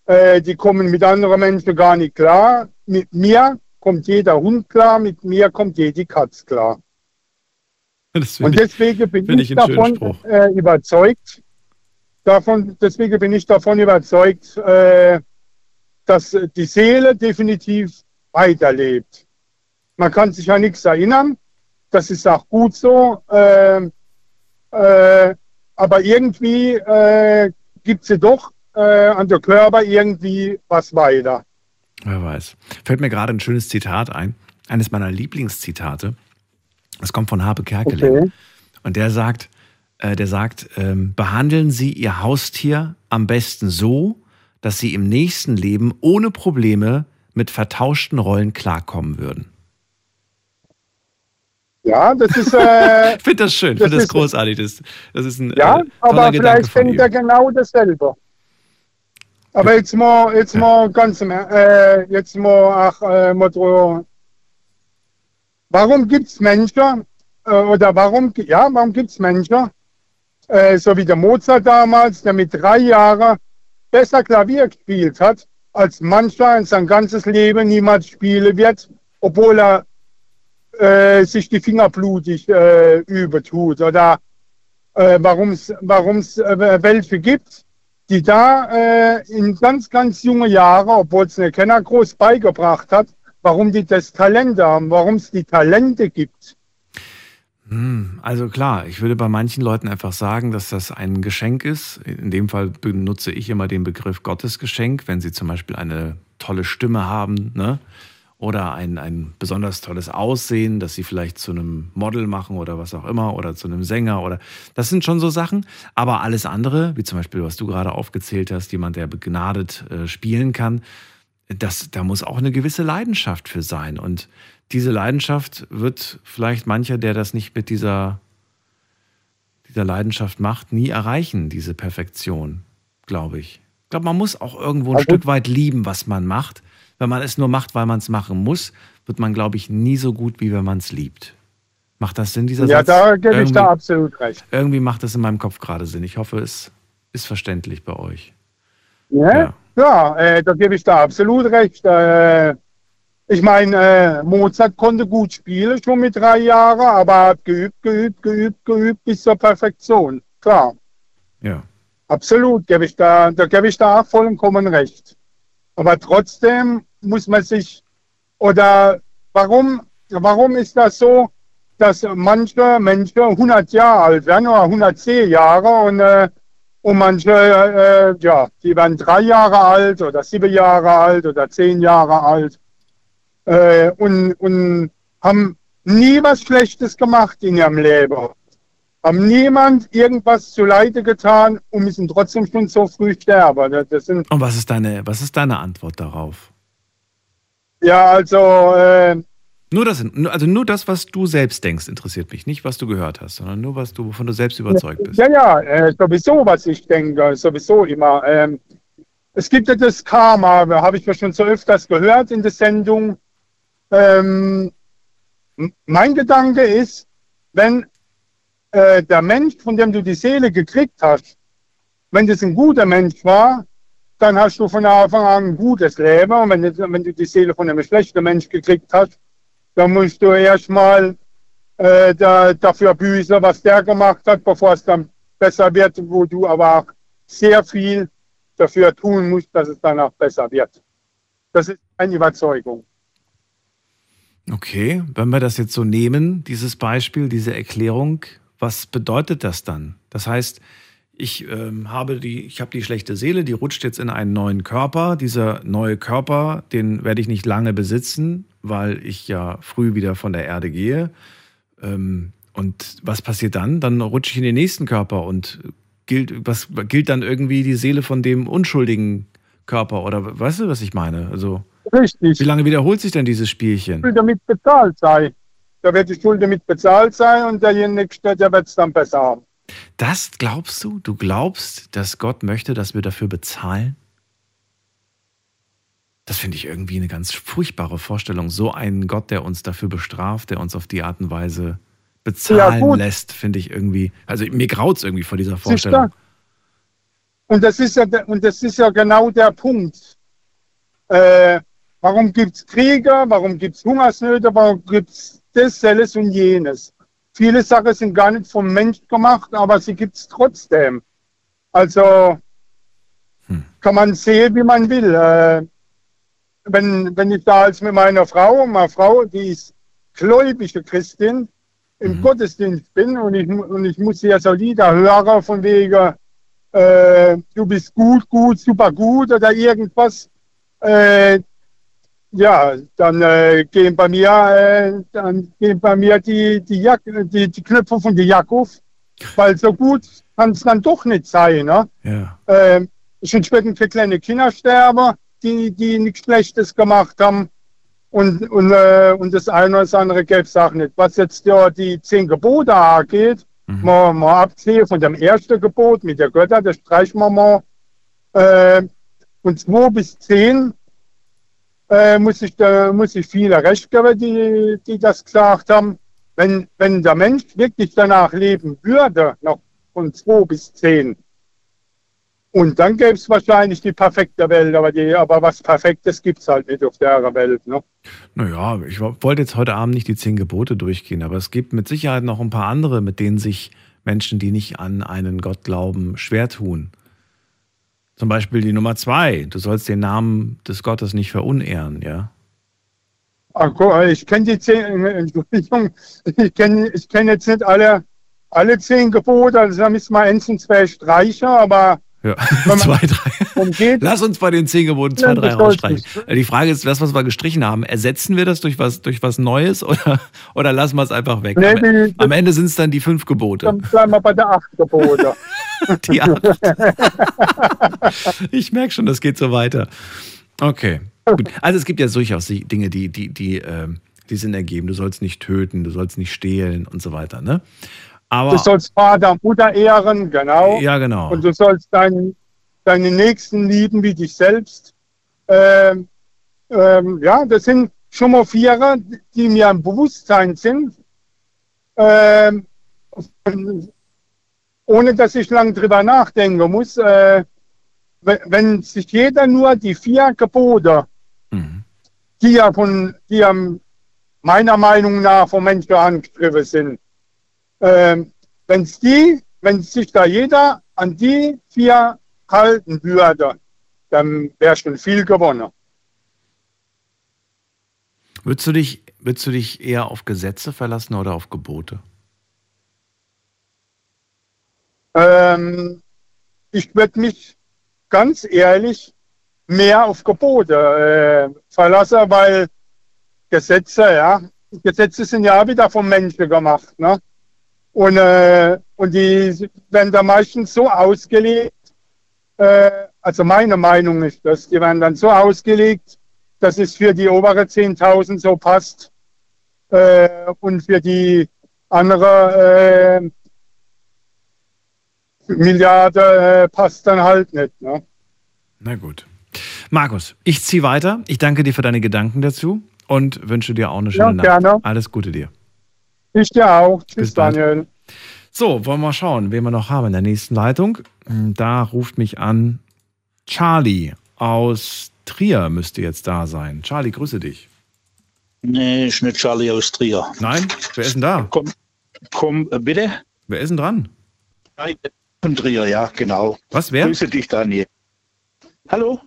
äh, die kommen mit anderen Menschen gar nicht klar. Mit mir kommt jeder Hund klar, mit mir kommt jede Katz klar. [laughs] Und deswegen bin ich, ich davon äh, überzeugt, davon, deswegen bin ich davon überzeugt, äh, dass die Seele definitiv weiterlebt. Man kann sich an nichts erinnern, das ist auch gut so, äh, äh, aber irgendwie äh, gibt sie doch äh, an der Körper irgendwie was weiter. Wer weiß. Fällt mir gerade ein schönes Zitat ein, eines meiner Lieblingszitate. Das kommt von Habe Kerkeling. Okay. Und der sagt, äh, der sagt, ähm, behandeln Sie Ihr Haustier am besten so, dass Sie im nächsten Leben ohne Probleme mit vertauschten Rollen klarkommen würden. Ja, das ist. Äh, [laughs] ich finde das schön, ich finde das großartig. Das, das ist ein. Ja, äh, aber vielleicht denkt er genau dasselbe. Aber jetzt mal, jetzt mal ganz, äh, jetzt mal, ach, äh, Motto, warum gibt es Menschen, äh, oder warum, ja, warum gibt es Menschen, äh, so wie der Mozart damals, der mit drei Jahren besser Klavier gespielt hat, als mancher in sein ganzes Leben niemals spielen wird, obwohl er äh, sich die Finger blutig äh, übertut. Oder äh, warum es äh, welche gibt, die da äh, in ganz, ganz junge Jahren, obwohl es eine keiner groß beigebracht hat, warum die das Talent haben, warum es die Talente gibt. Hm, also klar, ich würde bei manchen Leuten einfach sagen, dass das ein Geschenk ist. In dem Fall benutze ich immer den Begriff Gottesgeschenk, wenn sie zum Beispiel eine tolle Stimme haben, ne? oder ein, ein besonders tolles Aussehen, das sie vielleicht zu einem Model machen oder was auch immer oder zu einem Sänger oder das sind schon so Sachen. Aber alles andere, wie zum Beispiel, was du gerade aufgezählt hast, jemand, der begnadet äh, spielen kann, das, da muss auch eine gewisse Leidenschaft für sein. Und diese Leidenschaft wird vielleicht mancher, der das nicht mit dieser, dieser Leidenschaft macht, nie erreichen, diese Perfektion, glaube ich. Ich glaube, man muss auch irgendwo ein also, Stück weit lieben, was man macht wenn man es nur macht, weil man es machen muss, wird man, glaube ich, nie so gut, wie wenn man es liebt. Macht das Sinn, dieser ja, Satz? Ja, da gebe ich da absolut recht. Irgendwie macht das in meinem Kopf gerade Sinn. Ich hoffe, es ist verständlich bei euch. Ja, ja. Ja äh, da gebe ich da absolut recht. Äh, ich meine, äh, Mozart konnte gut spielen, schon mit drei Jahren, aber hat geübt, geübt, geübt, geübt bis zur Perfektion. Klar. Ja. Absolut, gebe ich da, da gebe ich da vollkommen recht. Aber trotzdem muss man sich, oder warum, warum ist das so, dass manche Menschen 100 Jahre alt werden oder 110 Jahre und, äh, und manche, äh, ja, die werden drei Jahre alt oder sieben Jahre alt oder zehn Jahre alt äh, und, und haben nie was Schlechtes gemacht in ihrem Leben. Haben niemand irgendwas zu Leide getan und müssen trotzdem schon so früh sterben. Das sind, und was ist deine, was ist deine Antwort darauf? Ja, also. Äh, nur das, also nur das, was du selbst denkst, interessiert mich. Nicht, was du gehört hast, sondern nur, was du, wovon du selbst überzeugt bist. Ja, ja, äh, sowieso, was ich denke, sowieso immer. Ähm, es gibt ja das Karma, habe ich ja schon so öfters gehört in der Sendung. Ähm, mein Gedanke ist, wenn äh, der Mensch, von dem du die Seele gekriegt hast, wenn das ein guter Mensch war, dann hast du von Anfang an ein gutes Leben. Und wenn wenn du die Seele von einem schlechten Mensch gekriegt hast, dann musst du erstmal äh, da, dafür büßen, was der gemacht hat, bevor es dann besser wird, wo du aber auch sehr viel dafür tun musst, dass es dann auch besser wird. Das ist eine Überzeugung. Okay, wenn wir das jetzt so nehmen, dieses Beispiel, diese Erklärung, was bedeutet das dann? Das heißt, ich ähm, habe die, ich habe die schlechte Seele, die rutscht jetzt in einen neuen Körper. Dieser neue Körper, den werde ich nicht lange besitzen, weil ich ja früh wieder von der Erde gehe. Ähm, und was passiert dann? Dann rutsche ich in den nächsten Körper und gilt, was gilt dann irgendwie die Seele von dem unschuldigen Körper? Oder weißt du, was ich meine? Also, Richtig. Wie lange wiederholt sich denn dieses Spielchen? Damit bezahlt sei. Da wird die Schuld damit bezahlt sein und derjenige, der wird es dann besser haben. Das glaubst du? Du glaubst, dass Gott möchte, dass wir dafür bezahlen? Das finde ich irgendwie eine ganz furchtbare Vorstellung. So einen Gott, der uns dafür bestraft, der uns auf die Art und Weise bezahlen gut. lässt, finde ich irgendwie. Also mir graut's irgendwie vor dieser? Vorstellung. Und das ist ja, und das ist ja genau der Punkt. Äh, warum gibt es Kriege? Warum gibt es Hungersnöte? Warum gibt es das, alles und jenes? Viele Sachen sind gar nicht vom Mensch gemacht, aber sie gibt es trotzdem. Also kann man sehen, wie man will. Äh, wenn, wenn ich da als mit meiner Frau, meine Frau, die ist gläubige Christin, im Gottesdienst bin und ich, und ich muss sie ja so Lieder hören von wegen, äh, du bist gut, gut, super gut oder irgendwas, äh, ja, dann äh, gehen bei mir, äh, dann gehen bei mir die, die, Jack die, die Knöpfe von der Jacke auf, weil so gut kann es dann doch nicht sein. Ne? Ja. Ähm, schon später für kleine Kinder sterben, die, die nichts Schlechtes gemacht haben. Und, und, äh, und das eine oder das andere gäbe es auch nicht. Was jetzt ja die zehn Gebote angeht, mal, mal absehen von dem ersten Gebot mit der Götter, das streichen wir mal. Äh, und zwei bis zehn äh, muss, ich, da, muss ich viele recht geben, die, die das gesagt haben. Wenn, wenn der Mensch wirklich danach leben würde, noch von zwei bis zehn, und dann gäbe es wahrscheinlich die perfekte Welt, aber, die, aber was Perfektes gibt es halt nicht auf der Welt. Ne? Naja, ich wo- wollte jetzt heute Abend nicht die zehn Gebote durchgehen, aber es gibt mit Sicherheit noch ein paar andere, mit denen sich Menschen, die nicht an einen Gott glauben, schwer tun. Zum Beispiel die Nummer zwei, du sollst den Namen des Gottes nicht verunehren, ja? Ach, guck, ich kenne die zehn, [laughs] Entschuldigung, ich kenne ich kenn jetzt nicht alle, alle zehn Gebote, also da müssen wir eins und zwei streichen, aber Ja, [laughs] man- zwei, drei. Lass uns bei den zehn Geboten zwei, drei rausstreichen. Äh, Die Frage ist, das, was wir gestrichen haben, ersetzen wir das durch was, durch was Neues [laughs] oder, oder lassen wir es einfach weg? Nee, am, die- am Ende sind es dann die fünf Gebote. Dann bleiben wir bei der acht Gebote. [laughs] Die acht. Ich merke schon, das geht so weiter. Okay. Gut. Also es gibt ja durchaus Dinge, die, die, die, ähm, die Sinn ergeben. Du sollst nicht töten, du sollst nicht stehlen und so weiter. Ne? Aber Du sollst Vater und Mutter ehren, genau. Ja, genau. Und du sollst deinen, deine Nächsten lieben wie dich selbst. Ähm, ähm, ja, das sind schon mal Vierer, die mir im Bewusstsein sind. Ähm, ohne dass ich lang drüber nachdenken muss. Äh, wenn, wenn sich jeder nur die vier Gebote, die ja von, die ja meiner Meinung nach vom Menschen angeschrieben sind, ähm, wenn's die, wenn sich da jeder an die vier halten würde, dann wäre schon viel gewonnen. würdest du, dich, würdest du dich eher auf Gesetze verlassen oder auf Gebote? Ähm, ich würde mich ganz ehrlich mehr auf Gebote äh, verlassen, weil Gesetze, ja, Gesetze sind ja wieder vom Menschen gemacht, ne? Und, äh, und die werden da meistens so ausgelegt, äh, also meine Meinung ist das, die werden dann so ausgelegt, dass es für die obere 10.000 so passt äh, und für die andere äh, Milliarde äh, passt dann halt nicht. Ne? Na gut. Markus, ich ziehe weiter. Ich danke dir für deine Gedanken dazu und wünsche dir auch eine schöne Ja, Nacht. gerne. Alles Gute dir. Ich dir auch. Tschüss, Bis bald. Daniel. So, wollen wir mal schauen, wen wir noch haben in der nächsten Leitung. Da ruft mich an Charlie aus Trier müsste jetzt da sein. Charlie, grüße dich. Nee, ist nicht Charlie aus Trier. Nein? Wer ist denn da? Komm, komm äh, bitte. Wer ist denn dran? Von Trier, ja, genau. Was, wer? Grüße dich, Daniel. Hallo?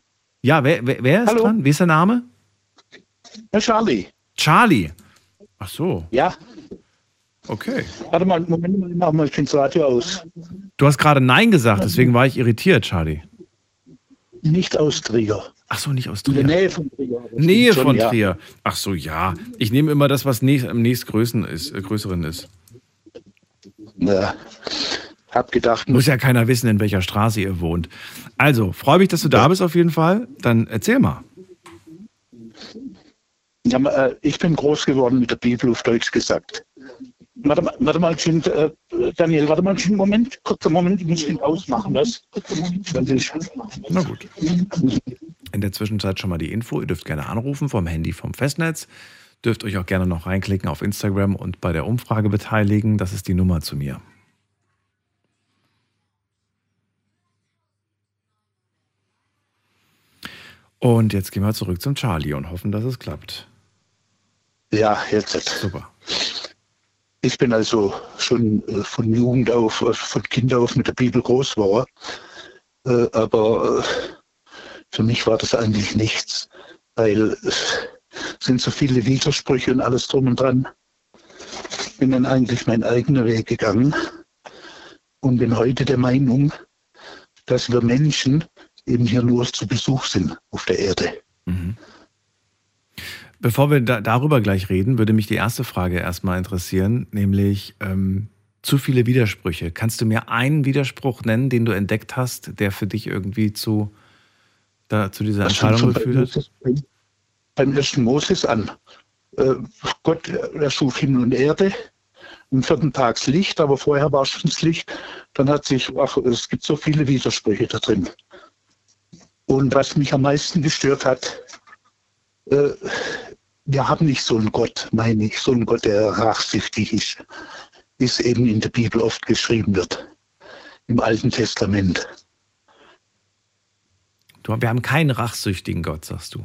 Ja, wer, wer, wer ist Hallo? dran? Wie ist der Name? Ja, Charlie. Charlie. Ach so. Ja. Okay. Warte mal, Moment mal, ich mach mal das Radio aus. Du hast gerade Nein gesagt, deswegen war ich irritiert, Charlie. Nicht aus Trier. Ach so, nicht aus In Trier. der Nähe von Trier. Nähe schon, von ja. Trier. Ach so, ja. Ich nehme immer das, was nächst, am nächstgrößeren ist, äh, größeren ist. Ja. Hab gedacht, Muss ja keiner wissen, in welcher Straße ihr wohnt. Also, freue mich, dass du da bist auf jeden Fall. Dann erzähl mal. Ja, äh, ich bin groß geworden mit der Bibel auf Deutsch gesagt. Warte mal, warte mal, schön, äh, Daniel, warte mal, einen Moment, kurzer Moment, ich muss den ausmachen, ich- Na gut. In der Zwischenzeit schon mal die Info. Ihr dürft gerne anrufen vom Handy vom Festnetz. Dürft euch auch gerne noch reinklicken auf Instagram und bei der Umfrage beteiligen. Das ist die Nummer zu mir. Und jetzt gehen wir zurück zum Charlie und hoffen, dass es klappt. Ja, jetzt. Super. Ich bin also schon äh, von Jugend auf, äh, von Kind auf mit der Bibel groß geworden. Äh, aber für mich war das eigentlich nichts, weil es sind so viele Widersprüche und alles drum und dran. Ich bin dann eigentlich meinen eigenen Weg gegangen und bin heute der Meinung, dass wir Menschen eben hier nur zu Besuch sind auf der Erde. Mhm. Bevor wir da, darüber gleich reden, würde mich die erste Frage erstmal interessieren, nämlich ähm, zu viele Widersprüche. Kannst du mir einen Widerspruch nennen, den du entdeckt hast, der für dich irgendwie zu, da, zu dieser Entscheidung geführt hat? Beim ersten Moses an. Äh, Gott erschuf Himmel und Erde, am vierten Tag Licht, aber vorher war schon das Licht. Dann hat sich, ach, es gibt so viele Widersprüche da drin. Und was mich am meisten gestört hat, äh, wir haben nicht so einen Gott, meine ich, so einen Gott, der rachsüchtig ist, wie es eben in der Bibel oft geschrieben wird, im Alten Testament. Du, wir haben keinen rachsüchtigen Gott, sagst du.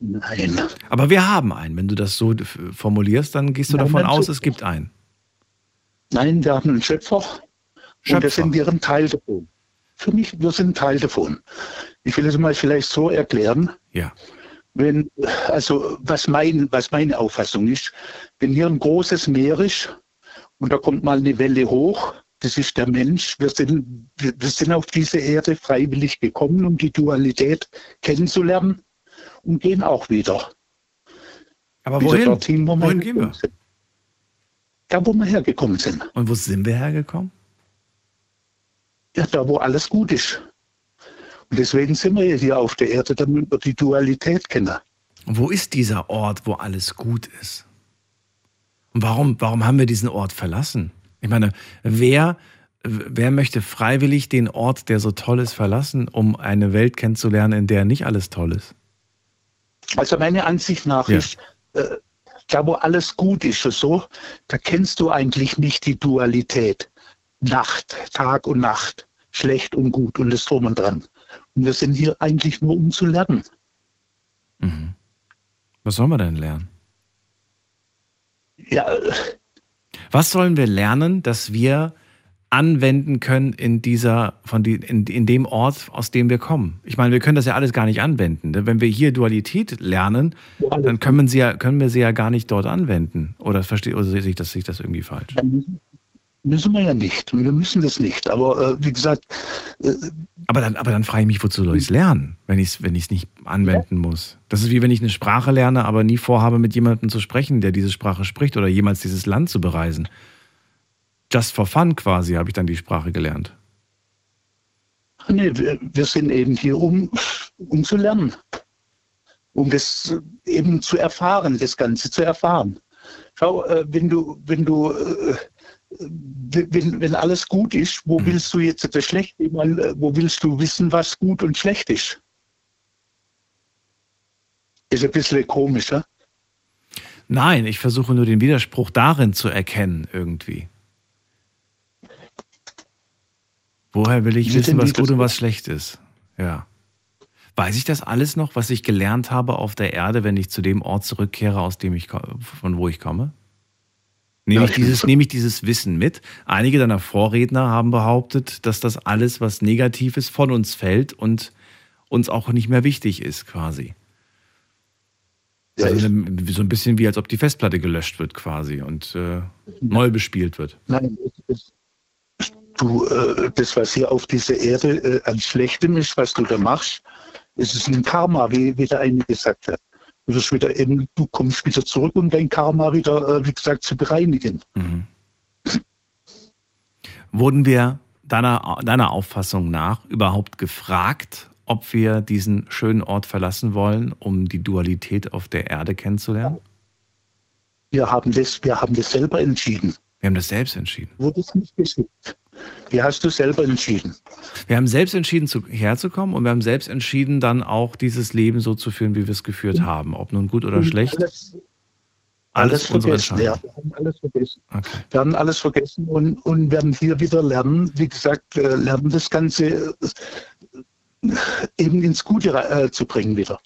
Nein. Aber wir haben einen. Wenn du das so formulierst, dann gehst du Nein, davon aus, es gibt einen. Nein, wir haben einen Schöpfer, Schöpfer. und wir sind wir ein Teil davon. Für mich, wir sind Teil davon. Ich will es mal vielleicht so erklären. Ja. Wenn, also was, mein, was meine Auffassung ist, wenn hier ein großes Meer ist und da kommt mal eine Welle hoch, das ist der Mensch. Wir sind, wir, sind auf diese Erde freiwillig gekommen, um die Dualität kennenzulernen und gehen auch wieder. Aber Wieder wohin? dorthin, wo Wohin gehen wir? Da, wo wir hergekommen sind. Und wo sind wir hergekommen? Ja, da, wo alles gut ist. Und deswegen sind wir hier auf der Erde, damit wir die Dualität kennen. Wo ist dieser Ort, wo alles gut ist? Und warum, warum haben wir diesen Ort verlassen? Ich meine, wer, wer möchte freiwillig den Ort, der so toll ist, verlassen, um eine Welt kennenzulernen, in der nicht alles toll ist? Also meiner Ansicht nach Ja. ist, äh, da wo alles gut ist so, da kennst du eigentlich nicht die Dualität. Nacht, Tag und Nacht, schlecht und gut und das drum und dran. Und wir sind hier eigentlich nur, um zu lernen. Was sollen wir denn lernen? Ja, äh, Was sollen wir lernen, dass wir anwenden können in dieser, von die, in, in dem Ort, aus dem wir kommen? Ich meine, wir können das ja alles gar nicht anwenden. ne? Wenn wir hier Dualität lernen, dann können wir sie ja, können wir sie ja gar nicht dort anwenden. Oder verstehe, oder sehe ich das, sehe ich das irgendwie falsch? Müssen wir ja nicht. Wir müssen das nicht. Aber äh, wie gesagt, äh, Aber dann, aber dann frage ich mich, wozu soll ich es lernen, wenn ich es wenn ich's nicht anwenden muss? Das ist wie wenn ich eine Sprache lerne, aber nie vorhabe, mit jemandem zu sprechen, der diese Sprache spricht oder jemals dieses Land zu bereisen. Just for fun quasi habe ich dann die Sprache gelernt. nee, wir, wir sind eben hier, um, um zu lernen. Um das eben zu erfahren, das Ganze zu erfahren. Schau, äh, wenn du, wenn du, äh, wenn, wenn alles gut ist, wo willst du jetzt das Schlechte? Wo willst du wissen, was gut und schlecht ist? Ist ein bisschen komisch, ja? Nein, ich versuche nur den Widerspruch darin zu erkennen irgendwie. Woher will ich Wie wissen, was gut und was schlecht ist? Ja. Weiß ich das alles noch, was ich gelernt habe auf der Erde, wenn ich zu dem Ort zurückkehre, aus dem ich von wo ich komme? Nehme Ja, ich, dieses, nehme ich dieses Wissen mit? Einige deiner Vorredner haben behauptet, dass das alles, was negativ ist, von uns fällt und uns auch nicht mehr wichtig ist, quasi. Ja, also eine, so ein bisschen wie, als ob die Festplatte gelöscht wird, quasi und äh, neu bespielt wird. Nein, du, äh, das, was hier auf dieser Erde äh, an Schlechtem ist, was du da machst, es ist ein Karma, wie, wie der eine gesagt hat. Du, wirst wieder eben, du kommst wieder zurück, um dein Karma wieder, äh, wie gesagt, zu bereinigen. Mhm. Wurden wir deiner, deiner Auffassung nach überhaupt gefragt, ob wir diesen schönen Ort verlassen wollen, um die Dualität auf der Erde kennenzulernen? Wir haben das, wir haben das selber entschieden. Wir haben das selbst entschieden. Wurde es nicht geschickt. Wie hast du selber entschieden? Wir haben selbst entschieden, zu, herzukommen und wir haben selbst entschieden, dann auch dieses Leben so zu führen, wie wir es geführt haben. Ob nun gut oder Und schlecht. Alles, Alles unsere vergessen. Ja, wir haben alles vergessen. Okay. Wir haben alles vergessen und, und werden hier wieder lernen, wie gesagt, äh, lernen das Ganze äh, eben ins Gute äh, zu bringen wieder.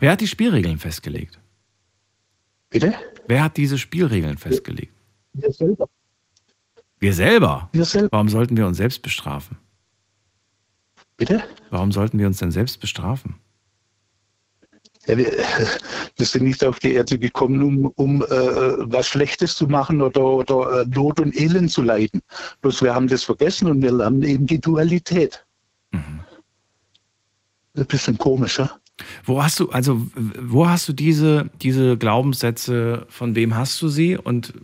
Wer hat die Spielregeln festgelegt? Bitte? Wer hat diese Spielregeln festgelegt? Wir selber. Wir selber? Wir selber. Warum sollten wir uns selbst bestrafen? Bitte? Warum sollten wir uns denn selbst bestrafen? Ja, wir, [laughs] wir sind nicht auf die Erde gekommen, um, um äh, was Schlechtes zu machen oder, oder äh, Not und Elend zu leiden. Bloß wir haben das vergessen und wir lernen eben die Dualität. Ein bisschen komisch, ja? Wo hast du, also wo hast du diese, diese Glaubenssätze, von wem hast du sie und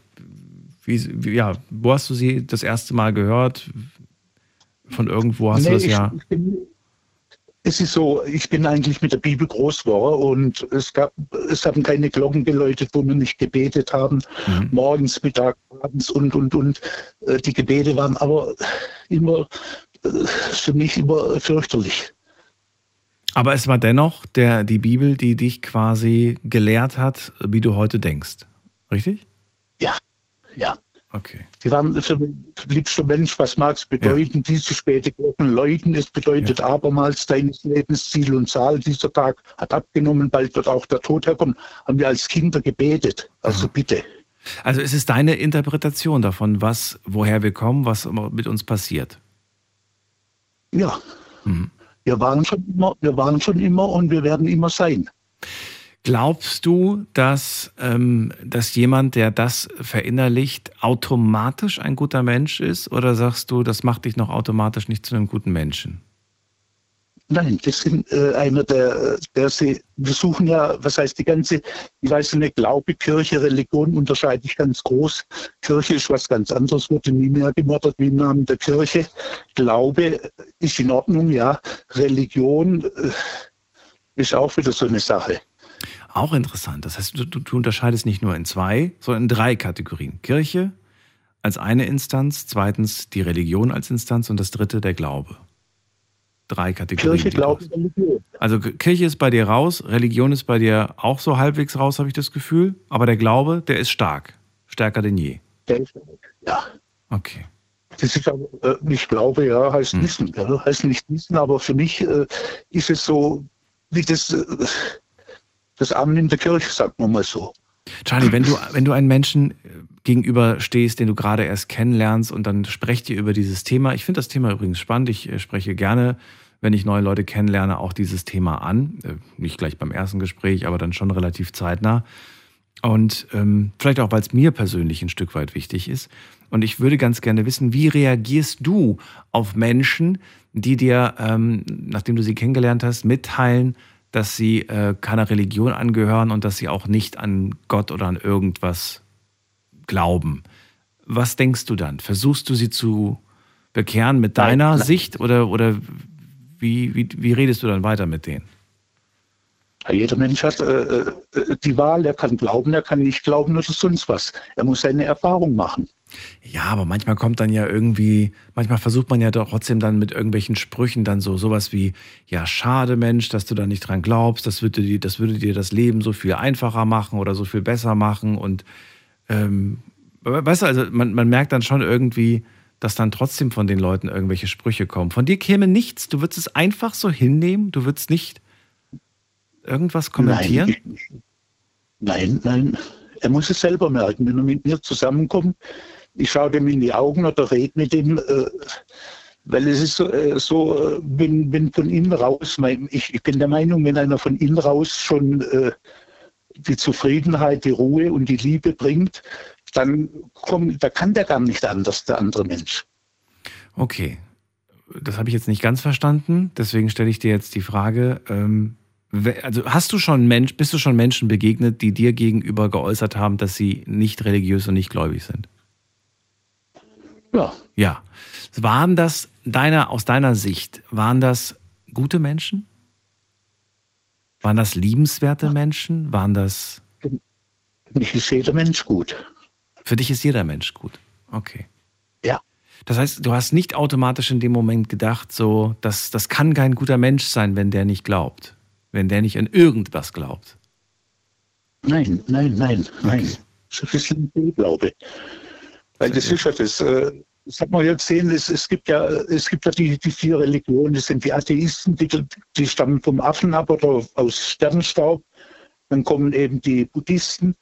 wie, wie- ja, wo hast du sie das erste Mal gehört? Von irgendwo hast du Nee, das ich, ja. ich bin, es ist so, ich bin eigentlich mit der Bibel groß geworden und es gab, es haben keine Glocken geläutet, wo wir nicht gebetet haben. Mhm. Morgens, Mittag, abends und, und, und. Äh, Die Gebete waren aber immer, äh, für mich immer fürchterlich. Aber es war dennoch der, die Bibel, die dich quasi gelehrt hat, wie du heute denkst. Richtig? Ja, ja. Okay. Die waren für mich liebster Mensch, was mag es bedeuten, diese späte Glocken läuten, es bedeutet abermals deines Lebens Ziel und Zahl. Dieser Tag hat abgenommen, bald wird auch der Tod herkommen. Haben wir als Kinder gebetet. Also bitte. Also es ist deine Interpretation davon, was, woher wir kommen, was mit uns passiert. Ja. Mhm. Wir waren schon immer, wir waren schon immer und wir werden immer sein. Glaubst du, dass, ähm, dass jemand, der das verinnerlicht, automatisch ein guter Mensch ist? Oder sagst du, das macht dich noch automatisch nicht zu einem guten Menschen? Nein, das sind äh, einer der, der sie, wir suchen ja, was heißt die ganze, ich weiß nicht, Glaube, Kirche, Religion unterscheide ich ganz groß. Kirche ist was ganz anderes, wurde nie mehr gemordert wie im Namen der Kirche. Glaube ist in Ordnung, ja. Religion äh, ist auch wieder so eine Sache. Auch interessant. Das heißt, du, du, unterscheidest nicht nur in zwei, sondern in drei Kategorien. Kirche als eine Instanz, zweitens die Religion als Instanz und das dritte der Glaube. Drei Kategorien. Kirche, Glaube. Religion. Also Kirche ist bei dir raus, Religion ist bei dir auch so halbwegs raus, habe ich das Gefühl. Aber der Glaube, der ist stark. Stärker denn je. Der ist, ja. Okay. Das ist aber, äh, ich glaube, ja, heißt wissen. Ja, heißt nicht wissen, aber für mich äh, ist es so, wie das, äh, das Amen in der Kirche, sagt man mal so. Charlie, wenn du, wenn du einen Menschen äh, gegenüber stehst, den du gerade erst kennenlernst und dann sprecht ihr über dieses Thema. Ich finde das Thema übrigens spannend. Ich äh, spreche gerne, wenn ich neue Leute kennenlerne, auch dieses Thema an. Äh, Nicht gleich beim ersten Gespräch, aber dann schon relativ zeitnah. Und ähm, vielleicht auch, weil es mir persönlich ein Stück weit wichtig ist. Und ich würde ganz gerne wissen, wie reagierst du auf Menschen, die dir, ähm, nachdem du sie kennengelernt hast, mitteilen, dass sie äh, keiner Religion angehören und dass sie auch nicht an Gott oder an irgendwas glauben. Was denkst du dann? Versuchst du sie zu bekehren mit deiner nein. Sicht oder, oder wie, wie, wie redest du dann weiter mit denen? Jeder Mensch hat äh, äh, die Wahl, er kann glauben, er kann nicht glauben oder sonst was. Er muss seine Erfahrung machen. Ja, aber manchmal kommt dann ja irgendwie, manchmal versucht man ja doch trotzdem dann mit irgendwelchen Sprüchen dann so sowas wie, ja, schade Mensch, dass du da nicht dran glaubst, das würde dir, das würde dir das Leben so viel einfacher machen oder so viel besser machen und ähm, weißt du, also man, man merkt dann schon irgendwie, dass dann trotzdem von den Leuten irgendwelche Sprüche kommen. Von dir käme nichts, du würdest es einfach so hinnehmen, du würdest nicht irgendwas kommentieren? Nein, nein, er muss es selber merken. Wenn er mit mir zusammenkommt, ich schaue dem in die Augen oder rede mit ihm, äh, weil es ist so, äh, so äh, wenn, wenn von innen raus, mein, ich, ich bin der Meinung, wenn einer von innen raus schon äh, die Zufriedenheit, die Ruhe und die Liebe bringt, dann kommt, da kann der gar nicht anders, der andere Mensch. Okay, das habe ich jetzt nicht ganz verstanden. Deswegen stelle ich dir jetzt die Frage: ähm, Also hast du schon Mensch, bist du schon Menschen begegnet, die dir gegenüber geäußert haben, dass sie nicht religiös und nicht gläubig sind? Ja. Ja. Waren das deiner, aus deiner Sicht, waren das gute Menschen? Waren das liebenswerte Menschen? Waren das. Für mich ist jeder Mensch gut. Für dich ist jeder Mensch gut. Okay. Ja. Das heißt, du hast nicht automatisch in dem Moment gedacht, so, das, das kann kein guter Mensch sein, wenn der nicht glaubt. Wenn der nicht an irgendwas glaubt. Nein, nein, nein, nein. Das ist ein Fehlglaube. Weil das ist ja das, äh, das hat man jetzt sehen, es, es gibt ja, es gibt ja die, die vier Religionen, das sind die Atheisten, die, die stammen vom Affen ab oder aus Sternstaub. Dann kommen eben die Buddhisten,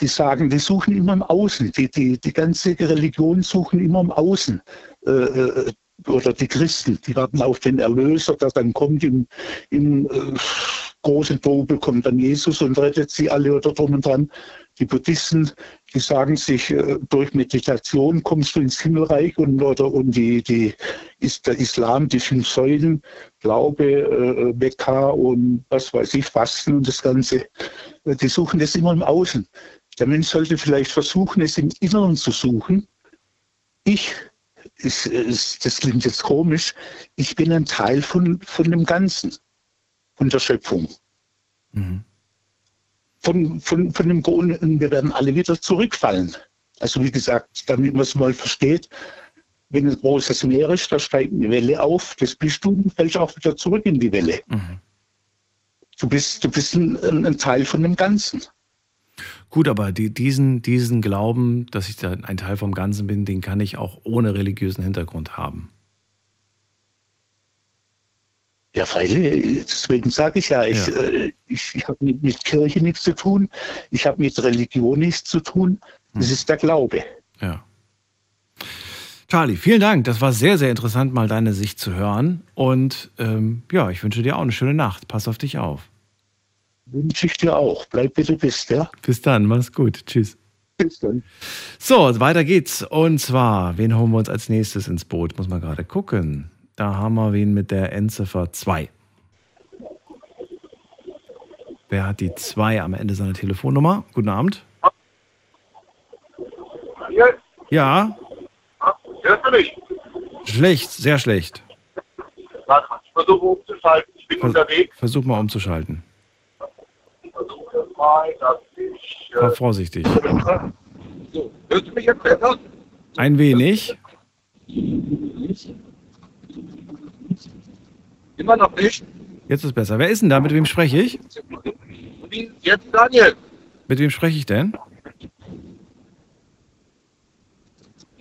die sagen, die suchen immer im Außen. Die, die, die ganze Religion suchen immer im Außen. Äh, äh, oder die Christen, die warten auf den Erlöser, der dann kommt im, im äh, großen Trubel, kommt dann Jesus und rettet sie alle oder drum und dran. Die Buddhisten, die sagen sich, äh, durch Meditation kommst du ins Himmelreich und, oder, und die, die ist der Islam, die fünf Säulen, Glaube, äh, Mekka und was weiß ich, Fasten und das Ganze, äh, die suchen das immer im Außen. Der Mensch sollte vielleicht versuchen, es im Inneren zu suchen. Ich, ist, ist, das klingt jetzt komisch, ich bin ein Teil von, von dem Ganzen, von der Schöpfung. Mhm von, von, von dem Grund, wir werden alle wieder zurückfallen. Also wie gesagt, damit man es mal versteht, wenn ein großes Meer ist, da steigt eine Welle auf, das bist du und fällst auch wieder zurück in die Welle. Mhm. Du bist, du bist ein, ein, Teil von dem Ganzen. Gut, aber die, diesen, diesen Glauben, dass ich da ein Teil vom Ganzen bin, den kann ich auch ohne religiösen Hintergrund haben. Ja, freilich, deswegen sage ich ja, ich, ja. Äh, ich, ich habe mit, mit, Kirche nichts zu tun, ich habe mit Religion nichts zu tun, das hm. ist der Glaube. Ja. Charlie, vielen Dank. Das war sehr, sehr interessant, mal deine Sicht zu hören. Und ähm, ja, ich wünsche dir auch eine schöne Nacht. Pass auf dich auf. Wünsche ich dir auch. Bleib wie du bist, ja? Bis dann, mach's gut. Tschüss. Bis dann. So, weiter geht's. Und zwar, wen holen wir uns als nächstes ins Boot? Muss man gerade gucken. Da haben wir wen mit der Endziffer 2. Wer hat die 2 am Ende seiner Telefonnummer? Guten Abend. Ja. Hörst du mich? Schlecht, sehr schlecht. Ich versuche umzuschalten. Ich bin Vers unterwegs. Versuch mal umzuschalten. Ich versuche mal, dass ich. Äh, War vorsichtig. So, hörst du mich jetzt besser? Ein wenig. Immer noch nicht. Jetzt ist besser. Wer ist denn da? Mit wem spreche ich? Jetzt Daniel. Mit wem spreche ich denn?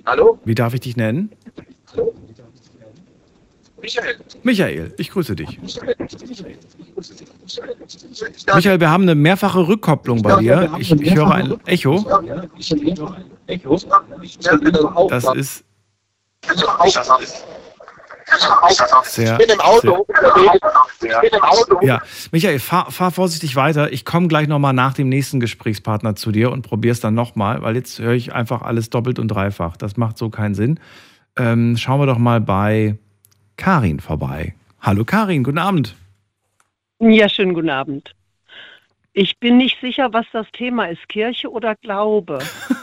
Hallo? Wie darf ich dich nennen? Hallo? Michael. Michael, ich grüße dich. Michael, wir haben eine mehrfache Rückkopplung bei dir. Ich, ich höre ein Echo. Das ist. Sehr, ich bin im Auto. Sehr, ich bin im Auto. Ja, Michael, fahr, fahr vorsichtig weiter. Ich komme gleich nochmal nach dem nächsten Gesprächspartner zu dir und probiere es dann nochmal, weil jetzt höre ich einfach alles doppelt und dreifach. Das macht so keinen Sinn. Ähm, schauen wir doch mal bei Karin vorbei. Hallo Karin, guten Abend. Ja, schönen guten Abend. Ich bin nicht sicher, was das Thema ist, Kirche oder Glaube.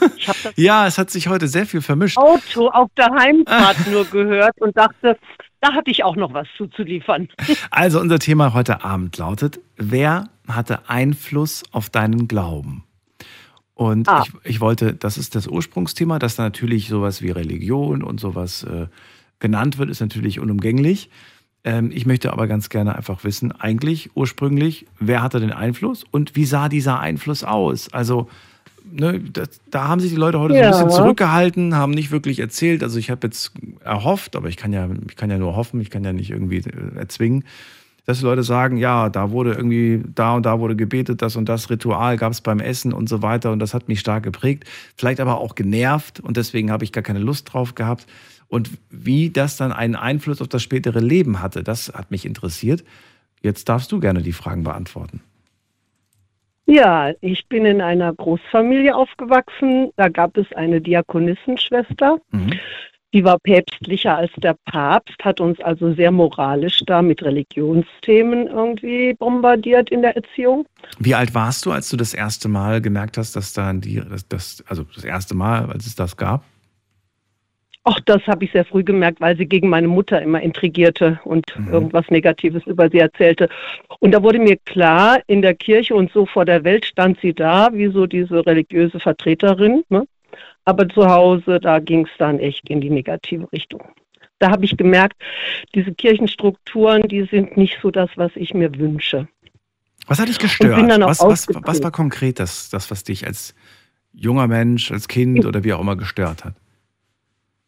[laughs] ja, es hat sich heute sehr viel vermischt. Auto auf der Heimfahrt [laughs] nur gehört und dachte, da hatte ich auch noch was zuzuliefern. [laughs] Also unser Thema heute Abend lautet, wer hatte Einfluss auf deinen Glauben? Und ah. ich, ich, wollte, das ist das Ursprungsthema, dass da natürlich sowas wie Religion und sowas äh, genannt wird, ist natürlich unumgänglich. Ähm, ich möchte aber ganz gerne einfach wissen, eigentlich ursprünglich, wer hatte den Einfluss und wie sah dieser Einfluss aus? Also, ne, das, da haben sich die Leute heute ja. so ein bisschen zurückgehalten, haben nicht wirklich erzählt. Also ich habe jetzt erhofft, aber ich kann ja, ich kann ja nur hoffen, ich kann ja nicht irgendwie äh, erzwingen, dass die Leute sagen, ja, da wurde irgendwie, da und da wurde gebetet, das und das Ritual gab es beim Essen und so weiter und das hat mich stark geprägt, vielleicht aber auch genervt und deswegen habe ich gar keine Lust drauf gehabt. Und wie das dann einen Einfluss auf das spätere Leben hatte, das hat mich interessiert. Jetzt darfst du gerne die Fragen beantworten. Ja, ich bin in einer Großfamilie aufgewachsen. Da gab es eine Diakonissenschwester. Mhm. Die war päpstlicher als der Papst, hat uns also sehr moralisch da mit Religionsthemen irgendwie bombardiert in der Erziehung. Wie alt warst du, als du das erste Mal gemerkt hast, dass da die, das, das also das erste Mal, als es das gab? Ach, das habe ich sehr früh gemerkt, weil sie gegen meine Mutter immer intrigierte und mhm. irgendwas Negatives über sie erzählte. Und da wurde mir klar, in der Kirche und so vor der Welt stand sie da, wie so diese religiöse Vertreterin. Ne? Aber zu Hause, da ging es dann echt in die negative Richtung. Da habe ich gemerkt, diese Kirchenstrukturen, die sind nicht so das, was ich mir wünsche. Was hat dich gestört? auch Was, was, was war konkret das, das, was dich als junger Mensch, als Kind oder wie auch immer gestört hat?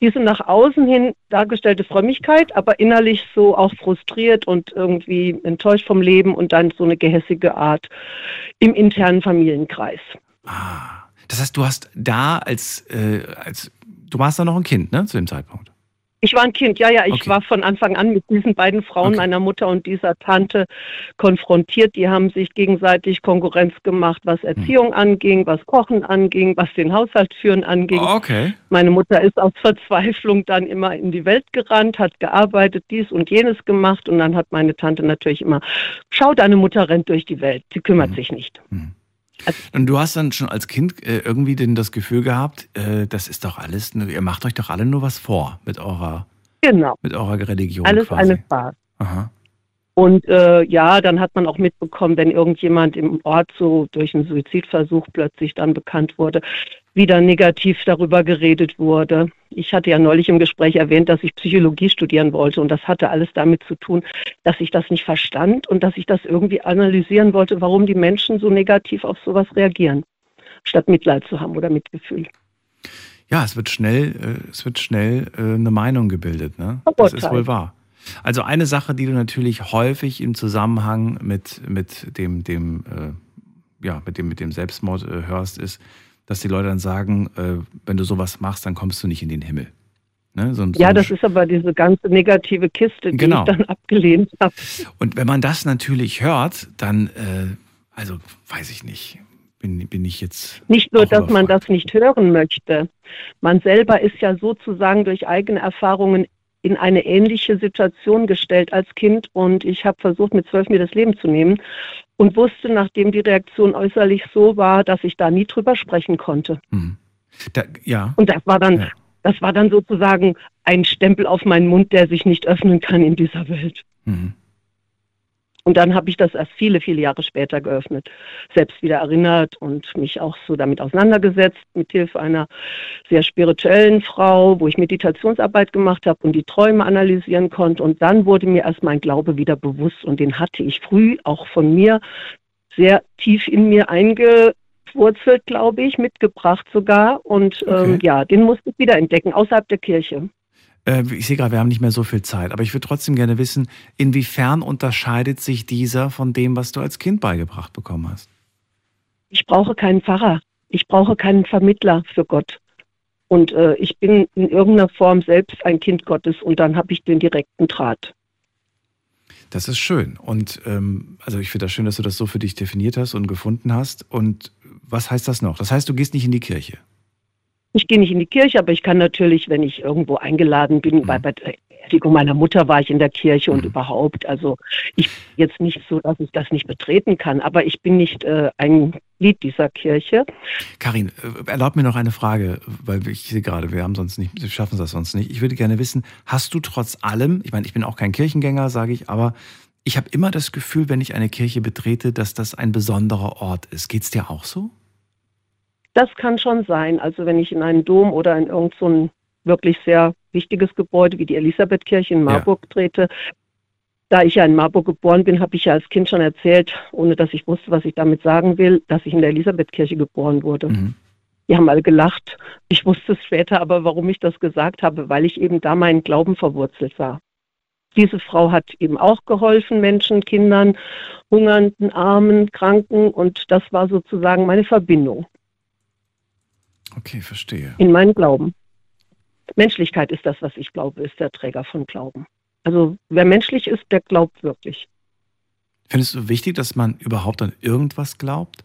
Diese nach außen hin dargestellte Frömmigkeit, aber innerlich so auch frustriert und irgendwie enttäuscht vom Leben und dann so eine gehässige Art im internen Familienkreis. Das heißt, du hast da als, äh, als du warst da noch ein Kind, ne, zu dem Zeitpunkt. Ich war ein Kind, ja, ja, ich Okay. war von Anfang an mit diesen beiden Frauen, meiner Mutter und dieser Tante, konfrontiert. Die haben sich gegenseitig Konkurrenz gemacht, was Erziehung anging, was Kochen anging, was den Haushalt führen anging. Okay. Meine Mutter ist aus Verzweiflung dann immer in die Welt gerannt, hat gearbeitet, dies und jenes gemacht und dann hat meine Tante natürlich immer, schau, deine Mutter rennt durch die Welt, sie kümmert sich nicht. Und du hast dann schon als Kind äh, irgendwie denn das Gefühl gehabt, äh, das ist doch alles, ihr macht euch doch alle nur was vor mit eurer, Genau. mit eurer Religion Alles quasi. eine Farce. Aha. Und äh, ja, dann hat man auch mitbekommen, wenn irgendjemand im Ort so durch einen Suizidversuch plötzlich dann bekannt wurde, wieder negativ darüber geredet wurde. Ich hatte ja neulich im Gespräch erwähnt, dass ich Psychologie studieren wollte und das hatte alles damit zu tun, dass ich das nicht verstand und dass ich das irgendwie analysieren wollte, warum die Menschen so negativ auf sowas reagieren, statt Mitleid zu haben oder Mitgefühl. Ja, es wird schnell, äh, es wird schnell äh, eine Meinung gebildet, ne? Das ist wohl wahr. Also eine Sache, die du natürlich häufig im Zusammenhang mit, mit dem, dem, äh, ja, mit dem, mit dem Selbstmord hörst, ist, dass die Leute dann sagen, äh, wenn du sowas machst, dann kommst du nicht in den Himmel. Ne? So, so Ja, ein das ist aber diese ganze negative Kiste, die Genau. ich dann abgelehnt habe. Und wenn man das natürlich hört, dann, äh, also weiß ich nicht, bin, bin ich jetzt. Nicht nur, dass man das nicht hören möchte. Man selber ist ja sozusagen durch eigene Erfahrungen in eine ähnliche Situation gestellt als Kind und ich habe versucht, mit zwölf mir das Leben zu nehmen und wusste, nachdem die Reaktion äußerlich so war, dass ich da nie drüber sprechen konnte. Da, ja. Und das war dann, das war dann sozusagen ein Stempel auf meinen Mund, der sich nicht öffnen kann in dieser Welt. Mhm. Und dann habe ich das erst viele, viele Jahre später geöffnet, selbst wieder erinnert und mich auch so damit auseinandergesetzt, mit Hilfe einer sehr spirituellen Frau, wo ich Meditationsarbeit gemacht habe und die Träume analysieren konnte. Und dann wurde mir erst mein Glaube wieder bewusst und den hatte ich früh auch von mir sehr tief in mir eingewurzelt, glaube ich, mitgebracht sogar. Und ähm, ja, den musste ich wieder entdecken, außerhalb der Kirche. Äh, ich sehe gerade, wir haben nicht mehr so viel Zeit, aber ich würde trotzdem gerne wissen, inwiefern unterscheidet sich dieser von dem, was du als Kind beigebracht bekommen hast? Ich brauche keinen Pfarrer. Ich brauche keinen Vermittler für Gott. Und äh, ich bin in irgendeiner Form selbst ein Kind Gottes und dann habe ich den direkten Draht. Das ist schön. Und ähm, also ich finde das schön, dass du das so für dich definiert hast und gefunden hast. Und was heißt das noch? Das heißt, du gehst nicht in die Kirche. Ich gehe nicht in die Kirche, aber ich kann natürlich, wenn ich irgendwo eingeladen bin, bei, bei der Beerdigung meiner Mutter war ich in der Kirche und überhaupt. Also ich jetzt nicht so, dass ich das nicht betreten kann, aber ich bin nicht äh, ein Glied dieser Kirche. Karin, äh, erlaub mir noch eine Frage, weil ich sehe gerade, wir haben sonst nicht, wir schaffen das sonst nicht. Ich würde gerne wissen, hast du trotz allem, ich meine, ich bin auch kein Kirchengänger, sage ich, aber ich habe immer das Gefühl, wenn ich eine Kirche betrete, dass das ein besonderer Ort ist. Geht's dir auch so? Das kann schon sein. Also wenn ich in einen Dom oder in irgend so wirklich sehr wichtiges Gebäude wie die Elisabethkirche in Marburg trete, da ich ja in Marburg geboren bin, habe ich ja als Kind schon erzählt, ohne dass ich wusste, was ich damit sagen will, dass ich in der Elisabethkirche geboren wurde. Die haben alle gelacht. Ich wusste es später aber, warum ich das gesagt habe, weil ich eben da meinen Glauben verwurzelt war. Diese Frau hat eben auch geholfen, Menschen, Kindern, Hungernden, Armen, Kranken und das war sozusagen meine Verbindung Okay, verstehe. in meinen Glauben. Menschlichkeit ist das, was ich glaube, ist der Träger von Glauben. Also wer menschlich ist, der glaubt wirklich. Findest du wichtig, dass man überhaupt an irgendwas glaubt?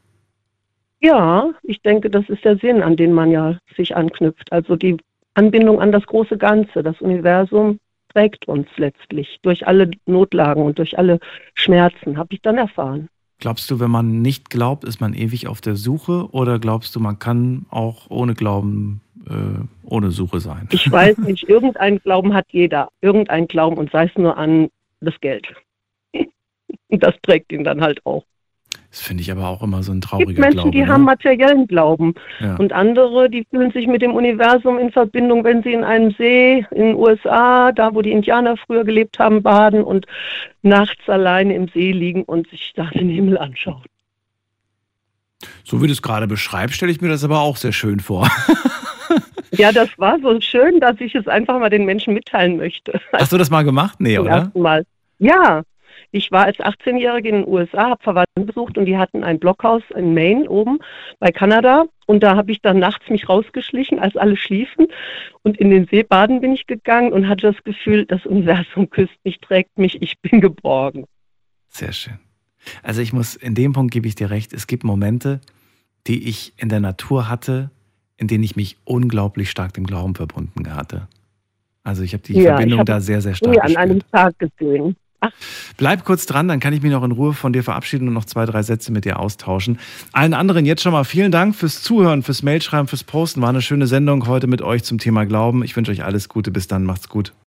Ja, ich denke, das ist der Sinn, an den man ja sich anknüpft. Also die Anbindung an das große Ganze. Das Universum trägt uns letztlich durch alle Notlagen und durch alle Schmerzen, habe ich dann erfahren. Glaubst du, wenn man nicht glaubt, ist man ewig auf der Suche? Oder glaubst du, man kann auch ohne Glauben, äh, ohne Suche sein? Ich weiß nicht, [laughs] irgendein Glauben hat jeder. Irgendein Glauben und sei es nur an das Geld. [laughs] Das trägt ihn dann halt auch. Das finde ich aber auch immer so ein Es trauriger gibt Menschen, Glaube. die ne? haben materiellen Glauben. Ja. Und andere, die fühlen sich mit dem Universum in Verbindung, wenn sie in einem See in den USA, da wo die Indianer früher gelebt haben, baden und nachts alleine im See liegen und sich da den Himmel anschauen. So wie du es gerade beschreibst, stelle ich mir das aber auch sehr schön vor. [laughs] Ja, das war so schön, dass ich es einfach mal den Menschen mitteilen möchte. Hast du das mal gemacht? Nee, Zum oder? Mal. Ja, ich war als 18-Jährige in den USA, habe Verwandten besucht und die hatten ein Blockhaus in Maine oben bei Kanada. Und da habe ich dann nachts mich rausgeschlichen, als alle schliefen. Und in den See baden bin ich gegangen und hatte das Gefühl, das Universum küsst mich, trägt mich, ich bin geborgen. Sehr schön. Also ich muss, in dem Punkt gebe ich dir recht, es gibt Momente, die ich in der Natur hatte, in denen ich mich unglaublich stark dem Glauben verbunden hatte. Also ich habe die ja, Verbindung habe da sehr, sehr stark nie an einem Tag gesehen. Bleib kurz dran, dann kann ich mich noch in Ruhe von dir verabschieden und noch zwei, drei Sätze mit dir austauschen. Allen anderen jetzt schon mal vielen Dank fürs Zuhören, fürs Mailschreiben, fürs Posten. War eine schöne Sendung heute mit euch zum Thema Glauben. Ich wünsche euch alles Gute. Bis dann, macht's gut.